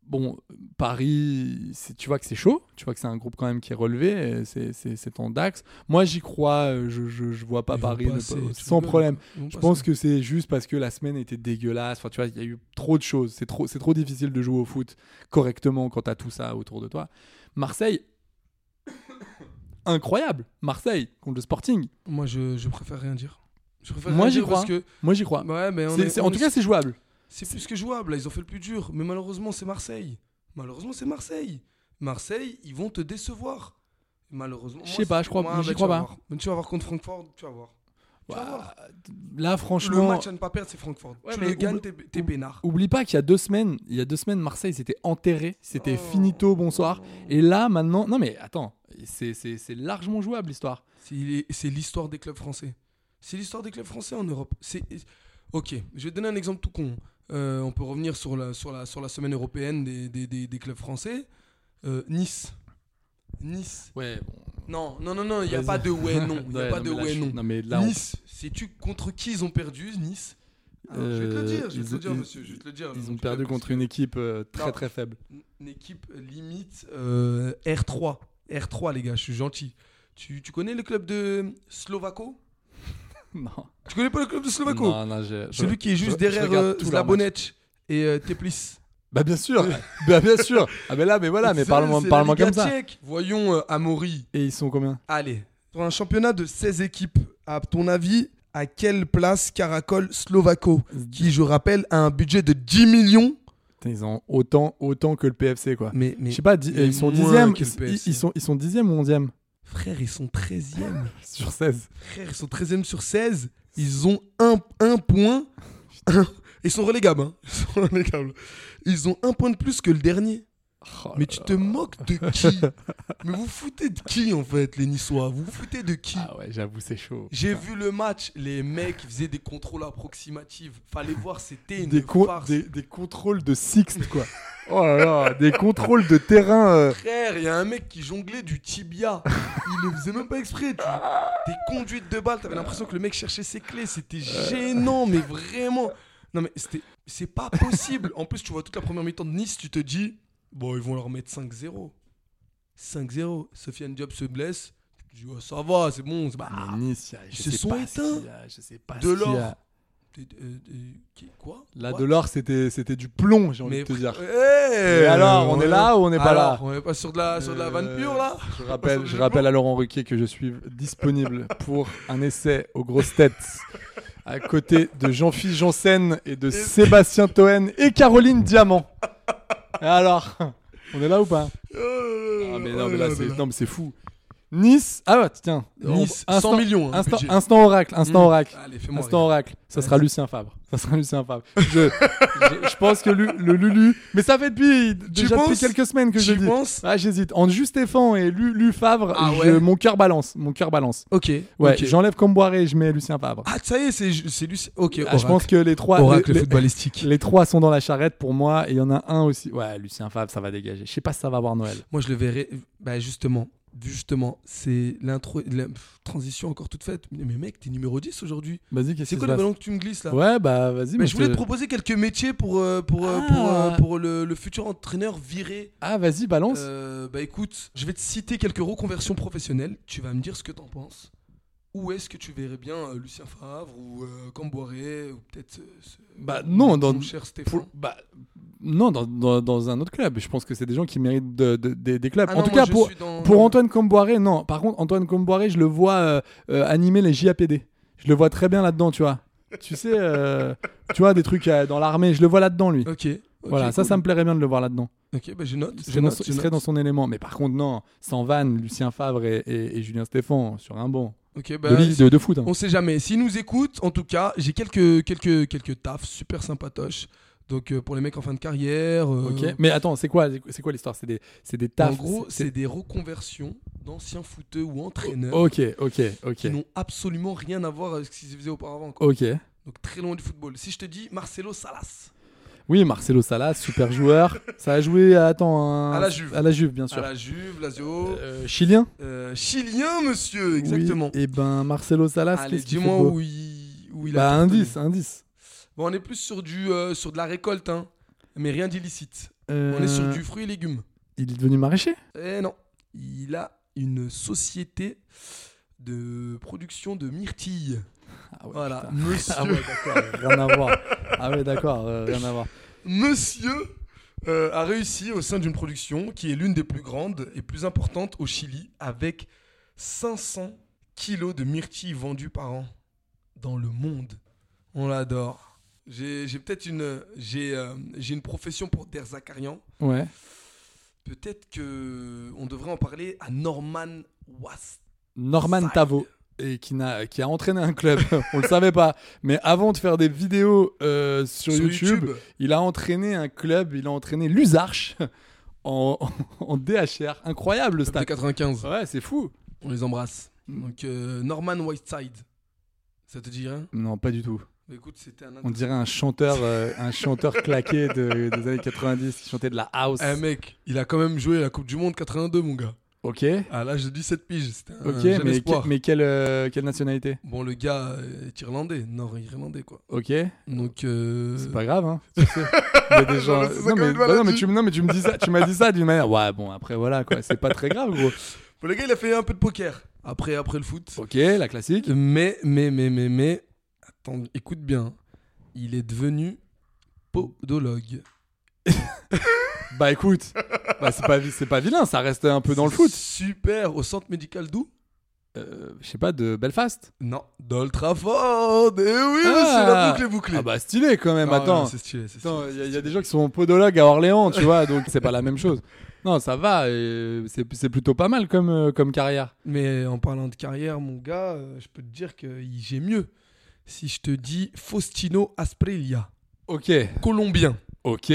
Speaker 1: bon, Paris, tu vois que c'est chaud, tu vois que c'est un groupe quand même qui est relevé, c'est en Dax. Moi, j'y crois, euh, je, je je vois pas
Speaker 2: Ils
Speaker 1: Paris ne pas- sans problème. Je pense que c'est juste parce que la semaine était dégueulasse. Enfin, tu vois, il y a eu trop de choses. C'est trop, trop difficile de jouer au foot correctement quand tu as tout ça autour de toi. Marseille, incroyable. Marseille contre le Sporting.
Speaker 2: Moi, je, je préfère rien dire. Je préfère
Speaker 1: Moi, j'y crois.
Speaker 2: que.
Speaker 1: Moi, j'y crois.
Speaker 2: Ouais, mais on
Speaker 1: C'est-
Speaker 2: est-
Speaker 1: c'est-
Speaker 2: on
Speaker 1: en tout cas, c'est jouable.
Speaker 2: C'est plus que jouable, là, ils ont fait le plus dur. Mais malheureusement, c'est Marseille. Malheureusement, c'est Marseille. Marseille, ils vont te décevoir. Malheureusement.
Speaker 1: Je sais pas, je crois-
Speaker 2: moi, bah,
Speaker 1: crois pas.
Speaker 2: voir. Tu vas voir contre Francfort, tu vas voir. Tu vas
Speaker 1: Bah,
Speaker 2: voir.
Speaker 1: Là,
Speaker 2: Le
Speaker 1: franchement,
Speaker 2: match à ne pas perdre, c'est Francfort.
Speaker 1: Ouais,
Speaker 2: tu
Speaker 1: mais
Speaker 2: le gagnes,
Speaker 1: oublie-
Speaker 2: t'es peinard.
Speaker 1: oublie pas qu'il y a deux semaines, il y a deux semaines, Marseille s'était enterré, c'était
Speaker 2: Oh.
Speaker 1: finito, bonsoir. Et là, maintenant, non mais attends, c'est- largement jouable l'histoire.
Speaker 2: C'est l'histoire des clubs français. C'est l'histoire des clubs français en Europe. C'est Ok, je vais te donner un exemple tout con. Euh, on peut revenir sur la, sur la, sur la semaine européenne des, des, des- des clubs français. Euh, nice. Nice.
Speaker 1: Ouais.
Speaker 2: Non, non, non, non, il n'y a pas de ouais, non. Il n'y a
Speaker 1: Ouais,
Speaker 2: pas
Speaker 1: non,
Speaker 2: de
Speaker 1: là,
Speaker 2: ouais, non.
Speaker 1: non, mais là, on-
Speaker 2: nice, sais-tu contre qui ils ont perdu, Nice? Alors, Je vais te le
Speaker 1: Euh,
Speaker 2: dire, je vais te le dire, monsieur, je vais te le dire.
Speaker 1: Ils ont
Speaker 2: du
Speaker 1: perdu contre une équipe très
Speaker 2: Non.
Speaker 1: très faible.
Speaker 2: Une équipe limite euh, R3. R3, les gars, je suis gentil. Tu, tu connais le club de Slovako
Speaker 1: Non.
Speaker 2: Tu connais pas le club de Slovako
Speaker 1: Non, non, je- je-
Speaker 2: Celui qui est juste
Speaker 1: je
Speaker 2: derrière
Speaker 1: regarde
Speaker 2: euh, Slabonec et euh, Teplis.
Speaker 1: Bah bien sûr, bah bien sûr. Ah mais là, mais voilà, mais
Speaker 2: C'est-
Speaker 1: parle-moi,
Speaker 2: c'est la
Speaker 1: parle-moi
Speaker 2: Liga
Speaker 1: comme ça.
Speaker 2: tchèque. Voyons euh, Amaury.
Speaker 1: Et ils sont combien?
Speaker 2: Allez, pour un championnat de 16 équipes, à ton avis, à quelle place caracole Slovako Qui, je rappelle, a un budget de 10 millions?
Speaker 1: Putain, ils ont autant, autant que le PFC, quoi.
Speaker 2: Mais, mais
Speaker 1: Je sais pas, di-
Speaker 2: mais
Speaker 1: ils sont
Speaker 2: moins
Speaker 1: dixièmes.
Speaker 2: que le
Speaker 1: Ils,
Speaker 2: PFC.
Speaker 1: ils sont, ils sont dixièmes ou onzièmes
Speaker 2: Frère, ils sont 13e.
Speaker 1: sur 16.
Speaker 2: Frère, ils sont 13e sur 16. Ils ont un, un point. Un- Ils sont relégables. hein. Ils sont relégables. Ils ont un point de plus que le dernier.
Speaker 1: Oh
Speaker 2: Mais tu te moques de qui? Mais vous foutez de qui en fait, les Niçois? Vous foutez de qui?
Speaker 1: Ah ouais, j'avoue, c'est chaud.
Speaker 2: J'ai vu le match, les mecs faisaient des contrôles approximatifs. Fallait voir, c'était une
Speaker 1: Des,
Speaker 2: farce.
Speaker 1: des, des contrôles de Sixte, quoi. oh là là, des contrôles de terrain. euh.
Speaker 2: Frère, il y a un mec qui jonglait du tibia. Il le faisait même pas exprès. Tu... Des conduites de balle, t'avais l'impression que le mec cherchait ses clés. C'était gênant, mais vraiment. Non, mais c'était... c'est pas possible. En plus, tu vois toute la première mi-temps de Nice, tu te dis, bon, ils vont leur mettre 5-0. 5-0. Sofiane Diop se blesse. Tu dis, oh, ça va, c'est bon. c'est- bah,
Speaker 1: Nice,
Speaker 2: ils se sont éteints.
Speaker 1: je sais pas
Speaker 2: De l'or. euh, euh, Quoi
Speaker 1: Là,
Speaker 2: What
Speaker 1: de l'or, c'était c'était du plomb, j'ai envie de te dire.
Speaker 2: Eh,
Speaker 1: Et alors, on est là ou on n'est pas là
Speaker 2: On est pas sur de la, sur de la vanne
Speaker 1: Euh,
Speaker 2: pure là
Speaker 1: Je rappelle,
Speaker 2: Sur
Speaker 1: je rappelle à Laurent Ruquier que je suis disponible pour un essai aux grosses têtes à côté de Jean-Philippe Janssen et de Sébastien Toen et Caroline Diamant. Alors, on est là ou pas? Ah, mais non, mais là, c'est non, mais c'est fou. Nice, ah ouais, tiens,
Speaker 2: Nice,
Speaker 1: on-
Speaker 2: 100 millions, hein,
Speaker 1: instant, instant oracle, instant
Speaker 2: Mmh.
Speaker 1: oracle,
Speaker 2: Allez,
Speaker 1: instant
Speaker 2: rire.
Speaker 1: oracle. Ça sera Lucien Fabre. Ça sera Lucien Fabre. Je, je, je pense que le Lulu, mais ça fait depuis déjà depuis
Speaker 2: penses
Speaker 1: quelques semaines que je
Speaker 2: Tu
Speaker 1: le dis.
Speaker 2: penses
Speaker 1: Ah, j'hésite. Entre Juste Stéphane et Lu, Lu Favre,
Speaker 2: Ah
Speaker 1: je-
Speaker 2: ouais
Speaker 1: mon cœur balance. Mon cœur balance.
Speaker 2: Ok.
Speaker 1: Ouais,
Speaker 2: ok.
Speaker 1: j'enlève Comboiré et je mets Lucien Favre.
Speaker 2: Ah, ça y est, c'est Lucien. Ok,
Speaker 1: Ah, je
Speaker 2: oracle.
Speaker 1: pense que les trois,
Speaker 2: Oracle
Speaker 1: les,
Speaker 2: footballistique.
Speaker 1: les trois sont dans la charrette pour moi et il y en a un aussi. Ouais, Lucien Favre, ça va dégager. Je sais pas si ça va avoir Noël.
Speaker 2: Moi, je le verrais. Bah, justement, justement, c'est l'intro. la transition encore toute faite. Mais mec, t'es numéro 10 aujourd'hui.
Speaker 1: Vas-y, qu'est-ce
Speaker 2: C'est quoi le ballon que tu me glisses là?
Speaker 1: Ouais, bah vas-y.
Speaker 2: Mais je voulais
Speaker 1: te-
Speaker 2: proposer quelques métiers pour, euh, pour, euh, pour, euh,
Speaker 1: Ah.
Speaker 2: pour le, le futur entraîneur viré.
Speaker 1: Ah, vas-y, balance.
Speaker 2: Euh, bah écoute, je vais te citer quelques reconversions professionnelles. Tu vas me dire ce que t'en penses. Où est-ce que tu verrais bien euh, Lucien Favre ou euh, Camboiré ou peut-être euh, ce-
Speaker 1: Bah non, dans
Speaker 2: mon cher Stéphane?
Speaker 1: pour- bah, non, dans, dans, dans un autre club. Je pense que c'est des gens qui méritent de- de- des- des clubs.
Speaker 2: Ah
Speaker 1: en
Speaker 2: non,
Speaker 1: tout cas, pour,
Speaker 2: dans-
Speaker 1: pour Antoine Comboiré, non. Par contre, Antoine Comboiré, je le vois euh, euh, animer les JAPD. Je le vois très bien là-dedans, tu vois. tu sais, tu vois, des trucs dans l'armée, je le vois là-dedans, lui.
Speaker 2: Ok.
Speaker 1: voilà, ça,
Speaker 2: cool.
Speaker 1: ça me plairait bien de le voir là-dedans.
Speaker 2: Ok, bah je note. Je note,
Speaker 1: son-
Speaker 2: je
Speaker 1: serait
Speaker 2: note.
Speaker 1: dans son élément. Mais par contre, non, sans vanne, Lucien Favre et, et- et Julien Stéphan sur un banc.
Speaker 2: Bah,
Speaker 1: de, de, de foot. hein.
Speaker 2: On sait jamais. S'ils nous écoutent, en tout cas, j'ai quelques, quelques, quelques tafs super sympatoches. Donc euh, pour les mecs en fin de carrière. euh,
Speaker 1: mais attends, c'est quoi, c'est quoi l'histoire? C'est des, c'est des tafs.
Speaker 2: En gros, c'est des reconversions d'anciens footeux ou entraîneurs
Speaker 1: Ok, ok, ok,
Speaker 2: qui n'ont absolument rien à voir avec ce qu'ils faisaient auparavant. quoi.
Speaker 1: ok.
Speaker 2: Donc très loin du football. Si je te dis Marcelo Salas,
Speaker 1: Oui, Marcelo Salas, super joueur. Ça a joué, attends, un-
Speaker 2: À la Juve.
Speaker 1: À la Juve, bien sûr.
Speaker 2: à la Juve, Lazio,
Speaker 1: Euh, Chilien
Speaker 2: euh, chilien, monsieur, exactement.
Speaker 1: Et ben Marcelo Salas,
Speaker 2: Allez,
Speaker 1: qu'est-ce
Speaker 2: dis-moi où il, où il
Speaker 1: Bah,
Speaker 2: a.
Speaker 1: indice, indice.
Speaker 2: Bon, on est plus sur du, euh, sur de la récolte, hein, mais rien d'illicite. On est sur du fruit et légumes.
Speaker 1: Il est devenu maraîcher?
Speaker 2: Eh non, il a une société de production de myrtilles.
Speaker 1: Ah ouais,
Speaker 2: Voilà,
Speaker 1: putain.
Speaker 2: monsieur.
Speaker 1: Ah ouais, d'accord, rien à voir. Ah ouais, d'accord, euh, rien à voir.
Speaker 2: Monsieur euh, a réussi au sein d'une production qui est l'une des plus grandes et plus importantes au Chili, avec 500 kilos de myrtilles vendues par an dans le monde. On l'adore. J'ai peut-être une, j'ai euh, une profession pour Der Zakarian.
Speaker 1: Ouais.
Speaker 2: Peut-être que on devrait en parler à Norman Wast.
Speaker 1: Norman. Tavo. Et qui, a entraîné un club, on le savait pas. Mais avant de faire des vidéos euh, sur,
Speaker 2: Sur
Speaker 1: YouTube,
Speaker 2: YouTube.
Speaker 1: il a entraîné un club, il a entraîné l'Usarche en, en DHR. Incroyable le
Speaker 2: De
Speaker 1: stade.
Speaker 2: 95.
Speaker 1: Ouais, c'est fou.
Speaker 2: On les embrasse. Donc euh, Norman Whiteside. Ça te dit rien?
Speaker 1: Non, pas du tout.
Speaker 2: Écoute, un
Speaker 1: On dirait un chanteur, euh, un chanteur claqué de- des années 90 qui chantait de la house.
Speaker 2: Eh mec, il a quand même joué la Coupe du Monde 82, mon gars.
Speaker 1: Ok,
Speaker 2: À l'âge de 17 piges, c'était un
Speaker 1: ok,
Speaker 2: jeune
Speaker 1: mais,
Speaker 2: espoir.
Speaker 1: que- mais quelle, euh, quelle nationalité?
Speaker 2: Bon, le gars est irlandais, nord-irlandais, quoi.
Speaker 1: Ok,
Speaker 2: Donc, euh...
Speaker 1: c'est pas grave, hein. tu sais. Il y a des gens.
Speaker 2: C'est ça
Speaker 1: mais, bah mais non, mais tu me dis ça, tu m'as dit ça d'une manière. Ouais, bon, après voilà, quoi. C'est pas très grave, gros.
Speaker 2: bon, le gars, il a fait un peu de poker après, après le foot.
Speaker 1: Ok, la classique.
Speaker 2: Mais, mais, mais, mais, mais, attends, écoute bien. Il est devenu podologue.
Speaker 1: Bah écoute, bah, c'est pas, c'est pas vilain, ça reste un peu dans le foot.
Speaker 2: Super, au centre médical d'où?
Speaker 1: Euh, je sais pas, de Belfast
Speaker 2: Non, d'Old Trafford. Eh oui,
Speaker 1: Ah.
Speaker 2: c'est la boucle est bouclée.
Speaker 1: Ah bah stylé quand même,
Speaker 2: Ah,
Speaker 1: attends.
Speaker 2: c'est stylé, c'est
Speaker 1: Attends,
Speaker 2: stylé,
Speaker 1: il y, a-
Speaker 2: c'est
Speaker 1: il y a des gens qui sont podologues à Orléans, tu vois, donc c'est pas la même chose. Non, ça va, et c'est c'est plutôt pas mal comme, euh, comme carrière.
Speaker 2: Mais en parlant de carrière, mon gars, euh, je peux te dire que j'ai mieux. Si je te dis Faustino Asprilla,
Speaker 1: Ok,
Speaker 2: colombien,
Speaker 1: ok.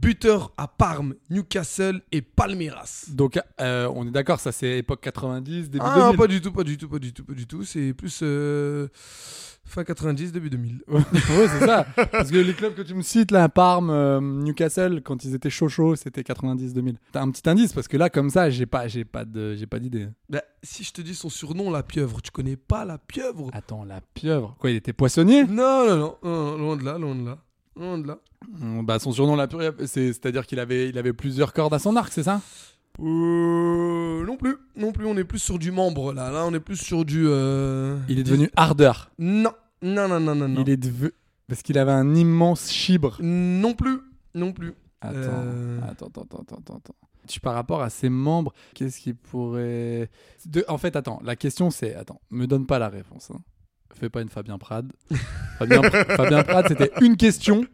Speaker 2: Buteur à Parme, Newcastle et Palmeiras.
Speaker 1: Donc euh, on est d'accord, ça c'est époque 90, début
Speaker 2: Ah,
Speaker 1: 2000.
Speaker 2: pas du tout, pas du tout, pas du tout, pas du tout. C'est plus euh, fin 90, début 2000.
Speaker 1: ouais, c'est ça. Parce que les clubs que tu me cites, là, Parme, euh, Newcastle, quand ils étaient chauds chauds, c'était 90-2000. T'as un petit indice parce que là, comme ça, j'ai pas, j'ai pas de, j'ai pas d'idée.
Speaker 2: Bah, si je te dis son surnom, la pieuvre, tu connais pas la pieuvre?
Speaker 1: Attends, la pieuvre? Quoi, il était poissonnier?
Speaker 2: Non, non, non, non, loin de là, loin de là, loin de là.
Speaker 1: Hum, Bah son surnom, la pieuvre, c'est, c'est-à-dire qu'il avait, il avait plusieurs cordes à son arc, c'est ça?
Speaker 2: Euh, non plus, non plus, on est plus sur du membre là. Là, on est plus sur du. euh,
Speaker 1: Il est devenu ardeur.
Speaker 2: Non, non, non, non, non, non.
Speaker 1: Il est devenu parce qu'il avait un immense chibre.
Speaker 2: Non plus, non plus.
Speaker 1: Attends,
Speaker 2: Euh.
Speaker 1: attends, attends, attends, attends, attends. Tu par rapport à ses membres, qu'est-ce qui pourrait De- En fait, attends. La question c'est, attends, me donne pas la réponse. hein. Fais pas une Fabien Prade. Fabien, Pr- Fabien Prade, c'était une question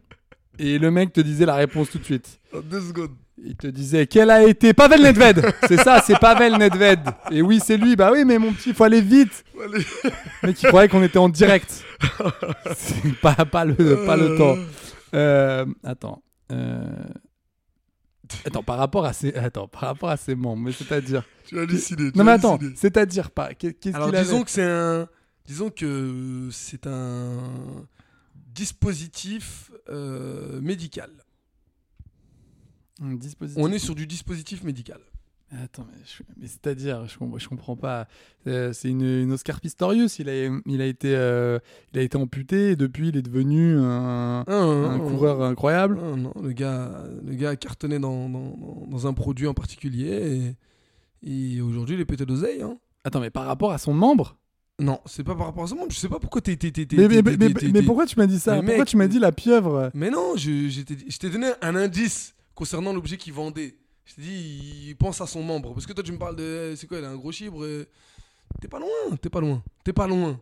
Speaker 1: et le mec te disait la réponse tout de suite.
Speaker 2: Oh, Deux secondes.
Speaker 1: Il te disait quel a été Pavel Nedved? c'est ça, c'est Pavel Nedved. Et oui, c'est lui. Bah oui, mais mon petit, faut aller vite. Mec, il croyait qu'on était en direct. C'est pas, pas, le, pas le temps. Euh, attends. Euh, Attends, par rapport à ses, attends, par rapport à ses membres, mais c'est-à-dire.
Speaker 2: Tu as halluciné. tu
Speaker 1: Non mais attends, c'est-à-dire pas. Qu'est-ce
Speaker 2: Alors
Speaker 1: qu'il avait
Speaker 2: disons que c'est un, disons que c'est un dispositif euh, médical.
Speaker 1: Un dispositif.
Speaker 2: On est sur du dispositif médical.
Speaker 1: Attends, mais, c'est-à-dire, je, com- je comprends pas. Euh, c'est une, une Oscar Pistorius. Il a, il a été, euh, il a été amputé et depuis il est devenu un,
Speaker 2: Ah,
Speaker 1: un coureur incroyable.
Speaker 2: Non, le gars, le gars a cartonné dans, dans, dans- dans un produit en particulier et, et aujourd'hui il est pété d'oseille. Hein.
Speaker 1: Attends, mais par rapport à son membre.
Speaker 2: Non, c'est pas par rapport à ça. Moi, je sais pas pourquoi t'es.
Speaker 1: Mais, pourquoi tu m'as dit ça
Speaker 2: Mais
Speaker 1: Pourquoi
Speaker 2: mec,
Speaker 1: tu m'as dit la pieuvre
Speaker 2: Mais non, je, je t'ai donné un indice concernant l'objet qu'il vendait. Je t'ai dit, il pense à son membre. Parce que toi, tu me parles de. C'est quoi, il a un gros chibre. euh, T'es pas loin, t'es pas loin, t'es pas loin.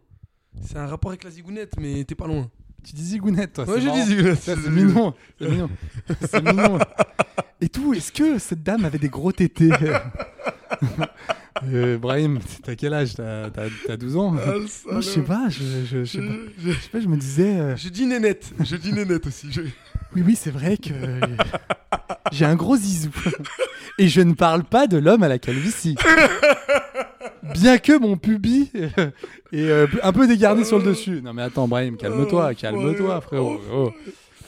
Speaker 2: C'est un rapport avec la zigounette, mais t'es pas loin.
Speaker 1: Tu dis zigounette, toi.
Speaker 2: Ouais, je dis zigounette.
Speaker 1: C'est mignon. C'est mignon. C'est mignon. Et tout, est-ce que cette dame avait des gros tétés? Euh, Brahim, t'as quel âge? T'as t'as- t'as 12 ans?
Speaker 2: Ah,
Speaker 1: Moi, je sais pas, je, je, je sais pas.
Speaker 2: Je,
Speaker 1: Je sais pas, je me disais. euh,
Speaker 2: je dis nénette, je dis nénette aussi.
Speaker 1: Oui, oui, c'est vrai que j'ai un gros zizou. Et je ne parle pas de l'homme à la calvitie. Bien que mon pubis est euh, un peu dégarni sur le dessus. Non mais attends, Brahim, calme-toi, calme-toi, frérot. Oh.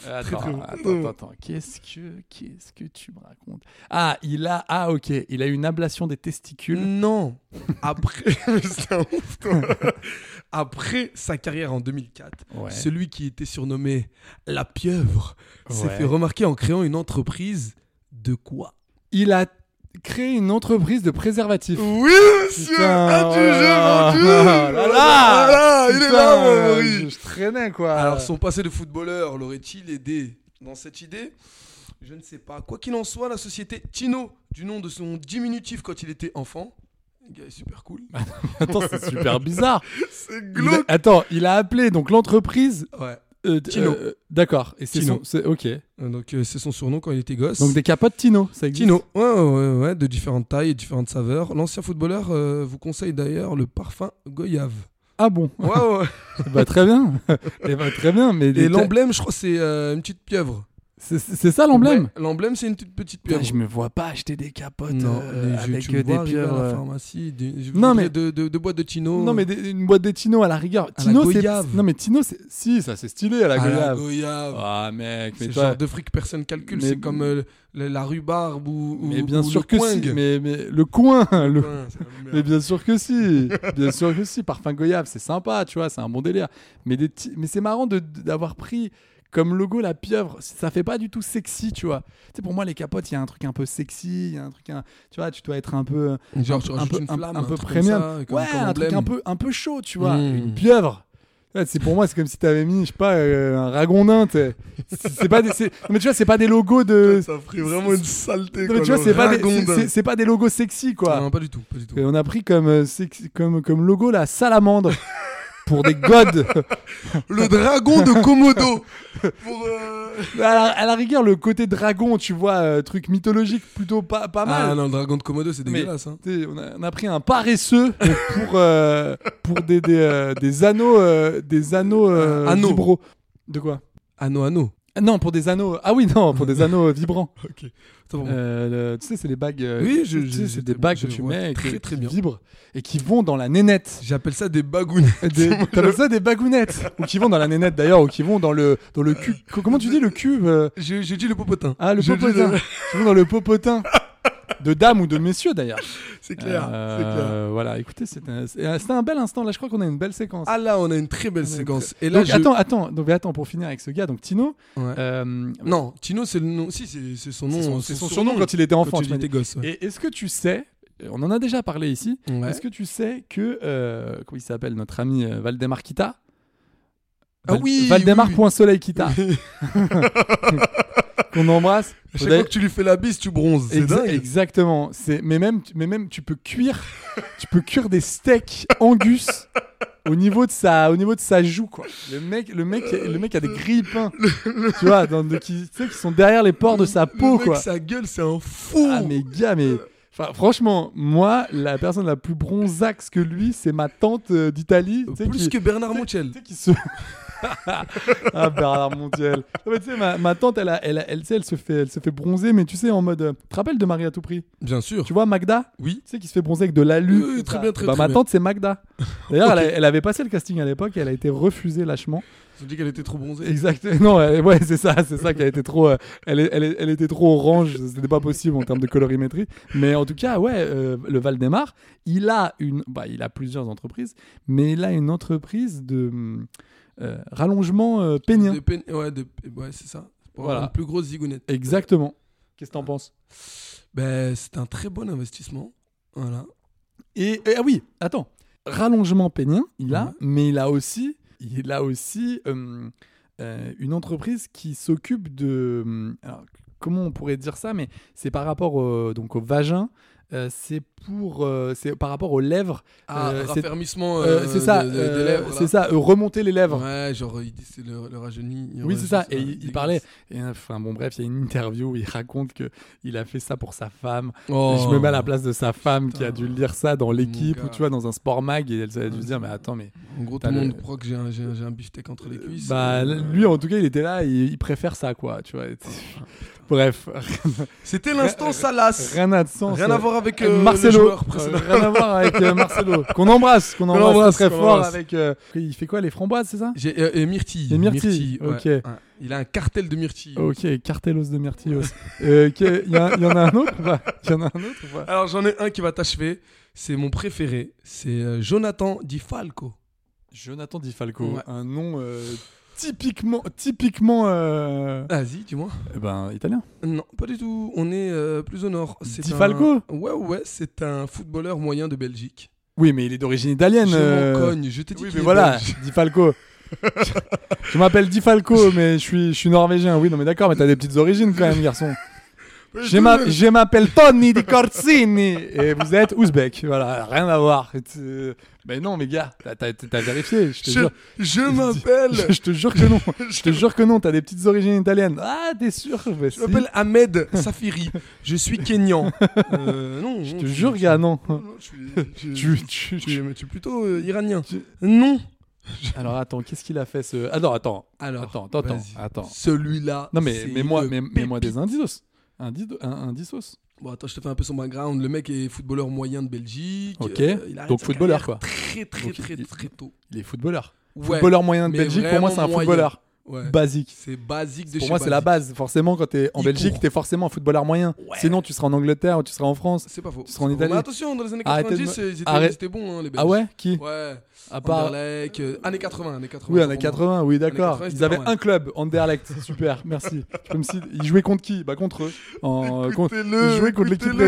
Speaker 1: Attends,
Speaker 2: très bon.
Speaker 1: attends, attends, attends. Qu'est-ce que, qu'est-ce que tu me racontes? Ah, il a, ah, ok, il a eu une ablation des testicules.
Speaker 2: Non. Après, c'est un ouf, toi. Après sa carrière en 2004,
Speaker 1: Ouais.
Speaker 2: celui qui était surnommé la pieuvre s'est
Speaker 1: Ouais.
Speaker 2: fait remarquer en créant une entreprise de quoi?
Speaker 1: Il a créé une entreprise de préservatifs.
Speaker 2: Oui, monsieur
Speaker 1: Putain,
Speaker 2: Adjugé
Speaker 1: voilà.
Speaker 2: vendu
Speaker 1: Voilà,
Speaker 2: Voilà, il est là, mon
Speaker 1: je,
Speaker 2: Maurice
Speaker 1: je traînais quoi.
Speaker 2: Alors, son passé de footballeur l'aurait-il aidé dans cette idée? Je ne sais pas. Quoi qu'il en soit, la société Tino, du nom de son diminutif quand il était enfant, le gars est super cool.
Speaker 1: Attends, c'est super bizarre.
Speaker 2: C'est
Speaker 1: Il a-
Speaker 2: glauque
Speaker 1: Attends, il a appelé donc l'entreprise.
Speaker 2: Ouais.
Speaker 1: Euh,
Speaker 2: Tino.
Speaker 1: euh, D'accord. Et c'est
Speaker 2: Tino.
Speaker 1: son- c'est- ok.
Speaker 2: Euh, Donc, euh, c'est son surnom quand il était gosse.
Speaker 1: Donc des capotes Tino, ça existe.
Speaker 2: Tino, ouais, ouais, ouais, ouais, de différentes tailles et différentes saveurs. L'ancien footballeur euh, vous conseille d'ailleurs le parfum Goyave.
Speaker 1: Ah bon?
Speaker 2: Ouais, ouais.
Speaker 1: bah très bien. Eh ben, très bien. Mais
Speaker 2: Et l'emblème, je crois, c'est euh, une petite pieuvre.
Speaker 1: C'est ça l'emblème?
Speaker 2: Ouais, L'emblème, c'est une toute petite pieuvre.
Speaker 1: Je me vois pas acheter des capotes
Speaker 2: Non,
Speaker 1: euh,
Speaker 2: je-
Speaker 1: avec euh, des
Speaker 2: arriver à
Speaker 1: pieuvres.
Speaker 2: la
Speaker 1: euh,
Speaker 2: pharmacie, des, je
Speaker 1: Non, mais-
Speaker 2: de, de, de boîtes de Tino.
Speaker 1: Non mais des- une boîte de Tino à la rigueur.
Speaker 2: À
Speaker 1: Tino c'est
Speaker 2: goyave.
Speaker 1: non mais Tino c'est si ça c'est stylé à la
Speaker 2: à la
Speaker 1: goyave.
Speaker 2: goyave.
Speaker 1: Ah mec,
Speaker 2: c'est
Speaker 1: mais toi,
Speaker 2: genre de fric que personne calcule.
Speaker 1: Mais-
Speaker 2: C'est comme euh, la, la rhubarbe ou, ou-
Speaker 1: mais bien
Speaker 2: ou
Speaker 1: sûr
Speaker 2: le
Speaker 1: que
Speaker 2: coing.
Speaker 1: si. Mais, mais le coin, le. Mais bien sûr que si, bien sûr que si. Parfum goyave, c'est sympa, tu vois, c'est un bon délire. Mais, des mais c'est marrant d'avoir pris comme logo la pieuvre. Ça fait pas du tout sexy, tu vois. Tu sais, pour moi, les capotes, il y a un truc un peu sexy, il y a un truc, un- tu vois, tu dois être un peu,
Speaker 2: Genre,
Speaker 1: un, un peu, un-
Speaker 2: flamme,
Speaker 1: un
Speaker 2: un
Speaker 1: peu
Speaker 2: comme
Speaker 1: premium.
Speaker 2: ça, comme-
Speaker 1: ouais,
Speaker 2: comme
Speaker 1: un truc un peu, un peu chaud, tu vois.
Speaker 2: Mm.
Speaker 1: Une pieuvre. C'est pour moi, c'est comme si t'avais mis, je sais pas, euh, un ragondin. C'est pas des, non, mais tu vois, c'est pas des logos de.
Speaker 2: Ça ferait vraiment une saleté.
Speaker 1: Non, mais tu vois, c'est pas, des, c'est pas logos sexy, quoi.
Speaker 2: Non, pas du tout, pas du tout.
Speaker 1: Et on a pris comme, euh, sexy- comme, comme logo la salamandre pour des gods.
Speaker 2: Le dragon de Komodo. Pour, euh,
Speaker 1: à, la, à la rigueur, le côté dragon, tu vois, euh, truc mythologique plutôt pas, pas mal.
Speaker 2: Ah non, le dragon de Komodo, c'est dégueulasse. Hein.
Speaker 1: on, a, on a pris un paresseux pour, euh, pour des, des, des anneaux, des anneaux,
Speaker 2: Anneaux.
Speaker 1: De quoi?
Speaker 2: Anno, anno.
Speaker 1: Non, pour des anneaux. Ah oui, non, pour des anneaux vibrants.
Speaker 2: Ok. Bon.
Speaker 1: Euh, le- tu sais, c'est les bagues. euh,
Speaker 2: Oui, je-
Speaker 1: tu sais,
Speaker 2: je-
Speaker 1: c'est des bagues que tu mets et qui,
Speaker 2: très
Speaker 1: qui vibrent et qui vont dans la nénette.
Speaker 2: J'appelle ça des bagounes.
Speaker 1: Des- T'appelles ça des bagounettes Ou qui vont dans la nénette d'ailleurs, ou qui vont dans le, dans le cul. Comment tu dis le cul euh?
Speaker 2: J'ai dit le popotin.
Speaker 1: Ah, le popotin.
Speaker 2: le-
Speaker 1: Qui vont dans le popotin. De dames ou de messieurs d'ailleurs.
Speaker 2: C'est clair,
Speaker 1: Euh,
Speaker 2: clair.
Speaker 1: Voilà, écoutez, c'était un, un bel instant. Là, je crois qu'on a une belle séquence.
Speaker 2: Ah là, on a une très belle séquence. Et là,
Speaker 1: donc,
Speaker 2: je...
Speaker 1: attends, attends, donc, attends, pour finir avec ce gars, donc Tino.
Speaker 2: Ouais.
Speaker 1: euh,
Speaker 2: Non, Tino, c'est le nom. Si, c'est son nom.
Speaker 1: c'est son, son surnom quand il était enfant.
Speaker 2: Quand il était gosse. ouais.
Speaker 1: Et est-ce que tu sais, on en a déjà parlé ici,
Speaker 2: Ouais.
Speaker 1: est-ce que tu sais que, euh, comment il s'appelle, notre ami euh, Valdemar Kita?
Speaker 2: Ah oui,
Speaker 1: Valdemar
Speaker 2: oui,
Speaker 1: qu'on embrasse.
Speaker 2: À chaque fois que tu lui fais la bise, tu bronzes. C'est
Speaker 1: Exa-
Speaker 2: dingue.
Speaker 1: Exactement. C'est mais même mais même tu peux cuire tu peux cuire des steaks Angus au niveau de sa au niveau de sa joue quoi. Le mec le mec le mec a des grilles pains. tu vois dans de, qui tu sais qui sont derrière les pores de sa peau
Speaker 2: le mec,
Speaker 1: quoi.
Speaker 2: sa gueule, c'est un fou.
Speaker 1: Ah mais gars mais Enfin, franchement, moi, la personne la plus bronzaxe que lui, c'est ma tante euh, d'Italie. sais,
Speaker 2: Plus
Speaker 1: qui-
Speaker 2: que Bernard Montiel.
Speaker 1: tu sais, qui se... ah Bernard Montiel. Non, mais tu sais, ma, ma tante, elle, a- elle, a- elle, tu sais, elle se fait, elle se fait bronzer, mais tu sais, en mode. euh, Tu te rappelles de Marie à tout prix?
Speaker 2: Bien sûr.
Speaker 1: Tu vois Magda?
Speaker 2: Oui.
Speaker 1: Tu sais, qui se fait bronzer avec de l'alu.
Speaker 2: Oui, très bien, très,
Speaker 1: bah,
Speaker 2: très
Speaker 1: Ma
Speaker 2: bien.
Speaker 1: tante, c'est Magda. D'ailleurs, elle, a- elle avait passé le casting à l'époque et elle a été refusée lâchement.
Speaker 2: Ils ont dit qu'elle était trop bronzée.
Speaker 1: Exact. Non, elle- ouais, c'est ça, c'est ça qui a été trop. euh, elle, est- elle, est- elle était trop orange, c'était pas possible en termes de colorimétrie. Mais en tout cas, ouais, euh, le Valdemar, il a une, bah, il a plusieurs entreprises, mais il a une entreprise de euh, rallongement euh, pénien.
Speaker 2: De Ouais, c'est ça. Pour
Speaker 1: Voilà.
Speaker 2: avoir une plus grosse zigounette.
Speaker 1: Exactement. Qu'est-ce que t'en penses?
Speaker 2: Ben, c'est un très bon investissement. Voilà.
Speaker 1: et, et- ah oui, attends, rallongement pénien, il a,
Speaker 2: Ouais.
Speaker 1: mais il a aussi, il a aussi euh, une entreprise qui s'occupe de, alors, comment on pourrait dire ça, mais c'est par rapport au, donc au vagin. euh, c'est pour euh, c'est par rapport aux lèvres
Speaker 2: Ah,
Speaker 1: Euh,
Speaker 2: raffermissement.
Speaker 1: Euh,
Speaker 2: euh,
Speaker 1: c'est ça
Speaker 2: de- de- des lèvres,
Speaker 1: c'est ça remonter les lèvres
Speaker 2: Ouais, genre, il dit c'est le, le rajeuni.
Speaker 1: oui c'est ça et il, parlait et, enfin bon bref il y a une interview où il raconte que il a fait ça pour sa femme
Speaker 2: Oh.
Speaker 1: Je me mets à la place de sa femme qui a dû lire ça dans l'équipe ou tu vois dans un sport mag et elle a dû se dire mais attends mais
Speaker 2: En gros, tout le monde croit que j'ai un, j'ai un, j'ai un beefsteak entre les cuisses.
Speaker 1: bah lui en tout cas il était là il, il préfère ça quoi tu vois bref
Speaker 2: C'était l'instant Salas.
Speaker 1: rien de sens
Speaker 2: Rien à voir avec le
Speaker 1: Marcelo Euh, rien à voir avec euh, Marcelo qu'on embrasse qu'on embrasse, très fort avec euh, il fait quoi les framboises c'est ça?
Speaker 2: J'ai, euh, et Myrtille.
Speaker 1: Et Myrtille,
Speaker 2: ouais.
Speaker 1: ok.
Speaker 2: Ouais. Il a un cartel de Myrtille.
Speaker 1: Ok, Cartelos de Myrtillos. Euh, ok, Il y, en a un autre ou pas? Il y en a un autre ou pas?
Speaker 2: Alors j'en ai un qui va t'achever. C'est mon préféré. C'est euh, Jonathan Di Falco.
Speaker 1: Jonathan Di Falco,
Speaker 2: Ouais.
Speaker 1: un nom euh, typiquement, typiquement, euh,
Speaker 2: Vas-y, dis-moi.
Speaker 1: eh ben italien.
Speaker 2: Non, pas du tout. On est euh, plus au nord. C'est
Speaker 1: Di
Speaker 2: un-
Speaker 1: Falco
Speaker 2: Ouais, ouais, c'est un footballeur moyen de Belgique.
Speaker 1: Oui, mais il est d'origine italienne.
Speaker 2: Je
Speaker 1: euh,
Speaker 2: cogne, je t'ai dit
Speaker 1: Oui, mais voilà. Di Falco. je m'appelle Di Falco, mais je suis, je suis norvégien. Oui, non, mais d'accord, mais t'as des petites origines quand même, garçon. Je m'a- je m'appelle Tony Di Corsini et vous êtes ouzbek. Voilà, rien à voir. Euh, Mais non, mais gars, t'as- vérifié. Je te
Speaker 2: Je,
Speaker 1: jure.
Speaker 2: je m'appelle.
Speaker 1: Je, je te jure que non. Je te jure que non. T'as des petites origines italiennes. Ah, t'es sûr?
Speaker 2: Je
Speaker 1: si.
Speaker 2: m'appelle Ahmed Safiri. Je suis kenyan. Euh, non,
Speaker 1: Je te jure, gars, non.
Speaker 2: non, je suis,
Speaker 1: Tu, tu,
Speaker 2: plutôt euh, iranien. Non.
Speaker 1: Alors attends, qu'est-ce qu'il a fait ce Ah attends.
Speaker 2: Alors,
Speaker 1: attends, attends, attends.
Speaker 2: Celui-là.
Speaker 1: Non mais mais moi mais, mais moi des indices. Un, un, un dissos.
Speaker 2: Bon, attends, je te fais un peu son background. Le mec est footballeur moyen de Belgique.
Speaker 1: Ok.
Speaker 2: Euh, il
Speaker 1: Donc footballeur, quoi.
Speaker 2: Très, très,
Speaker 1: Donc,
Speaker 2: très,
Speaker 1: il-
Speaker 2: très tôt.
Speaker 1: Il est footballeur.
Speaker 2: Ouais,
Speaker 1: Footballeur moyen de Belgique, pour moi c'est un
Speaker 2: moyen.
Speaker 1: footballeur.
Speaker 2: Ouais.
Speaker 1: basique.
Speaker 2: C'est basique de
Speaker 1: Pour
Speaker 2: chez
Speaker 1: moi, c'est la base. Forcément, quand t'es en
Speaker 2: Il
Speaker 1: Belgique, t'es forcément un footballeur moyen. Sinon, tu seras en Angleterre ou tu seras en France.
Speaker 2: C'est pas faux.
Speaker 1: Tu seras en. Italie.
Speaker 2: Mais attention, dans les années
Speaker 1: Arrêtez de
Speaker 2: 90,
Speaker 1: me-
Speaker 2: ils étaient,
Speaker 1: Arrête-
Speaker 2: bons, hein, les Belges.
Speaker 1: Ah ouais? Qui?
Speaker 2: Ouais.
Speaker 1: À part-
Speaker 2: Anderlecht, euh, années 80, années 80.
Speaker 1: Oui, années
Speaker 2: moi.
Speaker 1: 80, oui, d'accord.
Speaker 2: 80,
Speaker 1: Ils avaient un club, Anderlecht. Super, merci. Tu peux me citer- Ils jouaient contre qui? Bah contre eux. En... contre- Ils jouaient contre l'équipe Mais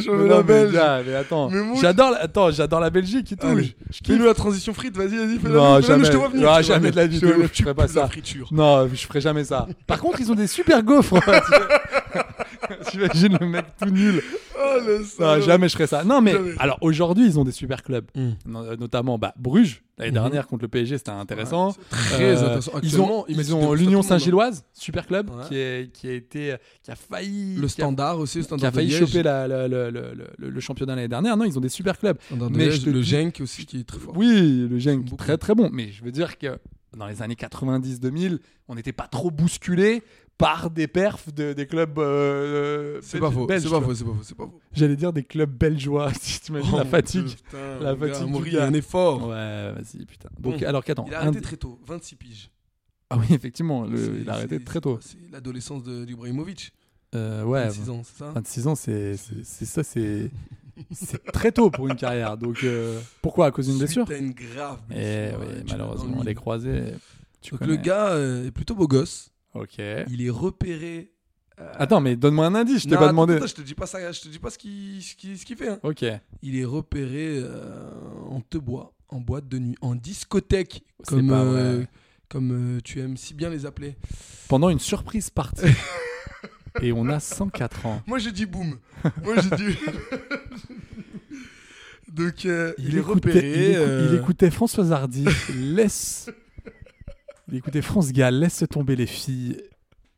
Speaker 2: championnat
Speaker 1: non, mais gars, mais attends. J'adore, la- attends, j'adore la Belgique et tout.
Speaker 2: Allez,
Speaker 1: Je- je kiffe.
Speaker 2: Fais-nous la transition frite, vas-y, vas-y, fais-la.
Speaker 1: Non,
Speaker 2: fais-la,
Speaker 1: jamais.
Speaker 2: Je te vois venir.
Speaker 1: Jamais de la vie je
Speaker 2: tu
Speaker 1: ferais pas
Speaker 2: la
Speaker 1: ça. Non, je ferai jamais ça. Par contre, ils ont des super gaufres. T'imagines le mec tout nul.
Speaker 2: Oh, le
Speaker 1: Non, jamais je ferais ça. Non, mais
Speaker 2: Jamais.
Speaker 1: alors aujourd'hui, ils ont des super clubs.
Speaker 2: Mm.
Speaker 1: No- euh, Notamment bah, Bruges, l'année dernière contre le PSG, c'était intéressant.
Speaker 2: Ouais, très intéressant.
Speaker 1: Ils
Speaker 2: Actuellement,
Speaker 1: ont,
Speaker 2: ils
Speaker 1: ont l'Union. Saint-Gilloise, super club,
Speaker 2: Ouais.
Speaker 1: qui, est, qui a été, qui a failli,
Speaker 2: Le
Speaker 1: qui
Speaker 2: standard aussi, le
Speaker 1: qui
Speaker 2: standard
Speaker 1: a failli
Speaker 2: de
Speaker 1: choper la- la- le, le- le- le championnat l'année dernière. Non, ils ont des super clubs.
Speaker 2: Standard
Speaker 1: Mais
Speaker 2: Liège,
Speaker 1: je te
Speaker 2: le
Speaker 1: dis-
Speaker 2: Genk aussi qui est très fort.
Speaker 1: Oui, le Genk,
Speaker 2: Beaucoup.
Speaker 1: très très bon. Mais je veux dire que dans les années 90-2000, on n'était pas trop bousculé par des perfs de, des clubs euh,
Speaker 2: C'est pas faux,
Speaker 1: belges,
Speaker 2: c'est
Speaker 1: tu
Speaker 2: pas faux, c'est pas faux, c'est pas faux.
Speaker 1: J'allais dire des clubs belgeois. Si t'imagines
Speaker 2: Oh
Speaker 1: la fatigue.
Speaker 2: Dieu, putain,
Speaker 1: la
Speaker 2: gars,
Speaker 1: fatigue
Speaker 2: Amaury,
Speaker 1: gars.
Speaker 2: un effort.
Speaker 1: Ouais, vas-y, putain. Donc,
Speaker 2: Bon,
Speaker 1: alors qu'attends.
Speaker 2: Il a arrêté très tôt, 26 piges.
Speaker 1: Ah oui, effectivement, le-
Speaker 2: C'est-
Speaker 1: il a arrêté
Speaker 2: c'est-
Speaker 1: très tôt.
Speaker 2: C'est l'adolescence de- d'Ibrahimovic.
Speaker 1: Euh, ouais,
Speaker 2: 26 ans, c'est ça?
Speaker 1: 26 ans, c'est c'est- c'est ça, c'est c'est très tôt pour une carrière. Donc euh, pourquoi? À cause d'une blessure?
Speaker 2: T'as une grave
Speaker 1: Et
Speaker 2: blessure.
Speaker 1: oui,
Speaker 2: ouais, tu l'as dans
Speaker 1: malheureusement,
Speaker 2: le
Speaker 1: les croisés. Tu
Speaker 2: Donc
Speaker 1: connais.
Speaker 2: le gars euh, est plutôt beau gosse.
Speaker 1: Ok.
Speaker 2: Il est repéré. euh,
Speaker 1: Attends, mais donne-moi un indice. Je t'ai
Speaker 2: non,
Speaker 1: pas
Speaker 2: attends,
Speaker 1: demandé.
Speaker 2: attends, je te dis pas ça, je te dis pas ce qu'il ce qu'il- ce qu'il fait. hein.
Speaker 1: Ok.
Speaker 2: Il est repéré euh, en te bois, en boîte de nuit, en discothèque,
Speaker 1: C'est
Speaker 2: comme,
Speaker 1: pas
Speaker 2: euh, comme euh, tu aimes si bien les appeler.
Speaker 1: Pendant une surprise partie. Et on a 104 ans.
Speaker 2: Moi j'ai dit boum. Moi j'ai dit. Donc euh, il, est
Speaker 1: écoutait,
Speaker 2: repéré.
Speaker 1: il, écou-
Speaker 2: euh,
Speaker 1: il écoutait François Hardy. laisse. Il écoutait France Gall. Laisse tomber les filles.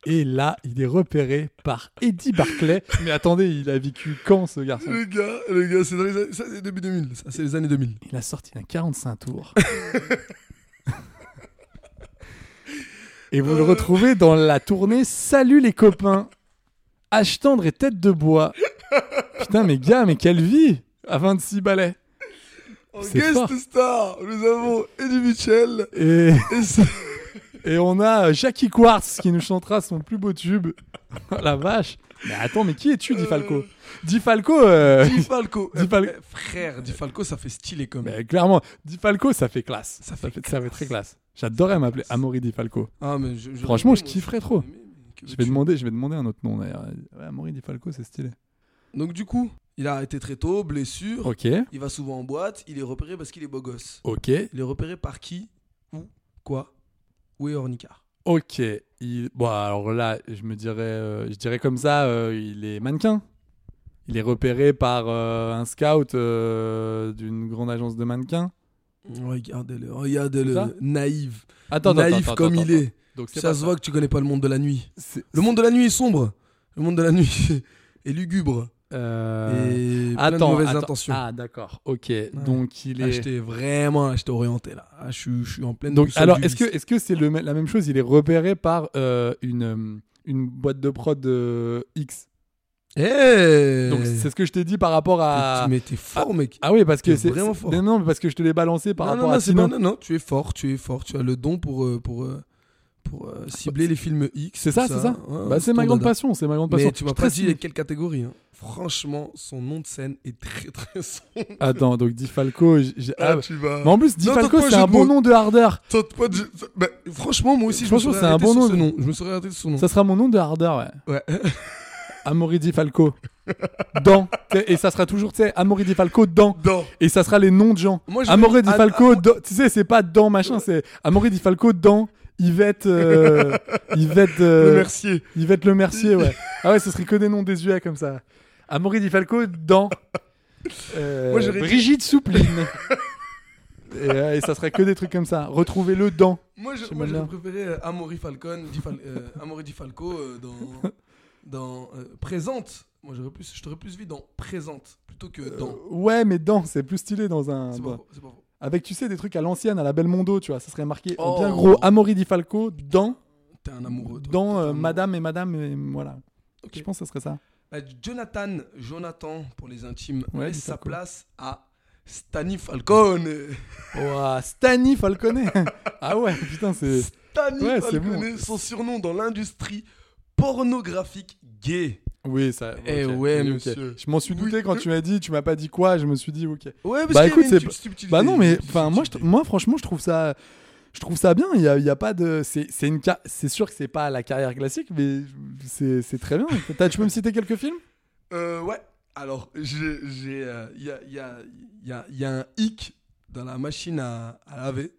Speaker 1: Et là, il est repéré par Eddie Barclay. Mais attendez, il a vécu quand ce garçon?
Speaker 2: Le gars, le gars, c'est dans les années, ça c'est début 2000, ça c'est les années 2000.
Speaker 1: Il a sorti un 45 tours. Et vous le retrouvez dans la tournée Salut les copains. H tendre et tête de bois. Putain, mais gars, mais quelle vie à 26 balais.
Speaker 2: En guest
Speaker 1: fort.
Speaker 2: star, nous avons Eddie Mitchell
Speaker 1: Et,
Speaker 2: et
Speaker 1: on a Jackie Quartz qui nous chantera son plus beau tube. Oh la vache. Mais attends, mais qui es-tu, Di Falco Di Falco, euh,
Speaker 2: Di Falco.
Speaker 1: Di Fal-
Speaker 2: Frère, Di Falco, ça fait stylé comme.
Speaker 1: mais clairement, Di Falco, ça fait classe.
Speaker 2: Ça
Speaker 1: Ça
Speaker 2: fait
Speaker 1: ça fait très classe. J'adorerais m'appeler Amaury Di Falco.
Speaker 2: Ah, mais je- je-
Speaker 1: Franchement, je kifferais trop.
Speaker 2: mais- mais que
Speaker 1: Je vais demander, je vais demander un autre nom d'ailleurs. Ouais, Amaury Di Falco, c'est stylé.
Speaker 2: Donc, du coup, il a arrêté très tôt, blessure.
Speaker 1: Ok,
Speaker 2: Il va souvent en boîte. Il est repéré parce qu'il est beau gosse.
Speaker 1: ok,
Speaker 2: Il est repéré par qui Où Quoi Est Ornicard
Speaker 1: ok. Il... Bon, alors là, je me dirais, euh, je dirais comme ça, euh, il est mannequin. Il est repéré par euh, un scout d'une grande agence de mannequins.
Speaker 2: Regardez-le, regardez-le, naïf.
Speaker 1: Attends,
Speaker 2: naïf
Speaker 1: attends,
Speaker 2: comme
Speaker 1: attends,
Speaker 2: il est.
Speaker 1: Donc c'est
Speaker 2: Ça se voit que tu connais pas le monde de la nuit. Le monde de la nuit est sombre. Le monde de la nuit est lugubre.
Speaker 1: Euh,
Speaker 2: Et plein de mauvaises
Speaker 1: attends.
Speaker 2: intentions.
Speaker 1: Ah d'accord, ok. Donc il
Speaker 2: Ah,
Speaker 1: est.
Speaker 2: j'étais vraiment, j'étais orienté là. Ah, je, suis, je suis en pleine.
Speaker 1: Donc alors est-ce que est-ce que c'est le, la même chose Il est repéré par euh, une euh, une boîte de prod euh, X?
Speaker 2: Eh
Speaker 1: Donc c'est ce que je t'ai dit par rapport à.
Speaker 2: Mais t'es fort, mec.
Speaker 1: Ah oui parce que c'est
Speaker 2: vraiment fort.
Speaker 1: Non, non mais parce que je te l'ai balancé par
Speaker 2: non,
Speaker 1: rapport
Speaker 2: non, non,
Speaker 1: à
Speaker 2: pas- non, non, tu es fort, tu es fort. Tu as le don pour, pour, pour cibler les films X.
Speaker 1: C'est ça, c'est ça.
Speaker 2: Ouais,
Speaker 1: bah c'est ma grande
Speaker 2: dada.
Speaker 1: passion, c'est ma grande passion.
Speaker 2: Mais tu m'as pas dit quelle catégorie. hein. Franchement, son nom de scène est très très sombre.
Speaker 1: Attends donc Di Falco.
Speaker 2: Ah,
Speaker 1: ah,
Speaker 2: tu vas.
Speaker 1: Mais en plus Di
Speaker 2: Non,
Speaker 1: Falco c'est
Speaker 2: un
Speaker 1: bon nom de hardeur.
Speaker 2: De- bah, franchement, moi aussi, je me
Speaker 1: Franchement,
Speaker 2: serais
Speaker 1: c'est un bon nom de-
Speaker 2: nom. Je me serais arrêté sur son nom.
Speaker 1: Ça sera mon nom de hardeur ouais.
Speaker 2: Ouais.
Speaker 1: Amaury Di Falco. Dans. Et ça sera toujours, tu sais, Amaury Di Falco dans.
Speaker 2: Dans.
Speaker 1: Et ça sera les noms de gens.
Speaker 2: Moi, je
Speaker 1: Amaury Di Falco dans. Tu sais, c'est pas dans machin, c'est Amaury Di Falco dans. Yvette. euh, Yvette. euh,
Speaker 2: Le Mercier.
Speaker 1: Yvette Le Mercier, ouais. Ah ouais, ce serait que des noms désuets comme ça. Amaury Di Falco dans. euh,
Speaker 2: Moi, j'aurais dit-
Speaker 1: Brigitte Soupline. et, euh, et ça serait que des trucs comme ça. Retrouvez-le dans.
Speaker 2: Moi, je-
Speaker 1: J'aime
Speaker 2: moi,
Speaker 1: bien.
Speaker 2: j'aurais préféré euh, Amaury Falcon, Di Fal- euh, Amaury Di Falco euh, dans, dans euh, Présente. Moi, j'aurais plus, je t'aurais plus vu dans Présente plutôt que dans.
Speaker 1: Ouais, mais dans, c'est plus stylé dans un.
Speaker 2: c'est pas
Speaker 1: dans-
Speaker 2: faux, c'est pas faux.
Speaker 1: Avec, tu sais, des trucs à l'ancienne, à la Belmondo, tu vois. Ça serait marqué en
Speaker 2: Oh.
Speaker 1: bien gros Amaury Di Falco dans,
Speaker 2: T'es un amoureux. toi.
Speaker 1: dans
Speaker 2: T'es un
Speaker 1: euh,
Speaker 2: amoureux.
Speaker 1: Madame et Madame. Et voilà.
Speaker 2: Ok.
Speaker 1: Je pense que ce serait ça.
Speaker 2: Bah, Jonathan, Jonathan pour les intimes,
Speaker 1: Ouais,
Speaker 2: laisse sa place à Stani Falcone.
Speaker 1: Ouah, Stani Falcone. ah ouais, putain, c'est.
Speaker 2: Stani
Speaker 1: Ouais,
Speaker 2: Falcone,
Speaker 1: bon.
Speaker 2: son surnom dans l'industrie pornographique gay.
Speaker 1: Oui, ça.
Speaker 2: Eh ouais,
Speaker 1: oui,
Speaker 2: monsieur.
Speaker 1: Je m'en suis douté
Speaker 2: Oui.
Speaker 1: quand tu m'as dit, tu m'as pas dit quoi, je me suis dit, ok.
Speaker 2: Ouais, parce
Speaker 1: Bah écoute,
Speaker 2: une
Speaker 1: Bah non, mais enfin, je- moi, franchement, je trouve ça. Je trouve ça bien. Il y a, il y a pas de. C'est une. C'est sûr que c'est pas la carrière classique, mais c'est très bien. Tu peux me citer quelques films?
Speaker 2: Euh, ouais. Alors, j'ai, euh, il y a, y a, y a, y a un hic dans la machine à, à laver.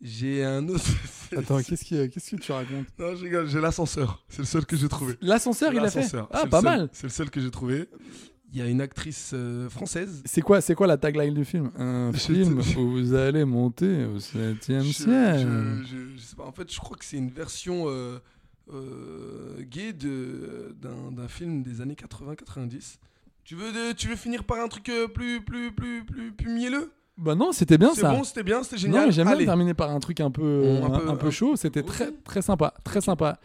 Speaker 2: J'ai un autre.
Speaker 1: Attends, qu'est-ce qui- qu'est-ce que tu racontes?
Speaker 2: Non, je rigole, j'ai l'ascenseur. C'est le seul que j'ai trouvé.
Speaker 1: L'ascenseur, il a fait? Ah, pas
Speaker 2: seul-
Speaker 1: mal.
Speaker 2: C'est le seul que j'ai trouvé. Il y a une actrice euh, française.
Speaker 1: C'est quoi, c'est quoi la tagline du film? Un film
Speaker 2: te-
Speaker 1: où vous allez monter au 7ème
Speaker 2: Je,
Speaker 1: ciel.
Speaker 2: je- je- je sais pas. En fait, je crois que c'est une version euh, euh, gay d'un, film des années 80-90. Tu veux, de- tu veux finir par un truc euh, plus, plus, plus, plus, plus mielleux?
Speaker 1: Bah non, c'était bien
Speaker 2: C'est
Speaker 1: ça.
Speaker 2: bon, c'était bien, c'était génial.
Speaker 1: Non, j'aime bien terminer par un truc un peu,
Speaker 2: Un
Speaker 1: un,
Speaker 2: peu-
Speaker 1: un peu chaud. C'était très, très sympa, très sympa.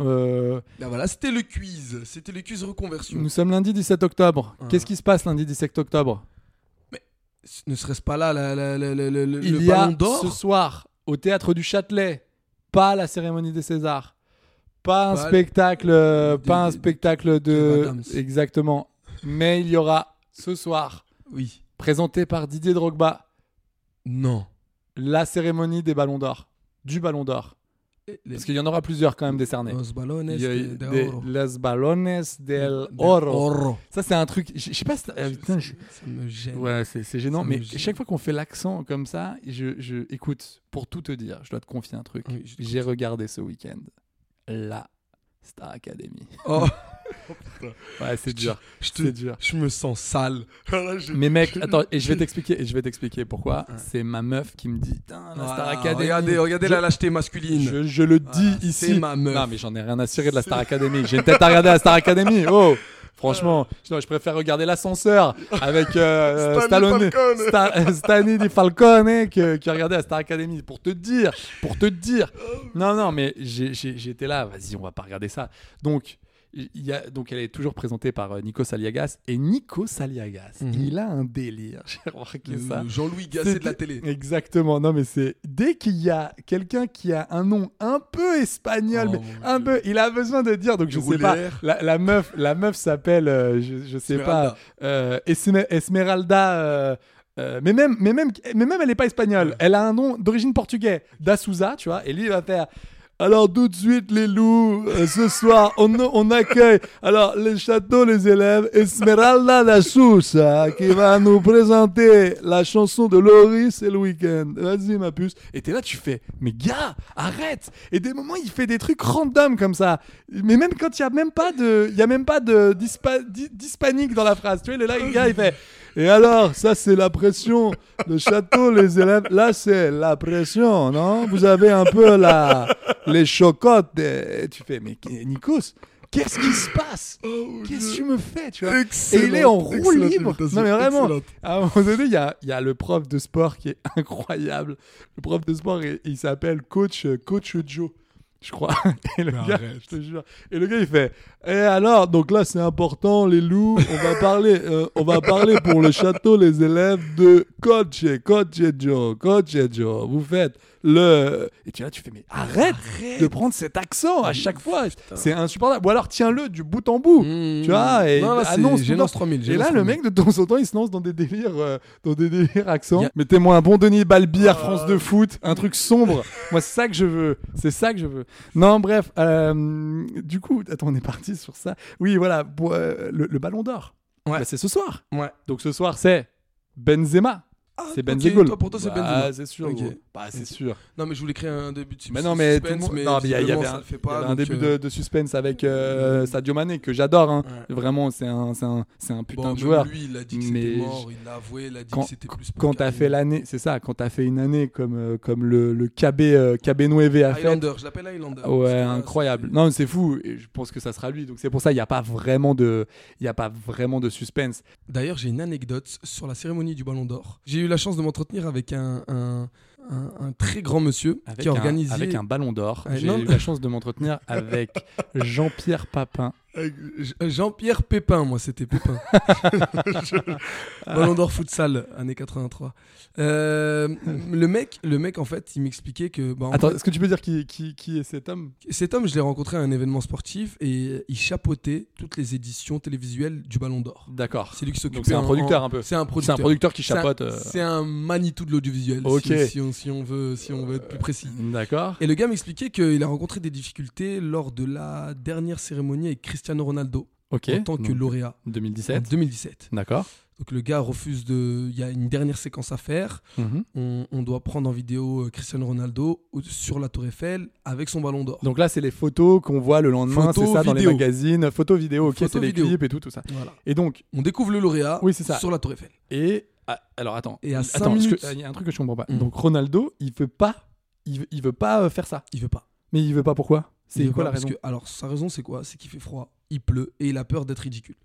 Speaker 1: Euh,
Speaker 2: Ben voilà, c'était le quiz. C'était le quiz reconversion.
Speaker 1: nous sommes lundi 17 octobre.
Speaker 2: Ah.
Speaker 1: Qu'est-ce qui se passe lundi 17 octobre?
Speaker 2: Ne serait-ce pas là la, la- le
Speaker 1: Il y a ce soir au théâtre du Châtelet, pas la cérémonie des Césars, pas un
Speaker 2: Pas
Speaker 1: spectacle, euh,
Speaker 2: de-
Speaker 1: pas un
Speaker 2: de-
Speaker 1: spectacle
Speaker 2: de
Speaker 1: exactement. Mais il y aura ce soir,
Speaker 2: Oui.
Speaker 1: présenté par Didier Drogba,
Speaker 2: Non.
Speaker 1: la cérémonie des Ballons d'Or, du Ballon d'Or.
Speaker 2: Les-
Speaker 1: Parce qu'il y en aura plusieurs quand même décernés.
Speaker 2: Los balones
Speaker 1: a
Speaker 2: de, oro.
Speaker 1: Los Balones del
Speaker 2: Del
Speaker 1: Oro.
Speaker 2: oro.
Speaker 1: Ça, c'est un truc. Je sais pas si. euh, putain, je-
Speaker 2: Ça me gêne.
Speaker 1: Ouais, c'est c'est gênant.
Speaker 2: Ça
Speaker 1: Mais
Speaker 2: gêne.
Speaker 1: chaque fois qu'on fait l'accent comme ça, je, je. Écoute, pour tout te dire, je dois te confier un truc.
Speaker 2: Oui,
Speaker 1: J'ai regardé ce week-end la Star Academy.
Speaker 2: Oh,
Speaker 1: Ouais, c'est dur.
Speaker 2: je, te-
Speaker 1: C'est dur.
Speaker 2: je me sens sale. Là, je-
Speaker 1: Mais mec,
Speaker 2: je-
Speaker 1: attends, et je vais t'expliquer, et je vais t'expliquer pourquoi. C'est ma meuf qui me dit, la Star
Speaker 2: Voilà,
Speaker 1: Academy.
Speaker 2: Regardez, regardez
Speaker 1: Je-
Speaker 2: la lâcheté masculine.
Speaker 1: Je, je le dis
Speaker 2: Voilà,
Speaker 1: ici.
Speaker 2: c'est ma meuf.
Speaker 1: Non, mais j'en ai rien à cirer de la Star Academy. J'ai une tête à regarder la Star Academy. Oh, franchement, je, je préfère regarder l'ascenseur avec euh,
Speaker 2: Stanley
Speaker 1: Stallone. Sta- Stanley Di Falcone que, que regarder Star Academy. Pour te dire, pour te dire. Non, non, mais j'étais là. Vas-y, on va pas regarder ça. Donc. Il y a, donc elle est toujours présentée par euh, Nico Saliagas et Nico Saliagas
Speaker 2: Mhm.
Speaker 1: il a un délire j'ai remarqué ça
Speaker 2: Jean-Louis Gasset de la télé.
Speaker 1: Exactement. Non, mais c'est dès qu'il y a quelqu'un qui a un nom un peu espagnol,
Speaker 2: Oh,
Speaker 1: mais un peu, il a besoin de dire. Donc je sais pas. La, la meuf, la meuf s'appelle, euh, je, je sais
Speaker 2: Esmeralda.
Speaker 1: pas, euh, Esme- Esmeralda. euh, euh, mais même, mais même, mais même, elle est pas espagnole. Elle a un nom d'origine portugais, Da Souza, tu vois. Et lui, il va faire. Alors tout de suite les loups, euh, ce soir on, on accueille alors le château les élèves Esmeralda da Sousa qui va nous présenter la chanson de Loris et le week-end. Vas-y ma puce. Et t'es là tu fais mais gars arrête. Et des moments il fait des trucs random comme ça. Mais même quand il y a même pas de de d'hispa- d'hi- d'hispanique dans la phrase. Tu vois est là le gars il fait et alors, ça c'est la pression. Le château, les élèves, là c'est la pression, non? Vous avez un peu la, les chocottes. Et tu fais, mais Nikos, qu'est-ce qui se passe? Qu'est-ce que tu me fais, tu vois? Et il est en roue libre. Non mais vraiment,
Speaker 2: excellente.
Speaker 1: à un moment donné, il y a, il y a le prof de sport qui est incroyable. Le prof de sport, il, il s'appelle Coach, Coach Joe. Je crois. Et le gars, je te jure. Et le gars, il fait. Et alors, donc là, c'est important, les loups. On va parler, euh, on va parler pour le château, les élèves de Coach, Coach Joe, Coach Joe. Vous faites le. Et tu là, tu fais, mais arrête, de prendre cet accent à chaque fois. C'est insupportable. Ou alors, tiens-le du bout en bout.
Speaker 2: Mmh.
Speaker 1: Tu vois, et
Speaker 2: Non, là,
Speaker 1: annonce tout
Speaker 2: Gênance
Speaker 1: le temps.
Speaker 2: 3000,
Speaker 1: Et là, le
Speaker 2: 3000.
Speaker 1: mec, de temps en temps, il se lance dans des délires, euh, dans des délires accents. Mettez-moi un bon Denis Balbir, France
Speaker 2: Ah.
Speaker 1: de foot, un truc sombre. Moi, c'est ça que je veux. C'est ça que je veux. Non, bref. euh, du coup, attends, on est parti sur ça. Oui, voilà, pour, euh, le, le Ballon d'Or.
Speaker 2: Ouais.
Speaker 1: Bah, c'est ce soir.
Speaker 2: Ouais.
Speaker 1: Donc ce soir, c'est Benzema. C'est
Speaker 2: ok,
Speaker 1: Benzema.
Speaker 2: toi, pour toi, c'est
Speaker 1: Bah,
Speaker 2: Benzema.
Speaker 1: c'est sûr.
Speaker 2: Ok.
Speaker 1: gros. Bah, c'est sûr.
Speaker 2: Non, mais je voulais créer un début de
Speaker 1: Mais non, mais tout le
Speaker 2: suspense,
Speaker 1: monde-
Speaker 2: mais
Speaker 1: non, mais il y, y avait un, y avait un début
Speaker 2: euh,
Speaker 1: de, de suspense avec euh, Sadio Mané que j'adore. hein.
Speaker 2: Ouais.
Speaker 1: Vraiment, c'est un, c'est un, c'est un putain
Speaker 2: Bon,
Speaker 1: de joueur.
Speaker 2: lui, il a dit que
Speaker 1: Mais
Speaker 2: c'était mort, il l'a avoué, il a dit
Speaker 1: quand,
Speaker 2: que c'était plus pour
Speaker 1: quand t'as fait l'année, c'est ça, quand t'as fait une année comme, euh, comme le, le KB, euh, KB Nueve a fait.
Speaker 2: Highlander, je l'appelle Highlander.
Speaker 1: Ouais, incroyable. Non, c'est fou. Je pense que ça sera lui. Donc c'est pour ça il n'y a pas vraiment de, il y a pas vraiment de suspense.
Speaker 2: D'ailleurs, j'ai une anecdote sur la cérémonie du Ballon d'Or. J'ai eu la chance de m'entretenir avec un, un, un- un très grand monsieur
Speaker 1: Avec
Speaker 2: qui organisé.
Speaker 1: avec un ballon d'or. J'ai eu la chance de m'entretenir avec Jean-Pierre Papin.
Speaker 2: J- Jean-Pierre Pépin, moi, c'était Pépin. Je- Ballon d'or futsal, année 83. Euh, le mec, le mec, en fait, il m'expliquait que. bah, en
Speaker 1: Attends,
Speaker 2: fait,
Speaker 1: est-ce que tu peux dire qui, qui, qui est cet homme?
Speaker 2: Cet homme, je l'ai rencontré à un événement sportif et il chapeautait toutes les éditions télévisuelles du Ballon d'or.
Speaker 1: D'accord.
Speaker 2: C'est lui qui s'occupe.
Speaker 1: Donc c'est un producteur un peu.
Speaker 2: C'est un
Speaker 1: C'est
Speaker 2: producteur.
Speaker 1: un producteur qui
Speaker 2: C'est un-
Speaker 1: chapeaute. euh,
Speaker 2: C'est un Manitou de l'audiovisuel.
Speaker 1: Ok.
Speaker 2: Si, si on, si on veut, si on veut être plus précis.
Speaker 1: D'accord.
Speaker 2: Et le gars m'expliquait qu'il a rencontré des difficultés lors de la dernière cérémonie avec Cristiano Ronaldo
Speaker 1: Ok.
Speaker 2: en tant que lauréat en
Speaker 1: 2017.
Speaker 2: 2017.
Speaker 1: D'accord.
Speaker 2: Donc le gars refuse de. Il y a une dernière séquence à faire.
Speaker 1: Mhm.
Speaker 2: On, on doit prendre en vidéo euh, Cristiano Ronaldo sur la Tour Eiffel avec son ballon d'or.
Speaker 1: Donc là, c'est les photos qu'on voit le lendemain, c'est ça, dans les magazines. Photos, vidéos, ok, c'est les clips et tout, tout ça.
Speaker 2: Voilà.
Speaker 1: Et donc,
Speaker 2: On découvre le lauréat
Speaker 1: Oui, c'est ça.
Speaker 2: sur la Tour Eiffel.
Speaker 1: et. ah, alors attends.
Speaker 2: Et à
Speaker 1: attends, que, euh, il y a un truc que je comprends pas.
Speaker 2: Mm.
Speaker 1: Donc Ronaldo, il veut pas. Il veut, il veut pas euh, faire ça.
Speaker 2: Il veut pas.
Speaker 1: Mais il veut pas pourquoi? C'est quoi
Speaker 2: pas
Speaker 1: la
Speaker 2: parce
Speaker 1: raison?
Speaker 2: que- Alors sa raison c'est quoi? C'est qu'il fait froid, il pleut et il a peur d'être ridicule.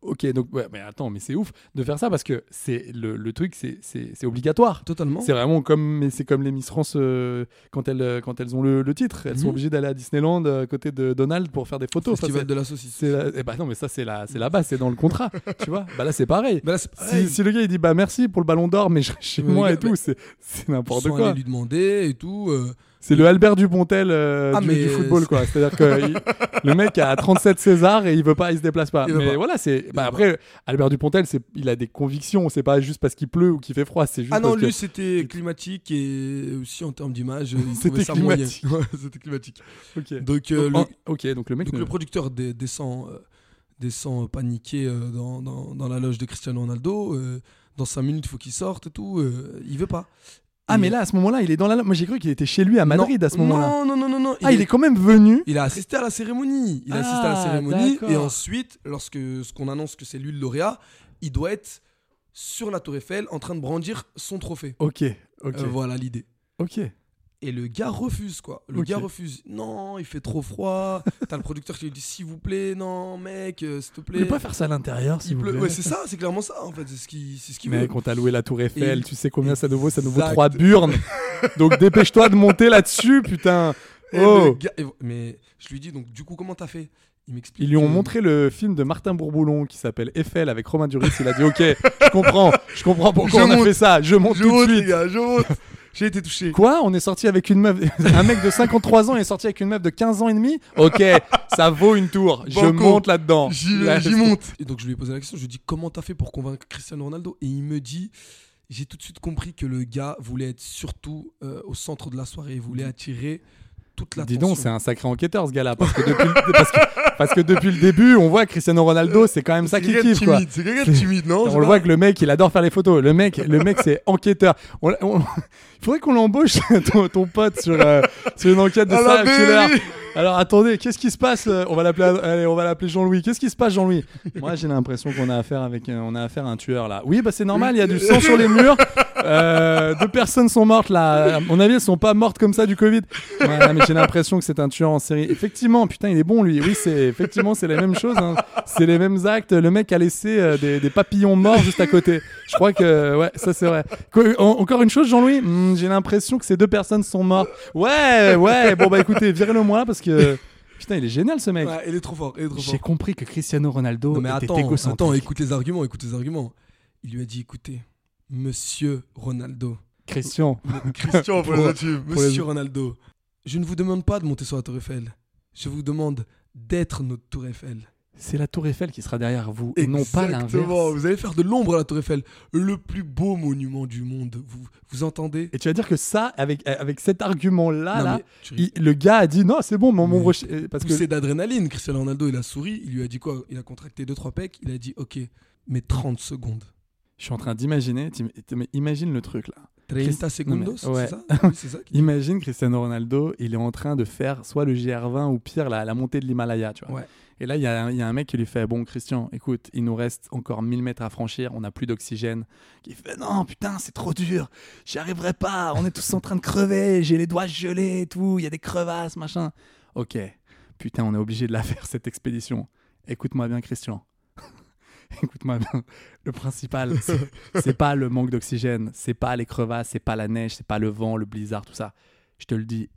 Speaker 1: Ok, donc, ouais, mais attends, mais c'est ouf de faire ça parce que c'est le, le truc, c'est- c'est c'est obligatoire.
Speaker 2: Totalement.
Speaker 1: C'est vraiment comme, mais c'est comme les Miss France euh, quand elles euh, quand elles ont le, le titre, elles sont
Speaker 2: Mhm.
Speaker 1: obligées d'aller à Disneyland euh, à côté de Donald pour faire des photos. Enfin,
Speaker 2: Festival
Speaker 1: c'est-
Speaker 2: de la saucisse.
Speaker 1: c'est la- eh bah non, mais ça c'est la c'est la base, c'est dans le contrat, tu vois. Bah là c'est pareil.
Speaker 2: Bah là, c'est
Speaker 1: Si,
Speaker 2: pareil.
Speaker 1: si le gars il dit bah merci pour le ballon d'or, mais je chez
Speaker 2: Mais
Speaker 1: moi et tout,
Speaker 2: bah,
Speaker 1: c'est c'est
Speaker 2: Ils
Speaker 1: n'importe
Speaker 2: sont
Speaker 1: quoi.
Speaker 2: allés lui demander et tout. euh,
Speaker 1: C'est le Albert Dupontel euh,
Speaker 2: Ah,
Speaker 1: du,
Speaker 2: mais
Speaker 1: du football, quoi. C'est-à-dire que il- le mec a 37 César et il veut pas, il se déplace pas. Mais
Speaker 2: pas.
Speaker 1: voilà, c'est. Bah après, Albert Dupontel, c'est, il a des convictions. C'est pas juste parce qu'il pleut ou qu'il fait froid. C'est juste
Speaker 2: Ah non,
Speaker 1: parce
Speaker 2: lui
Speaker 1: que
Speaker 2: c'était climatique et aussi en termes d'image,
Speaker 1: C'était climatique.
Speaker 2: Ouais, c'était climatique.
Speaker 1: Ok.
Speaker 2: Donc, euh,
Speaker 1: Donc,
Speaker 2: le,
Speaker 1: ok, donc le mec.
Speaker 2: donc
Speaker 1: ne-
Speaker 2: le producteur descend, euh, descend euh, paniqué dans, dans, dans la loge de Cristiano Ronaldo. dans 5 minutes, il faut qu'il sorte et tout. euh, il veut pas.
Speaker 1: Ah mais là, à ce moment-là, il est dans la. Moi, j'ai cru qu'il était chez lui à Madrid à ce moment-là.
Speaker 2: Non, non, non, non, non.
Speaker 1: Ah, il est quand même venu.
Speaker 2: Il a assisté à la cérémonie. Il a assisté à la
Speaker 1: Ah,
Speaker 2: cérémonie. Et ensuite, lorsque ce qu'on annonce que c'est lui le lauréat, il doit être sur la Tour Eiffel en train de brandir son trophée.
Speaker 1: Ok, ok,
Speaker 2: Euh, voilà l'idée.
Speaker 1: ok.
Speaker 2: Et le gars refuse, quoi. Le gars refuse. Non, il fait trop froid. T'as le producteur qui lui dit S'il vous plaît, non, mec, euh, s'il te
Speaker 1: Vous
Speaker 2: plaît.
Speaker 1: pouvez pas faire ça à l'intérieur, s'il
Speaker 2: Il
Speaker 1: vous plaît.
Speaker 2: Ouais, c'est ça, c'est clairement ça, en fait. C'est ce qu'il ce qu'il veut.
Speaker 1: Mec, on t'a loué la Tour Eiffel,
Speaker 2: Et-
Speaker 1: tu sais combien ça nous vaut Ça nous vaut. 3 burnes. Donc dépêche-toi de monter là-dessus, putain.
Speaker 2: Et
Speaker 1: Oh.
Speaker 2: gars- mais je lui dis Donc, du coup, comment t'as fait? Il.
Speaker 1: Ils lui ont montré le film de Martin Bourboulon qui s'appelle Eiffel avec Romain Duris. Il a dit Ok, je comprends, je comprends pourquoi
Speaker 2: Je
Speaker 1: on a fait ça. Je monte
Speaker 2: Je
Speaker 1: tout
Speaker 2: monte,
Speaker 1: de
Speaker 2: les
Speaker 1: suite.
Speaker 2: gars, je monte. J'ai été touché.
Speaker 1: Quoi? On est sorti avec une meuf. Un mec de 53 ans est sorti avec une meuf de 15 ans et demi? Ok, ça vaut une tour. Je monte là-dedans.
Speaker 2: J'y
Speaker 1: Là,
Speaker 2: j'y monte. Et donc je lui ai posé la question, je lui ai dit comment t'as fait pour convaincre Cristiano Ronaldo? Et il me dit, j'ai tout de suite compris que le gars voulait être surtout euh, au centre de la soirée, il voulait attirer toute.
Speaker 1: Dis donc, c'est un sacré enquêteur ce gars-là. Parce que, depuis le, parce, que, parce que depuis le début, on voit que Cristiano Ronaldo, c'est quand même ça qu'il kiffe.
Speaker 2: C'est quelqu'un de timide, non
Speaker 1: On le voit que le mec, il adore faire les photos. Le mec, le mec, c'est enquêteur. On- on- il faudrait qu'on l'embauche, ton, ton pote, sur, euh, sur une enquête de serial killer. Alors attendez, qu'est-ce qui se passe euh, On va l'appeler, allez, on va l'appeler Jean-Louis. Qu'est-ce qui se passe, Jean-Louis? Moi, j'ai l'impression qu'on a affaire avec, euh, on a affaire à un tueur là. Oui, bah c'est normal. Il y a du sang sur les murs. Euh, deux personnes sont mortes là. À mon avis, elles sont pas mortes comme ça du Covid. Ouais, mais j'ai l'impression que c'est un tueur en série. Effectivement, putain, il est bon lui. Oui, c'est effectivement c'est les mêmes choses. hein. C'est les mêmes actes. Le mec a laissé euh, des, des papillons morts juste à côté. Je crois que ouais, ça c'est vrai. Qu- en- encore une chose, Jean-Louis? Hmm, j'ai l'impression que ces deux personnes sont mortes. Ouais, ouais. Bon bah écoutez, virez-le moi parce que putain, il est génial ce mec.
Speaker 2: Ouais, il est trop fort,
Speaker 1: J'ai compris que Cristiano Ronaldo
Speaker 2: Non mais
Speaker 1: était
Speaker 2: attends,
Speaker 1: égocentrique.
Speaker 2: attends, écoute les arguments, écoute les arguments. Il lui a dit, écoutez, Monsieur Ronaldo,
Speaker 1: Christian.
Speaker 2: Christian
Speaker 1: pour les- pour
Speaker 2: Monsieur
Speaker 1: les-
Speaker 2: Ronaldo, je ne vous demande pas de monter sur la Tour Eiffel. Je vous demande d'être notre Tour Eiffel.
Speaker 1: C'est la Tour Eiffel qui sera derrière vous et non pas l'inverse.
Speaker 2: Vous allez faire de l'ombre à la Tour Eiffel, le plus beau monument du monde. Vous, vous entendez?
Speaker 1: Et tu vas dire que ça, avec, avec cet argument-là,
Speaker 2: Non,
Speaker 1: là,
Speaker 2: mais tu
Speaker 1: il- le gars a dit non, c'est bon, mon, mon rocher- euh, Parce que
Speaker 2: Poussé d'adrénaline, Cristiano Ronaldo, il a souri. Il lui a dit quoi? Il a contracté 2-3 pecs. Il a dit Ok, mais 30 secondes.
Speaker 1: Je suis en train d'imaginer, imagine le truc là.
Speaker 2: 30 segundos,
Speaker 1: Non, mais- ouais.
Speaker 2: c'est ça Oui.
Speaker 1: Imagine Cristiano Ronaldo, il est en train de faire soit le GR20 ou pire la, la montée de l'Himalaya, tu vois.
Speaker 2: Ouais.
Speaker 1: Et là, il y, a un- il y a un mec qui lui fait Bon, Christian, écoute, il nous reste encore 1000 mètres à franchir, on n'a plus d'oxygène. Qui fait Non, putain, c'est trop dur, j'y arriverai pas, on est tous en train de crever, j'ai les doigts gelés et tout, il y a des crevasses, machin. Ok, putain, on est obligé de la faire cette expédition. Écoute-moi bien, Christian. Écoute-moi. Le principal, c'est- pas le manque d'oxygène, c'est pas les crevasses, c'est pas la neige, c'est pas le vent, le blizzard, tout ça. Je te le dis,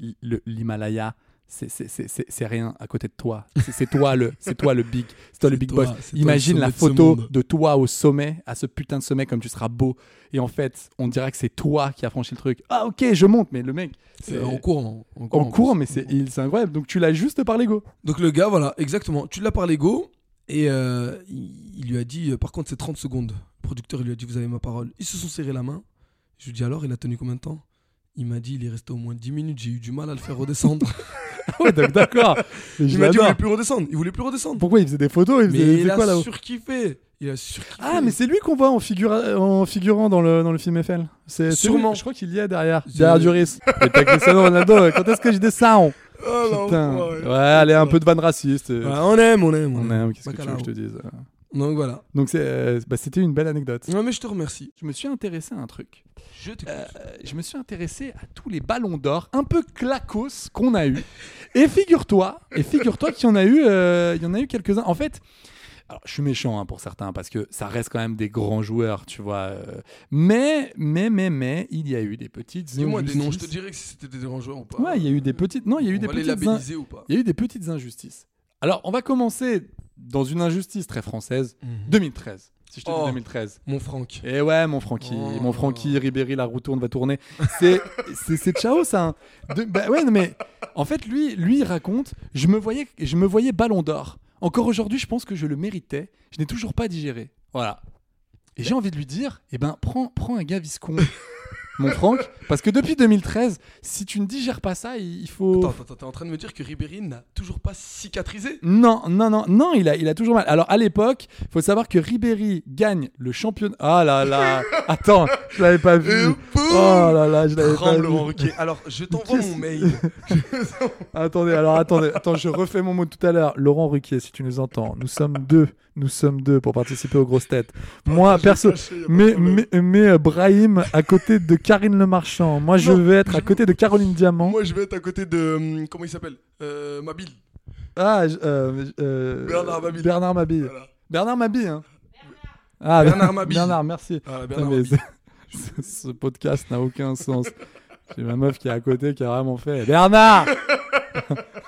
Speaker 1: l'Himalaya, c'est- rien à côté de toi. C'est toi le, c'est toi le big, c'est toi le big
Speaker 2: toi,
Speaker 1: boss. Imagine la
Speaker 2: de
Speaker 1: photo de toi au sommet, à ce putain de sommet, comme tu seras beau. Et en fait, on dirait que c'est toi qui as franchi le truc. Ah ok, je monte, mais le mec,
Speaker 2: C'est en courant. En
Speaker 1: en
Speaker 2: courant, en
Speaker 1: cours,
Speaker 2: plus.
Speaker 1: mais c'est incroyable. Donc tu l'as juste par l'ego.
Speaker 2: Donc le gars, voilà, exactement. Tu l'as par l'ego et euh, il, lui a dit, euh, par contre, c'est 30 secondes. Le producteur, il lui a dit, vous avez ma parole. Ils se sont serrés la main. Je lui ai dit, alors, il a tenu combien de temps? Il m'a dit, il est resté au moins 10 minutes. J'ai eu du mal à le faire redescendre.
Speaker 1: ouais, donc, d'accord.
Speaker 2: Il m'a dit, il voulait plus redescendre. Il voulait plus redescendre.
Speaker 1: Pourquoi il faisait des photos? Il faisait,
Speaker 2: Mais il a surkiffé. Il a.
Speaker 1: Ah, mais c'est lui qu'on voit en, figura- en figurant dans le, dans le film Eiffel. C'est
Speaker 2: Sûrement.
Speaker 1: lui. Je crois qu'il y est derrière. Derrière Duris. Et t'as Cristiano Ronaldo. Quand est-ce que je descends
Speaker 2: Oh,
Speaker 1: Putain.
Speaker 2: l'enfoiré.
Speaker 1: Ouais, allez, un peu de vanne raciste.
Speaker 2: On aime, on aime.
Speaker 1: On aime, qu'est-ce que tu veux que je te dise
Speaker 2: Donc voilà.
Speaker 1: Donc euh, bah, c'était une belle anecdote.
Speaker 2: Non, mais je te remercie.
Speaker 1: Je me suis intéressé à un truc.
Speaker 2: Je.
Speaker 1: Euh, je me suis intéressé à tous les ballons d'or un peu clacos qu'on a eu. Et figure-toi, et figure-toi qu'il y en a eu, euh, il y en a eu quelques-uns. En fait, alors, je suis méchant hein, pour certains parce que ça reste quand même des grands joueurs, tu vois. euh, mais, mais, mais, mais, il y a eu des petites.
Speaker 2: Dis-moi des noms, je te
Speaker 1: injustices.
Speaker 2: dirais que si c'était des grands joueurs ou pas.
Speaker 1: Ouais, il y a eu des petites. Non, il y a eu
Speaker 2: On
Speaker 1: des
Speaker 2: va les
Speaker 1: petites. in-
Speaker 2: labelliser ou pas
Speaker 1: Il y a eu des petites injustices. Alors, on va commencer dans une injustice très française.
Speaker 2: Mhm.
Speaker 1: 2013. Si je te dis
Speaker 2: Oh.
Speaker 1: 2013.
Speaker 2: Mon Franck.
Speaker 1: Et ouais, mon Francky,
Speaker 2: Oh.
Speaker 1: mon Francky, Ribéry, la roue tourne, va tourner. C'est, c'est, c'est ciao, ça. hein. De- bah ouais, non, mais en fait, lui, lui, il raconte, je me voyais, je me voyais Ballon d'Or. Encore aujourd'hui, je pense que je le méritais. Je n'ai toujours pas digéré. Voilà. Et j'ai envie de lui dire, eh ben, prends, prends un Gaviscon, mon Franck, parce que depuis 2013, si tu ne digères pas ça, il faut.
Speaker 2: Attends, attends, attends, t'es en train de me dire que Ribéry n'a toujours pas cicatrisé?
Speaker 1: Non, non, non, non, il a, il a toujours mal. Alors à l'époque, il faut savoir que Ribéry gagne le championnat. Ah là là, attends, je l'avais pas vu. Oh là là, je l'avais pas vu.
Speaker 2: Alors, je t'envoie mon mail.
Speaker 1: Attendez, alors attendez, attends, je refais mon mot tout à l'heure. Laurent Ruquier, si tu nous entends, nous sommes deux, nous sommes deux pour participer aux grosses têtes. Moi, perso, mais, mais, mais euh, Brahim à côté de Karine Le Marchand. Moi, je vais être à côté de Caroline Diamant.
Speaker 2: Moi, je vais être à côté de. hum, Comment il s'appelle? Euh, Mabil.
Speaker 1: Ah, je- euh, euh,
Speaker 2: Bernard Mabille.
Speaker 1: Bernard Mabille.
Speaker 2: Voilà.
Speaker 1: Bernard Mabille, hein. Ah,
Speaker 2: Bernard Mabille.
Speaker 1: Bernard, merci.
Speaker 2: Voilà,
Speaker 1: Putain,
Speaker 2: Bernard
Speaker 1: mais
Speaker 2: Mabille.
Speaker 1: c'est- ce ce podcast n'a aucun sens. J'ai ma meuf qui est à côté qui a vraiment fait Bernard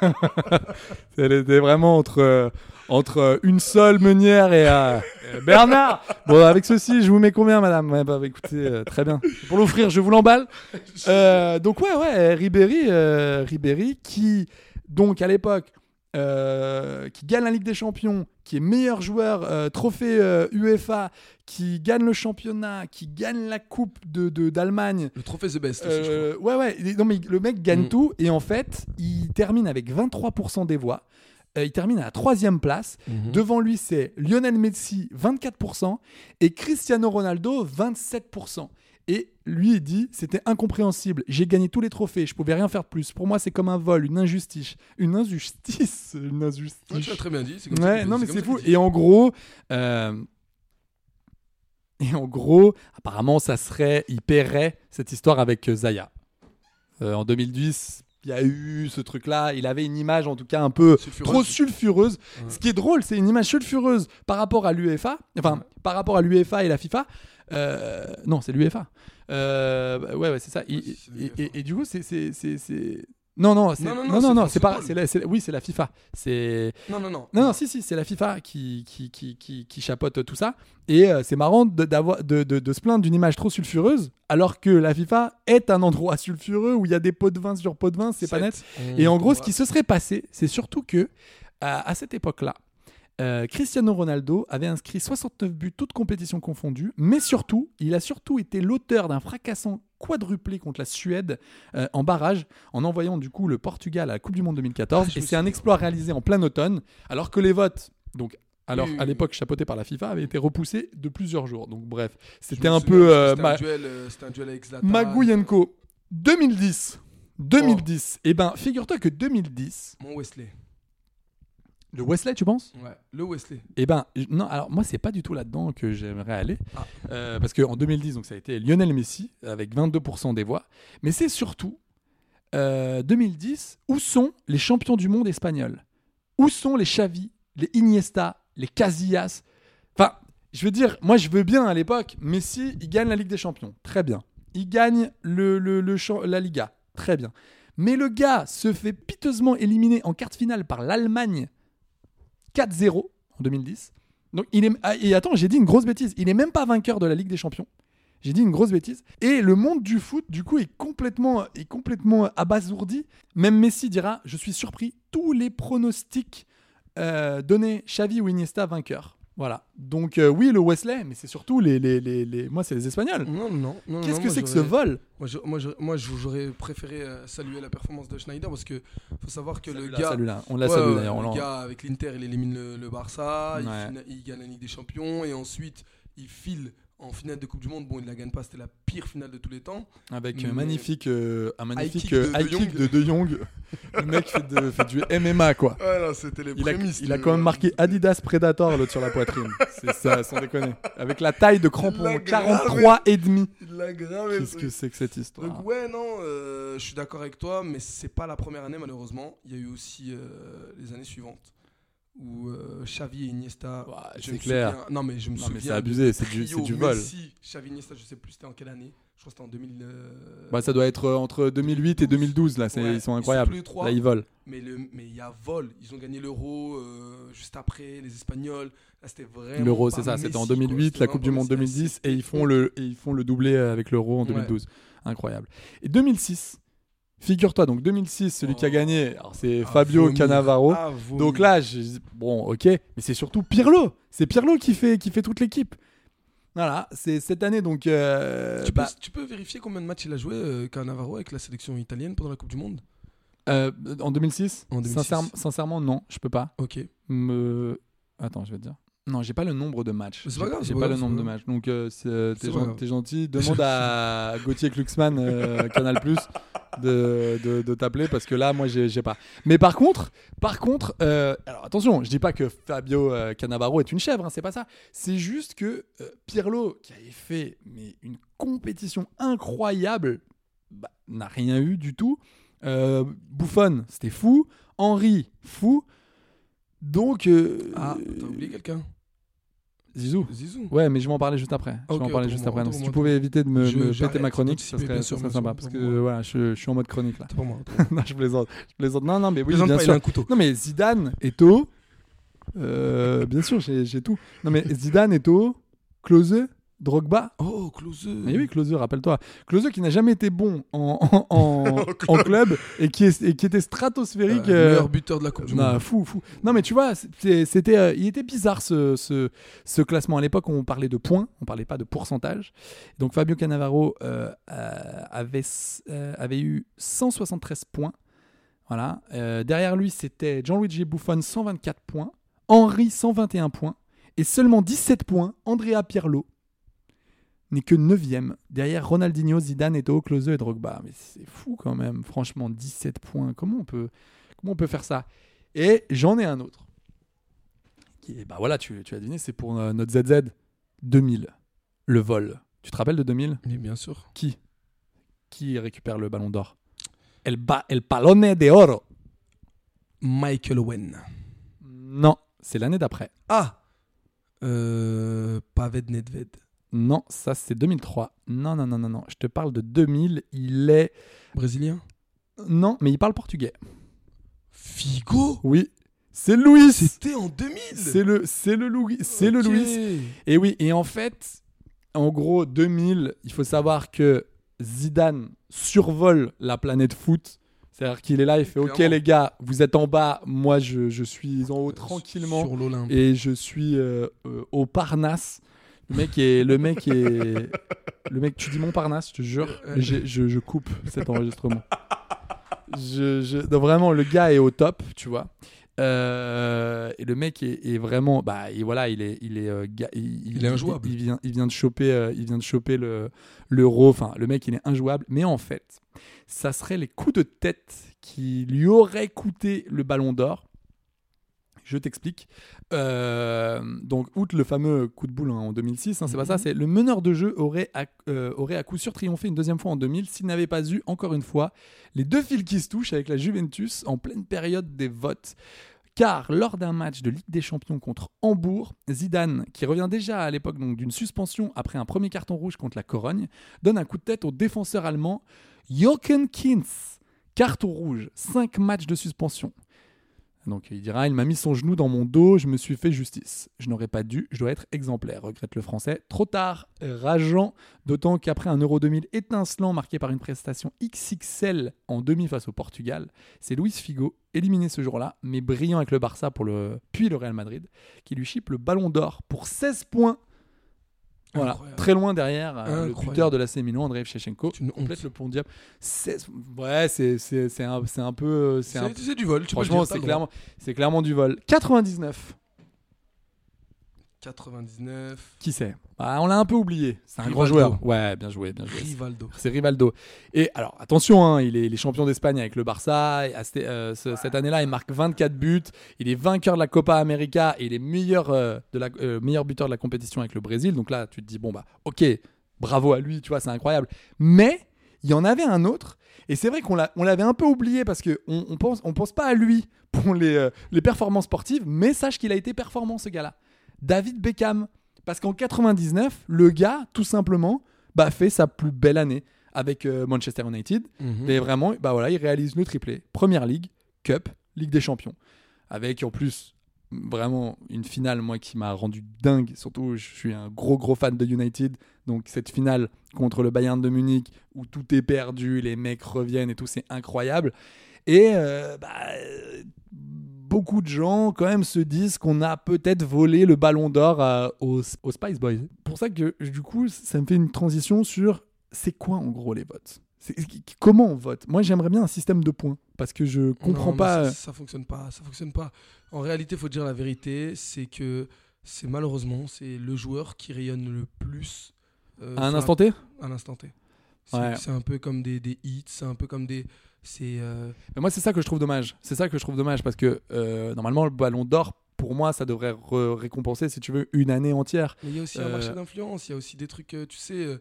Speaker 1: Elle était vraiment entre, euh, entre euh, une seule meunière et euh, euh, Bernard Bon, avec ceci, je vous mets combien, madame? Ouais, bah, écoutez, euh, très bien. Pour l'offrir, je vous l'emballe. Euh, donc, ouais, ouais, Ribéry, Ribéry qui, donc, à l'époque, qui gagne la Ligue des Champions, qui est meilleur joueur trophée UEFA, qui gagne le championnat, qui gagne la Coupe de de- d'Allemagne.
Speaker 2: Le trophée The Best aussi, je
Speaker 1: Euh, ouais, ouais. Non, mais le mec gagne
Speaker 2: Mm.
Speaker 1: tout et en fait, il termine avec 23% des voix. Euh, il termine à la troisième place.
Speaker 2: Mhm.
Speaker 1: Devant lui, c'est Lionel Messi, 24%, et Cristiano Ronaldo, 27%. Et lui, il dit, c'était incompréhensible. J'ai gagné tous les trophées, je pouvais rien faire de plus. Pour moi, c'est comme un vol, une injustice. Une injustice. Une injustice.
Speaker 2: Ouais, tu l'as très bien dit. comme
Speaker 1: Ouais, non, mais c'est fou. Et en gros, euh, et en gros, apparemment, ça serait, il paierait cette histoire avec euh, Zaya. Euh, en 2010, il y a eu ce truc-là. Il avait une image, en tout cas, un peu
Speaker 2: Sulfureuse.
Speaker 1: trop sulfureuse. Ce qui est drôle, c'est une image sulfureuse par rapport à l'UEFA. Enfin, par rapport à l'UEFA et la FIFA. Euh, non, c'est l'UEFA. Euh, ouais, ouais, c'est ça. Et, du coup, c'est- non, non, c'est,
Speaker 2: Non, non,
Speaker 1: non,
Speaker 2: non,
Speaker 1: non,
Speaker 2: c'est
Speaker 1: pas, la- oui, c'est la FIFA. C'est,
Speaker 2: Non, non, non.
Speaker 1: non, non, si, si, c'est la FIFA qui, qui, qui, qui, qui chapeaute tout ça. Et euh, c'est marrant de, d'avoir, de, de, de se plaindre d'une image trop sulfureuse, alors que la FIFA est un endroit sulfureux où il y a des pots de vin sur pots de vin, c'est pas net.
Speaker 2: Sept.
Speaker 1: Et en gros, ce
Speaker 2: Ouais.
Speaker 1: qui se serait passé, c'est surtout que, à, à cette époque-là, euh, Cristiano Ronaldo avait inscrit 69 buts, toutes compétitions confondues, mais surtout, il a surtout été l'auteur d'un fracassant quadruplé contre la Suède euh, en barrage, en envoyant du coup le Portugal à la Coupe du Monde 2014.
Speaker 2: Ah,
Speaker 1: et c'est un exploit réalisé en plein automne, alors que les votes, donc alors
Speaker 2: Oui, oui,
Speaker 1: à l'époque chapeautés par la FIFA, avaient été repoussés de plusieurs jours. Donc bref,
Speaker 2: Je
Speaker 1: c'était un peu euh, ma-
Speaker 2: un duel, euh, c'était un duel avec Zlatan.
Speaker 1: Magouyenko. 2010.
Speaker 2: Oh.
Speaker 1: 2010. Et ben, figure-toi que 2010,
Speaker 2: Mon Wesley.
Speaker 1: Le Wesley, tu penses?
Speaker 2: Ouais, le Wesley.
Speaker 1: Eh ben, non, alors moi, c'est pas du tout là-dedans que j'aimerais aller.
Speaker 2: Ah.
Speaker 1: Euh, parce qu'en 2010, donc, ça a été Lionel Messi avec 22% des voix. Mais c'est surtout euh, 2010, où sont les champions du monde espagnols? Où sont les Xavi, les Iniesta, les Casillas? Enfin, je veux dire, moi, je veux bien à l'époque, Messi, il gagne la Ligue des Champions. Très bien. Il gagne le, le, le la Liga. Très bien. Mais le gars se fait piteusement éliminer en quart de finale par l'Allemagne 4-0 en 2010. Donc il est ah, et attends, j'ai dit une grosse bêtise. Il est même pas vainqueur de la Ligue des Champions. J'ai dit une grosse bêtise. Et le monde du foot, du coup, est complètement, est complètement abasourdi. Même Messi dira Je suis surpris. Tous les pronostics euh, donnaient Xavi ou Iniesta vainqueur. Voilà. Donc, euh, oui, le Wesley, mais c'est surtout les. les, les, les- Moi, c'est les Espagnols.
Speaker 2: Non, non, non.
Speaker 1: Qu'est-ce que c'est que ce vol
Speaker 2: Moi, je- moi, je- moi, j'aurais préféré euh, saluer la performance de Schneider parce que faut savoir que le gars.
Speaker 1: On l'a
Speaker 2: Ouais,
Speaker 1: salué d'ailleurs. on
Speaker 2: Le gars avec l'Inter, il élimine le, le Barça, il,
Speaker 1: Ouais.
Speaker 2: il gagne la Ligue des Champions et ensuite il file en finale de Coupe du Monde. Bon, il la gagne pas, c'était la pire finale de tous les temps.
Speaker 1: Avec un magnifique, euh, un magnifique
Speaker 2: kick
Speaker 1: euh,
Speaker 2: de
Speaker 1: high
Speaker 2: De
Speaker 1: kick
Speaker 2: Jong.
Speaker 1: de De Jong. le mec fait, de- fait du MMA, quoi.
Speaker 2: Ouais, non, c'était les
Speaker 1: Il a, il quand même marqué Adidas Predator l'autre sur la poitrine. C'est ça, sans déconner. Avec la taille de crampon,
Speaker 2: l'a
Speaker 1: 43 et demi. Qu'est-ce que c'est que cette histoire?
Speaker 2: Donc ouais non, euh, je suis d'accord avec toi, mais c'est pas la première année malheureusement. Il y a eu aussi euh, les années suivantes où euh, Xavi et Iniesta.
Speaker 1: Ouais, c'est clair.
Speaker 2: souviens- non mais je me
Speaker 1: Non,
Speaker 2: souviens.
Speaker 1: c'est abusé, c'est du- du vol.
Speaker 2: Messi, Xavi, Iniesta, je sais plus c'était en quelle année. Je crois que c'était en 2000. euh,
Speaker 1: Bah, ça doit être euh, entre 2008 et 2012, là.
Speaker 2: Ouais,
Speaker 1: ils sont incroyables.
Speaker 2: tous les trois.
Speaker 1: là, ils volent.
Speaker 2: Mais le, mais il y a vol. Ils ont gagné l'Euro euh, juste après les Espagnols. Là c'était vraiment.
Speaker 1: L'Euro, c'est ça. C'était en
Speaker 2: Messi, quoi.
Speaker 1: 2008,
Speaker 2: C'était
Speaker 1: la Coupe du Monde
Speaker 2: pas Messi.
Speaker 1: 2010, et ils font le, et ils font le doublé avec l'Euro en
Speaker 2: Ouais.
Speaker 1: 2012. Incroyable. Et 2006, figure-toi, donc 2006, celui qui a gagné, alors c'est
Speaker 2: Ah,
Speaker 1: Fabio
Speaker 2: vomir.
Speaker 1: Cannavaro.
Speaker 2: Ah.
Speaker 1: Donc là, bon, ok, mais c'est surtout Pirlo. C'est Pirlo qui fait, qui fait toute l'équipe. Voilà, c'est cette année donc. euh,
Speaker 2: Tu peux,
Speaker 1: bah,
Speaker 2: tu peux vérifier combien de matchs il a joué, euh, Cannavaro, avec la sélection italienne pendant la Coupe du Monde?
Speaker 1: Euh, en 2006,
Speaker 2: En 2006.
Speaker 1: sincèrement, sincèrement, non, je peux pas.
Speaker 2: Ok.
Speaker 1: Me... Attends, je vais te dire. Non, j'ai pas le nombre de matchs.
Speaker 2: C'est pas grave,
Speaker 1: J'ai pas,
Speaker 2: pas
Speaker 1: le nombre de matchs. Donc, euh, euh, t'es, gen- gentil. Demande à Gauthier Kluxman, euh, Canal Plus, de, de, de t'appeler parce que là, moi, j'ai, pas. Mais par contre, par contre, euh, alors attention, je dis pas que Fabio Cannavaro est une chèvre, hein, c'est pas ça. C'est juste que Pirlo, qui avait fait mais une compétition incroyable, bah, n'a rien eu du tout. Buffon, c'était fou. Henry, fou. Donc, euh,
Speaker 2: Ah, t'as oublié quelqu'un?
Speaker 1: Zizou.
Speaker 2: Zizou.
Speaker 1: Ouais, mais je vais en parler juste après. je vais en parler juste
Speaker 2: pour
Speaker 1: après. Donc, si tu
Speaker 2: pour
Speaker 1: pouvais éviter de me,
Speaker 2: Je-
Speaker 1: me péter ma chronique, ça serait, ça serait sympa. Parce que
Speaker 2: pour moi.
Speaker 1: voilà, je, je suis en mode chronique là.
Speaker 2: C'est pas moi.
Speaker 1: non, je plaisante. Je plaisante. Non, non, mais oui, bien
Speaker 2: pas, il
Speaker 1: sûr.
Speaker 2: a un couteau.
Speaker 1: Non, mais Zidane, Eto. Euh, bien sûr, j'ai j'ai tout. Non, mais Zidane, Eto, Klose, Drogba.
Speaker 2: Oh, Klose.
Speaker 1: Mais oui, Klose, rappelle-toi. Klose qui n'a jamais été bon en, en, en- en club et qui, est, et qui était stratosphérique.
Speaker 2: Euh,
Speaker 1: euh,
Speaker 2: meilleur buteur de la Coupe du
Speaker 1: non,
Speaker 2: Monde.
Speaker 1: fou, fou. Non, mais tu vois, c'était, euh, il était bizarre ce, ce, ce classement. À l'époque, on parlait de points, on parlait pas de pourcentage. Donc Fabio Cannavaro euh, avait, avait eu 173 points. Voilà. Derrière lui, c'était Gianluigi Buffon, 124 points. Henry, 121 points. Et seulement 17 points, Andrea Pirlo n'est que 9ème. Derrière Ronaldinho, Zidane, Eto'o, Klose et Drogba. Mais c'est fou quand même, franchement, 17 points. Comment on peut, comment on peut faire ça? Et j'en ai un autre. Qui bah voilà, tu, tu as deviné, c'est pour euh, notre ZZ 2000. Le vol. Tu te rappelles de 2000
Speaker 2: Mais bien sûr.
Speaker 1: Qui? Qui récupère le ballon d'or? El, ba- el pallone de oro.
Speaker 2: Michael Owen.
Speaker 1: Non, c'est l'année d'après.
Speaker 2: Ah euh, Pavel Nedved.
Speaker 1: Non, ça c'est 2003. Non, non, non, non, non. Je te parle de 2000. Il est.
Speaker 2: Brésilien?
Speaker 1: Non, mais il parle portugais.
Speaker 2: Figo?
Speaker 1: Oui. C'est Louis.
Speaker 2: C'était en 2000
Speaker 1: C'est le, c'est le Louis. C'est le. Louis. Et oui, et en fait, en gros, 2000, il faut savoir que Zidane survole la planète foot. C'est-à-dire qu'il est là, il fait Ok, les gars, vous êtes en bas, moi je, je suis en haut tranquillement.
Speaker 2: Sur l'Olympe.
Speaker 1: Et je suis euh, euh, au Parnasse. Le mec est. Le mec est. Le mec, tu dis Montparnasse, je te jure. Je, je coupe cet enregistrement. Je, je- non, vraiment, le gars est au top, tu vois. Euh, et le mec est, est vraiment. Bah, et voilà, il est. Il est, euh, ga- il,
Speaker 2: Il est injouable.
Speaker 1: Il, vient, il vient de choper, euh, il vient de choper le, l'euro. Enfin, le mec, il est injouable. Mais en fait, ça serait les coups de tête qui lui auraient coûté le ballon d'or. Je t'explique. Euh, donc, outre le fameux coup de boule hein, en 2006, hein, c'est pas ça, c'est le meneur de jeu aurait à, euh, aurait à coup sûr triomphé une deuxième fois en 2000 s'il n'avait pas eu, encore une fois, les deux fils qui se touchent avec la Juventus en pleine période des votes. Car lors d'un match de Ligue des Champions contre Hambourg, Zidane, qui revient déjà à l'époque d'une suspension après un premier carton rouge contre la Corogne, donne un coup de tête au défenseur allemand Jochen Kintz, Carte rouge, 5 matchs de suspension. Donc il dira Il m'a mis son genou dans mon dos, je me suis fait justice. Je n'aurais pas dû, je dois être exemplaire, regrette le français. Trop tard, rageant, d'autant qu'après un Euro 2000 étincelant marqué par une prestation XXL en demi face au Portugal, c'est Luis Figo, éliminé ce jour-là, mais brillant avec le Barça pour le, puis le Real Madrid, qui lui chipe le ballon d'or pour 16 points. Voilà,
Speaker 2: Incroyable.
Speaker 1: très loin derrière euh, le buteur de l'AC Milan, Andrei Shevchenko,
Speaker 2: C'est une
Speaker 1: complète
Speaker 2: honte.
Speaker 1: le podium. 16 Ouais, c'est c'est- c'est un, un peu. euh, C'est un,
Speaker 2: du vol, tu
Speaker 1: Franchement, c'est clairement, c'est clairement du vol. 99.
Speaker 2: 99.
Speaker 1: Qui c'est Bah, On l'a un peu oublié. C'est un grand joueur. Ouais, bien joué, bien joué.
Speaker 2: Rivaldo.
Speaker 1: C'est Rivaldo. Et alors, attention, hein, il, est, il est champion d'Espagne avec le Barça. Et euh, ce- cette année-là, il marque 24 buts. Il est vainqueur de la Copa América et il est meilleur, euh, de la, euh, meilleur buteur de la compétition avec le Brésil. Donc là, tu te dis, bon, bah, ok, bravo à lui, tu vois, c'est incroyable. Mais il y en avait un autre. Et c'est vrai qu'on l'a- on l'avait un peu oublié parce qu'on on pense, on pense pas à lui pour les, les performances sportives. Mais sache qu'il a été performant, ce gars-là. David Beckham. Parce qu'en 99, le gars, tout simplement, bah, fait sa plus belle année avec euh, Manchester United.
Speaker 2: Mhm.
Speaker 1: Et vraiment, bah voilà, il réalise le triplé. Première Ligue, Cup, Ligue des Champions. Avec en plus vraiment une finale, moi, qui m'a rendu dingue. Surtout, je suis un gros, gros fan de United. Donc cette finale contre le Bayern de Munich, où tout est perdu, les mecs reviennent et tout, c'est incroyable. Et euh, bah, beaucoup de gens quand même se disent qu'on a peut-être volé le ballon d'or à- aux, aux Spice Boys. Pour ça que du coup, ça me fait une transition sur c'est quoi en gros les votes? Comment on vote? Moi j'aimerais bien un système de points parce que je comprends
Speaker 2: Non,
Speaker 1: pas.
Speaker 2: Ça, ça fonctionne pas. Ça fonctionne pas. En réalité, il faut dire la vérité, c'est que c'est malheureusement c'est le joueur qui rayonne le plus euh,
Speaker 1: à un instant T?
Speaker 2: à l'instant T. C'est
Speaker 1: Ouais.
Speaker 2: un peu comme des, des hits, c'est un peu comme des. C'est. euh,
Speaker 1: Mais moi, c'est ça que je trouve dommage. C'est ça que je trouve dommage parce que euh, normalement, le ballon d'or, pour moi, ça devrait récompenser, si tu veux, une année entière.
Speaker 2: Mais il y a aussi un
Speaker 1: Euh,
Speaker 2: marché d'influence, il y a aussi des trucs, tu sais,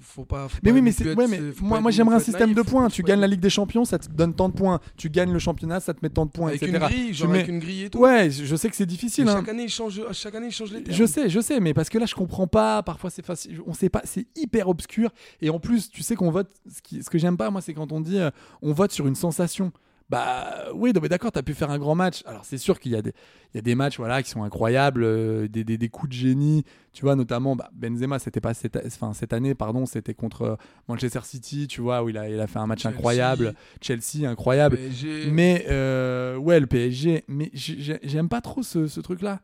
Speaker 2: faut pas. faut
Speaker 1: Mais
Speaker 2: pas
Speaker 1: oui, mais, c'est- ouais, mais moi, moi j'aimerais un système
Speaker 2: naïf,
Speaker 1: de points. Tu gagnes la Ligue des Champions, ça te donne tant de points. Tu gagnes le championnat, ça te met tant de points,
Speaker 2: Avec
Speaker 1: etc.
Speaker 2: une grille, genre
Speaker 1: mets-
Speaker 2: avec une grille et tout.
Speaker 1: Ouais, je sais que c'est difficile. hein.
Speaker 2: chaque année, ils changent, chaque année, ils changent les termes.
Speaker 1: Je sais, je sais, mais parce que là, je comprends pas. Parfois, c'est facile. On sait pas. C'est hyper obscur. Et en plus, tu sais qu'on vote. Ce, qui- ce que j'aime pas, moi, c'est quand on dit euh, on vote sur une sensation. Bah oui, non, mais d'accord, t'as pu faire un grand match. Alors c'est sûr qu'il y a des, il y a des matchs voilà qui sont incroyables, euh, des, des, des coups de génie. Tu vois notamment bah, Benzema, c'était pas cette, enfin, cette année, pardon, c'était contre euh, Manchester City, tu vois où il a, il a fait un match
Speaker 2: Chelsea.
Speaker 1: incroyable. Chelsea, incroyable.
Speaker 2: PSG.
Speaker 1: Mais euh, ouais, le PSG. Mais j'ai- j'ai- j'aime pas trop ce, ce truc-là.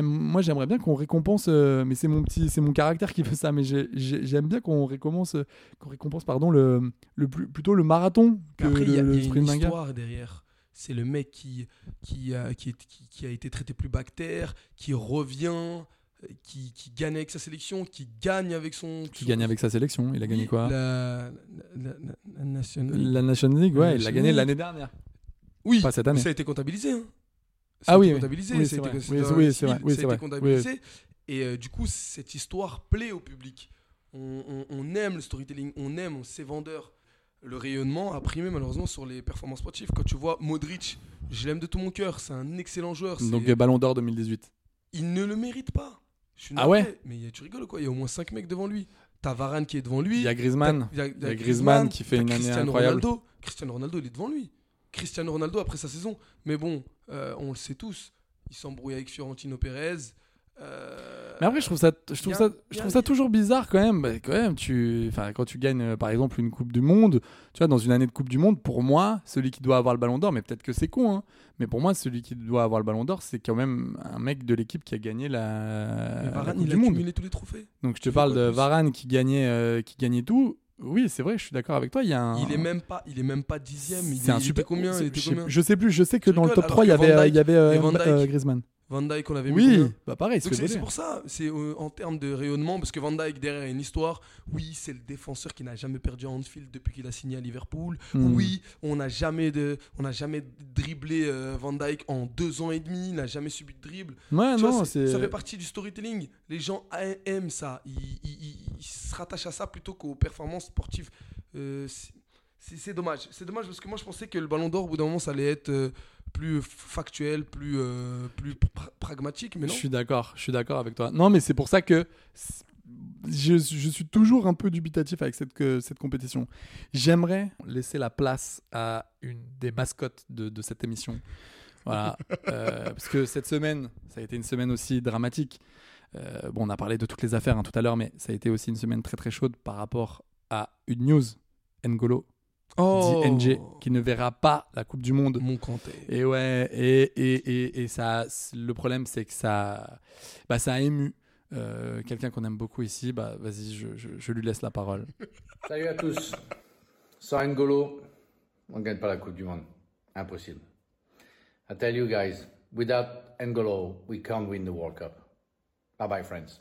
Speaker 1: Moi, j'aimerais bien qu'on récompense. euh, mais c'est mon petit, c'est mon caractère qui fait ça. Mais j'ai- j'ai- j'aime bien qu'on récompense, qu'on récompense, pardon, le, le plus, plutôt le marathon que
Speaker 2: Après, il y a,
Speaker 1: le,
Speaker 2: y
Speaker 1: le
Speaker 2: a une histoire derrière. C'est le mec qui, qui, a, qui, qui- a été traité plus bactère, qui revient, qui, qui gagne avec sa sélection, qui gagne avec son.
Speaker 1: Qui
Speaker 2: son-
Speaker 1: gagne avec sa sélection. Il a gagné quoi?
Speaker 2: la, la, la- Nation League.
Speaker 1: La Nation League, ouais, il l'a gagné l'année dernière.
Speaker 2: Oui,
Speaker 1: Pas cette année.
Speaker 2: ça a été comptabilisé. hein.
Speaker 1: Ah
Speaker 2: Ça
Speaker 1: oui,
Speaker 2: comptabilisé.
Speaker 1: Oui, c'est vrai. Oui, c'est vrai. Oui,
Speaker 2: ça a été comptabilisé. Et euh, du coup, cette histoire plaît au public. On, on- on aime le storytelling, on aime, on sait vendeur. Le rayonnement a primé malheureusement sur les performances sportives. Quand tu vois Modric, je l'aime de tout mon cœur, c'est un excellent joueur.
Speaker 1: Donc euh, Ballon d'Or 2018.
Speaker 2: il ne le mérite pas. Je suis
Speaker 1: Ah ouais
Speaker 2: Mais tu rigoles ou quoi? Il y a au moins 5 mecs devant lui. T'as Varane qui est devant lui.
Speaker 1: Il y a Griezmann. Il y a Griezmann qui fait une année
Speaker 2: Cristiano
Speaker 1: incroyable.
Speaker 2: Ronaldo. Cristiano Ronaldo, il est devant lui. Cristiano Ronaldo après sa saison. Mais bon, euh, on le sait tous. Il s'embrouille avec Fiorentino Pérez. Euh,
Speaker 1: Mais après, je trouve ça, je trouve
Speaker 2: a-
Speaker 1: ça, je
Speaker 2: a-
Speaker 1: trouve ça toujours bizarre quand même. Bah, quand même, tu, enfin, quand tu gagnes euh, par exemple une Coupe du Monde, tu vois, dans une année de Coupe du Monde, pour moi, celui qui doit avoir le Ballon d'Or, mais peut-être que c'est con, hein, mais pour moi, celui qui doit avoir le Ballon d'Or, c'est quand même un mec de l'équipe qui a gagné la,
Speaker 2: mais
Speaker 1: la
Speaker 2: Varane,
Speaker 1: Coupe
Speaker 2: il
Speaker 1: du
Speaker 2: a
Speaker 1: Monde.
Speaker 2: tous les trophées.
Speaker 1: Donc je te parle
Speaker 2: de
Speaker 1: Varane qui gagnait, euh, qui gagnait tout. Oui, c'est vrai, je suis d'accord avec toi. Il y a un.
Speaker 2: Il est même pas, il est même pas dixième. Il,
Speaker 1: C'est un
Speaker 2: il
Speaker 1: super.
Speaker 2: était combien
Speaker 1: c'est-
Speaker 2: Il était
Speaker 1: je, sais,
Speaker 2: combien?
Speaker 1: je sais plus. Je sais que dans le top 3, il y avait, il y avait euh, Griezmann.
Speaker 2: Van Dijk, on l'avait mis
Speaker 1: Oui,
Speaker 2: combien
Speaker 1: bah pareil.
Speaker 2: C'est pour ça, c'est euh, en termes de rayonnement, parce que Van Dijk derrière a une histoire. Oui, c'est le défenseur qui n'a jamais perdu à Anfield depuis qu'il a signé à Liverpool.
Speaker 1: Hmm.
Speaker 2: Oui, on n'a jamais de, on n'a jamais dribblé euh, Van Dijk en deux ans et demi, il n'a jamais subi de dribble.
Speaker 1: Ouais,
Speaker 2: Tu
Speaker 1: non,
Speaker 2: vois, ça fait partie du storytelling. Les gens aiment ça, ils, ils- ils- ils se rattachent à ça plutôt qu'aux performances sportives. Euh, c'est- dommage, c'est dommage parce que moi je pensais que le Ballon d'Or au bout d'un moment ça allait être euh, plus factuel, plus euh, plus pra- pragmatique, mais
Speaker 1: Je
Speaker 2: non.
Speaker 1: suis d'accord, je suis d'accord avec toi. Non, mais c'est pour ça que je, je suis toujours un peu dubitatif avec cette, que- cette compétition. J'aimerais laisser la place à une des mascottes de, de cette émission. Voilà. Euh, parce que cette semaine, ça a été une semaine aussi dramatique. Euh, bon, on a parlé de toutes les affaires hein, tout à l'heure, mais ça a été aussi une semaine très très chaude par rapport à une news. N'Golo,
Speaker 2: Oh,
Speaker 1: dit NG, qui ne verra pas la Coupe du Monde.
Speaker 2: Mon Kanté.
Speaker 1: Et ouais, et, et, et, et ça, le problème, c'est que ça, bah, ça a ému euh, quelqu'un qu'on aime beaucoup ici. Bah, vas-y, je, je, je lui laisse la parole.
Speaker 8: Salut à tous. Sans N'Golo, on ne gagne pas la Coupe du Monde. Impossible. I tell you guys, without N'Golo, we can't win the World Cup. Bye bye, friends.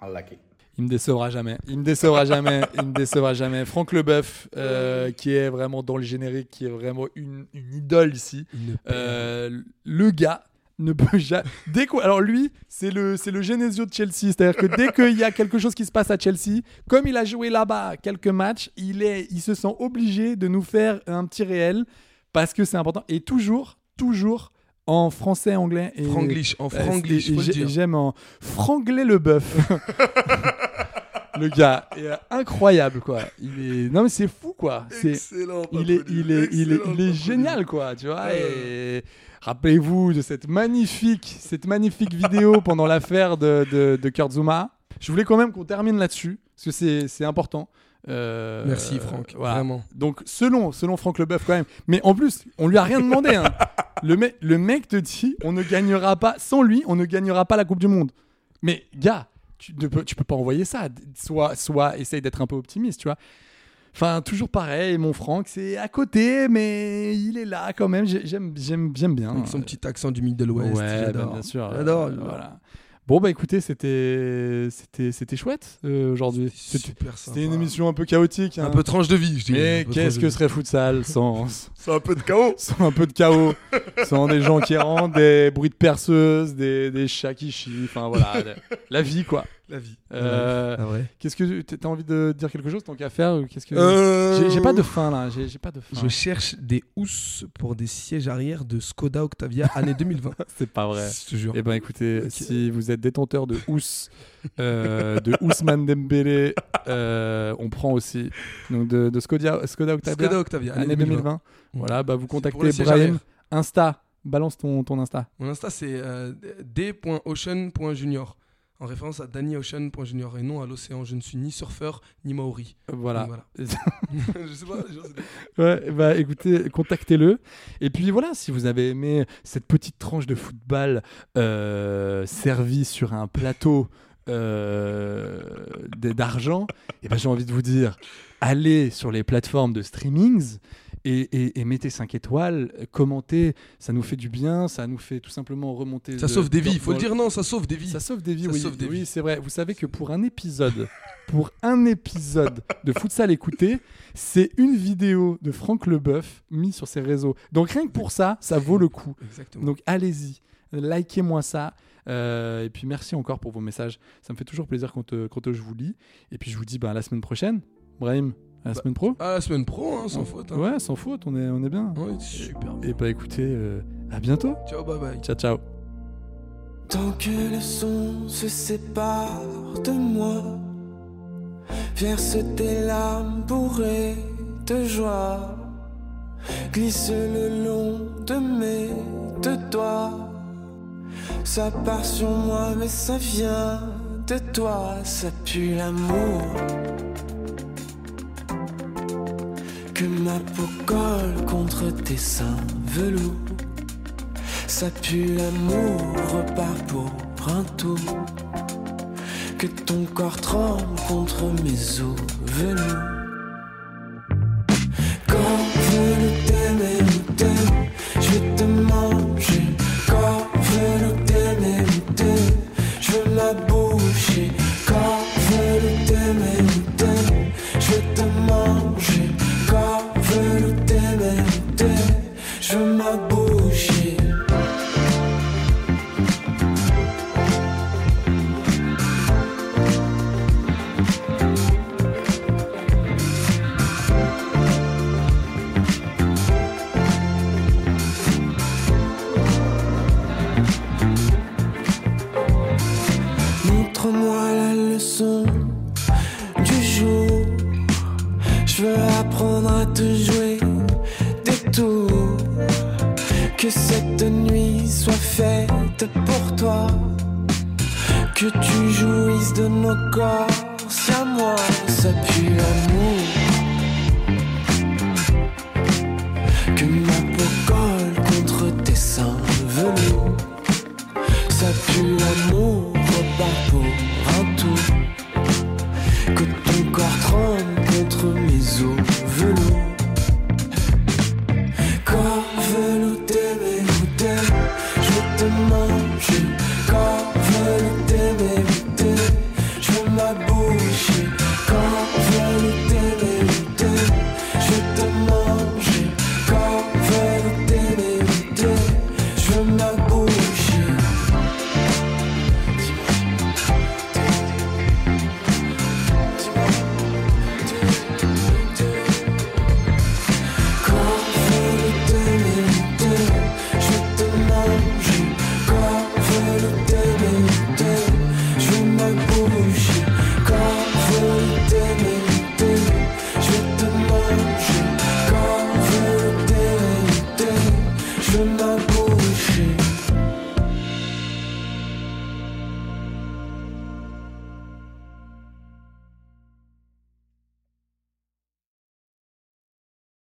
Speaker 8: Unlucky.
Speaker 1: Il me décevra jamais. Il me décevra jamais. Il me décevra jamais. Franck Leboeuf, euh, qui est vraiment dans le générique, qui est vraiment une, une idole ici. Euh, le gars ne peut jamais. Dès Alors lui, c'est le, c'est le Genesio de Chelsea. C'est-à-dire que dès qu'il y a quelque chose qui se passe à Chelsea, comme il a joué là-bas quelques matchs, il, est, il se sent obligé de nous faire un petit réel parce que c'est important. Et toujours, toujours en français, anglais et.
Speaker 2: Franglish, en
Speaker 1: Euh,
Speaker 2: franglish.
Speaker 1: J'aime en franglais le bœuf. le gars est incroyable quoi. Il est non mais c'est fou quoi. C'est
Speaker 2: Excellent.
Speaker 1: il est, il est, il est, il est génial, quoi, tu vois.
Speaker 2: Euh.
Speaker 1: Et rappelez-vous de cette magnifique, cette magnifique vidéo pendant l'affaire de, de, de Kurt Zuma. Je voulais quand même qu'on termine là-dessus, parce que c'est important. Euh,
Speaker 2: Merci, Franck,
Speaker 1: voilà.
Speaker 2: vraiment.
Speaker 1: Donc, selon, selon Franck Leboeuf, quand même. Mais en plus, on lui a rien demandé. hein. Le, mec, le mec te dit on ne gagnera pas, sans lui, on ne gagnera pas la Coupe du Monde. Mais, gars, tu ne peux, tu peux pas envoyer ça. Soit, soit essaye d'être un peu optimiste, tu vois. Enfin, toujours pareil, mon Franck, c'est à côté, mais il est là quand même. J'ai- J'aime, j'aime, j'aime bien.
Speaker 2: Avec son petit accent du Middle West.
Speaker 1: Ouais, bah,
Speaker 2: j'adore.
Speaker 1: bien sûr.
Speaker 2: J'adore.
Speaker 1: Euh, voilà. Bon, bah écoutez, c'était, c'était, c'était chouette euh, aujourd'hui.
Speaker 2: C'était
Speaker 1: une émission un peu chaotique. hein.
Speaker 2: Un peu tranche de vie, je dis.
Speaker 1: Mais qu'est-ce que serait futsal sans,
Speaker 2: C'est un peu de chaos.
Speaker 1: sans un peu de chaos, sans des gens qui rentrent, des bruits de perceuse, des, des chats qui chient, enfin voilà, la vie quoi.
Speaker 2: La vie.
Speaker 1: Euh,
Speaker 2: Ah ouais.
Speaker 1: Qu'est-ce que t'as envie de dire quelque chose tant qu'à faire ou Qu'est-ce que
Speaker 2: Euh,
Speaker 1: j'ai, pas de fin là, j'ai, pas de fin.
Speaker 2: Je cherche des housses pour des sièges arrière de Skoda Octavia année 2020.
Speaker 1: C'est pas vrai.
Speaker 2: Je te jure.
Speaker 1: Eh ben écoutez, si vous êtes détenteur de housse, euh, de Ousmane Dembélé, on prend aussi donc de, de Skoda, Skoda Octavia,
Speaker 2: Skoda Octavia année
Speaker 1: année 2020. Voilà, bah vous contactez Brahim. Insta, balance ton, ton Insta.
Speaker 2: Mon Insta, c'est d.ocean.junior. En référence à DannyOcean.junior et non à l'océan. Je ne suis ni surfeur ni maori.
Speaker 1: Voilà.
Speaker 2: Donc je sais pas. c'est des-
Speaker 1: Ouais, bah écoutez, contactez-le. Et puis voilà, si vous avez aimé cette petite tranche de football euh, servie sur un plateau euh, d'argent, et ben j'ai envie de vous dire, allez sur les plateformes de streamings. Et, et- et mettez 5 étoiles, commentez, ça nous fait du bien, ça nous fait tout simplement remonter.
Speaker 2: Ça
Speaker 1: de-
Speaker 2: sauve des vies. Il faut le dire, non, ça sauve des vies.
Speaker 1: ça sauve des vies,
Speaker 2: Ça
Speaker 1: oui.
Speaker 2: sauve des
Speaker 1: oui,
Speaker 2: vies.
Speaker 1: c'est vrai. Vous savez que pour un épisode, pour un épisode de Futsal écouté, c'est une vidéo de Franck Leboeuf mis sur ses réseaux. Donc rien que pour ça, ça vaut le coup.
Speaker 2: Exactement.
Speaker 1: Donc allez-y, likez-moi ça. Euh, et puis merci encore pour vos messages. Ça me fait toujours plaisir quand, euh, quand euh, je vous lis. Et puis je vous dis bah, à la semaine prochaine. Brahim, à la
Speaker 2: Bah,
Speaker 1: semaine pro.
Speaker 2: À la semaine pro, hein, sans faute. hein.
Speaker 1: Ouais, sans faute, on est, on est bien.
Speaker 2: Ouais, super.
Speaker 1: Et bah écoutez, euh, à bientôt.
Speaker 2: Ciao, bye bye.
Speaker 1: Ciao, ciao.
Speaker 9: Tant que le son se sépare de moi, verse tes larmes bourrées de joie, glisse le long de mes deux doigts. Ça part sur moi, mais ça vient de toi, ça pue l'amour. Que ma peau colle contre tes seins velours. Ça pue l'amour, repart pour tour. Que ton corps tremble contre mes os velours.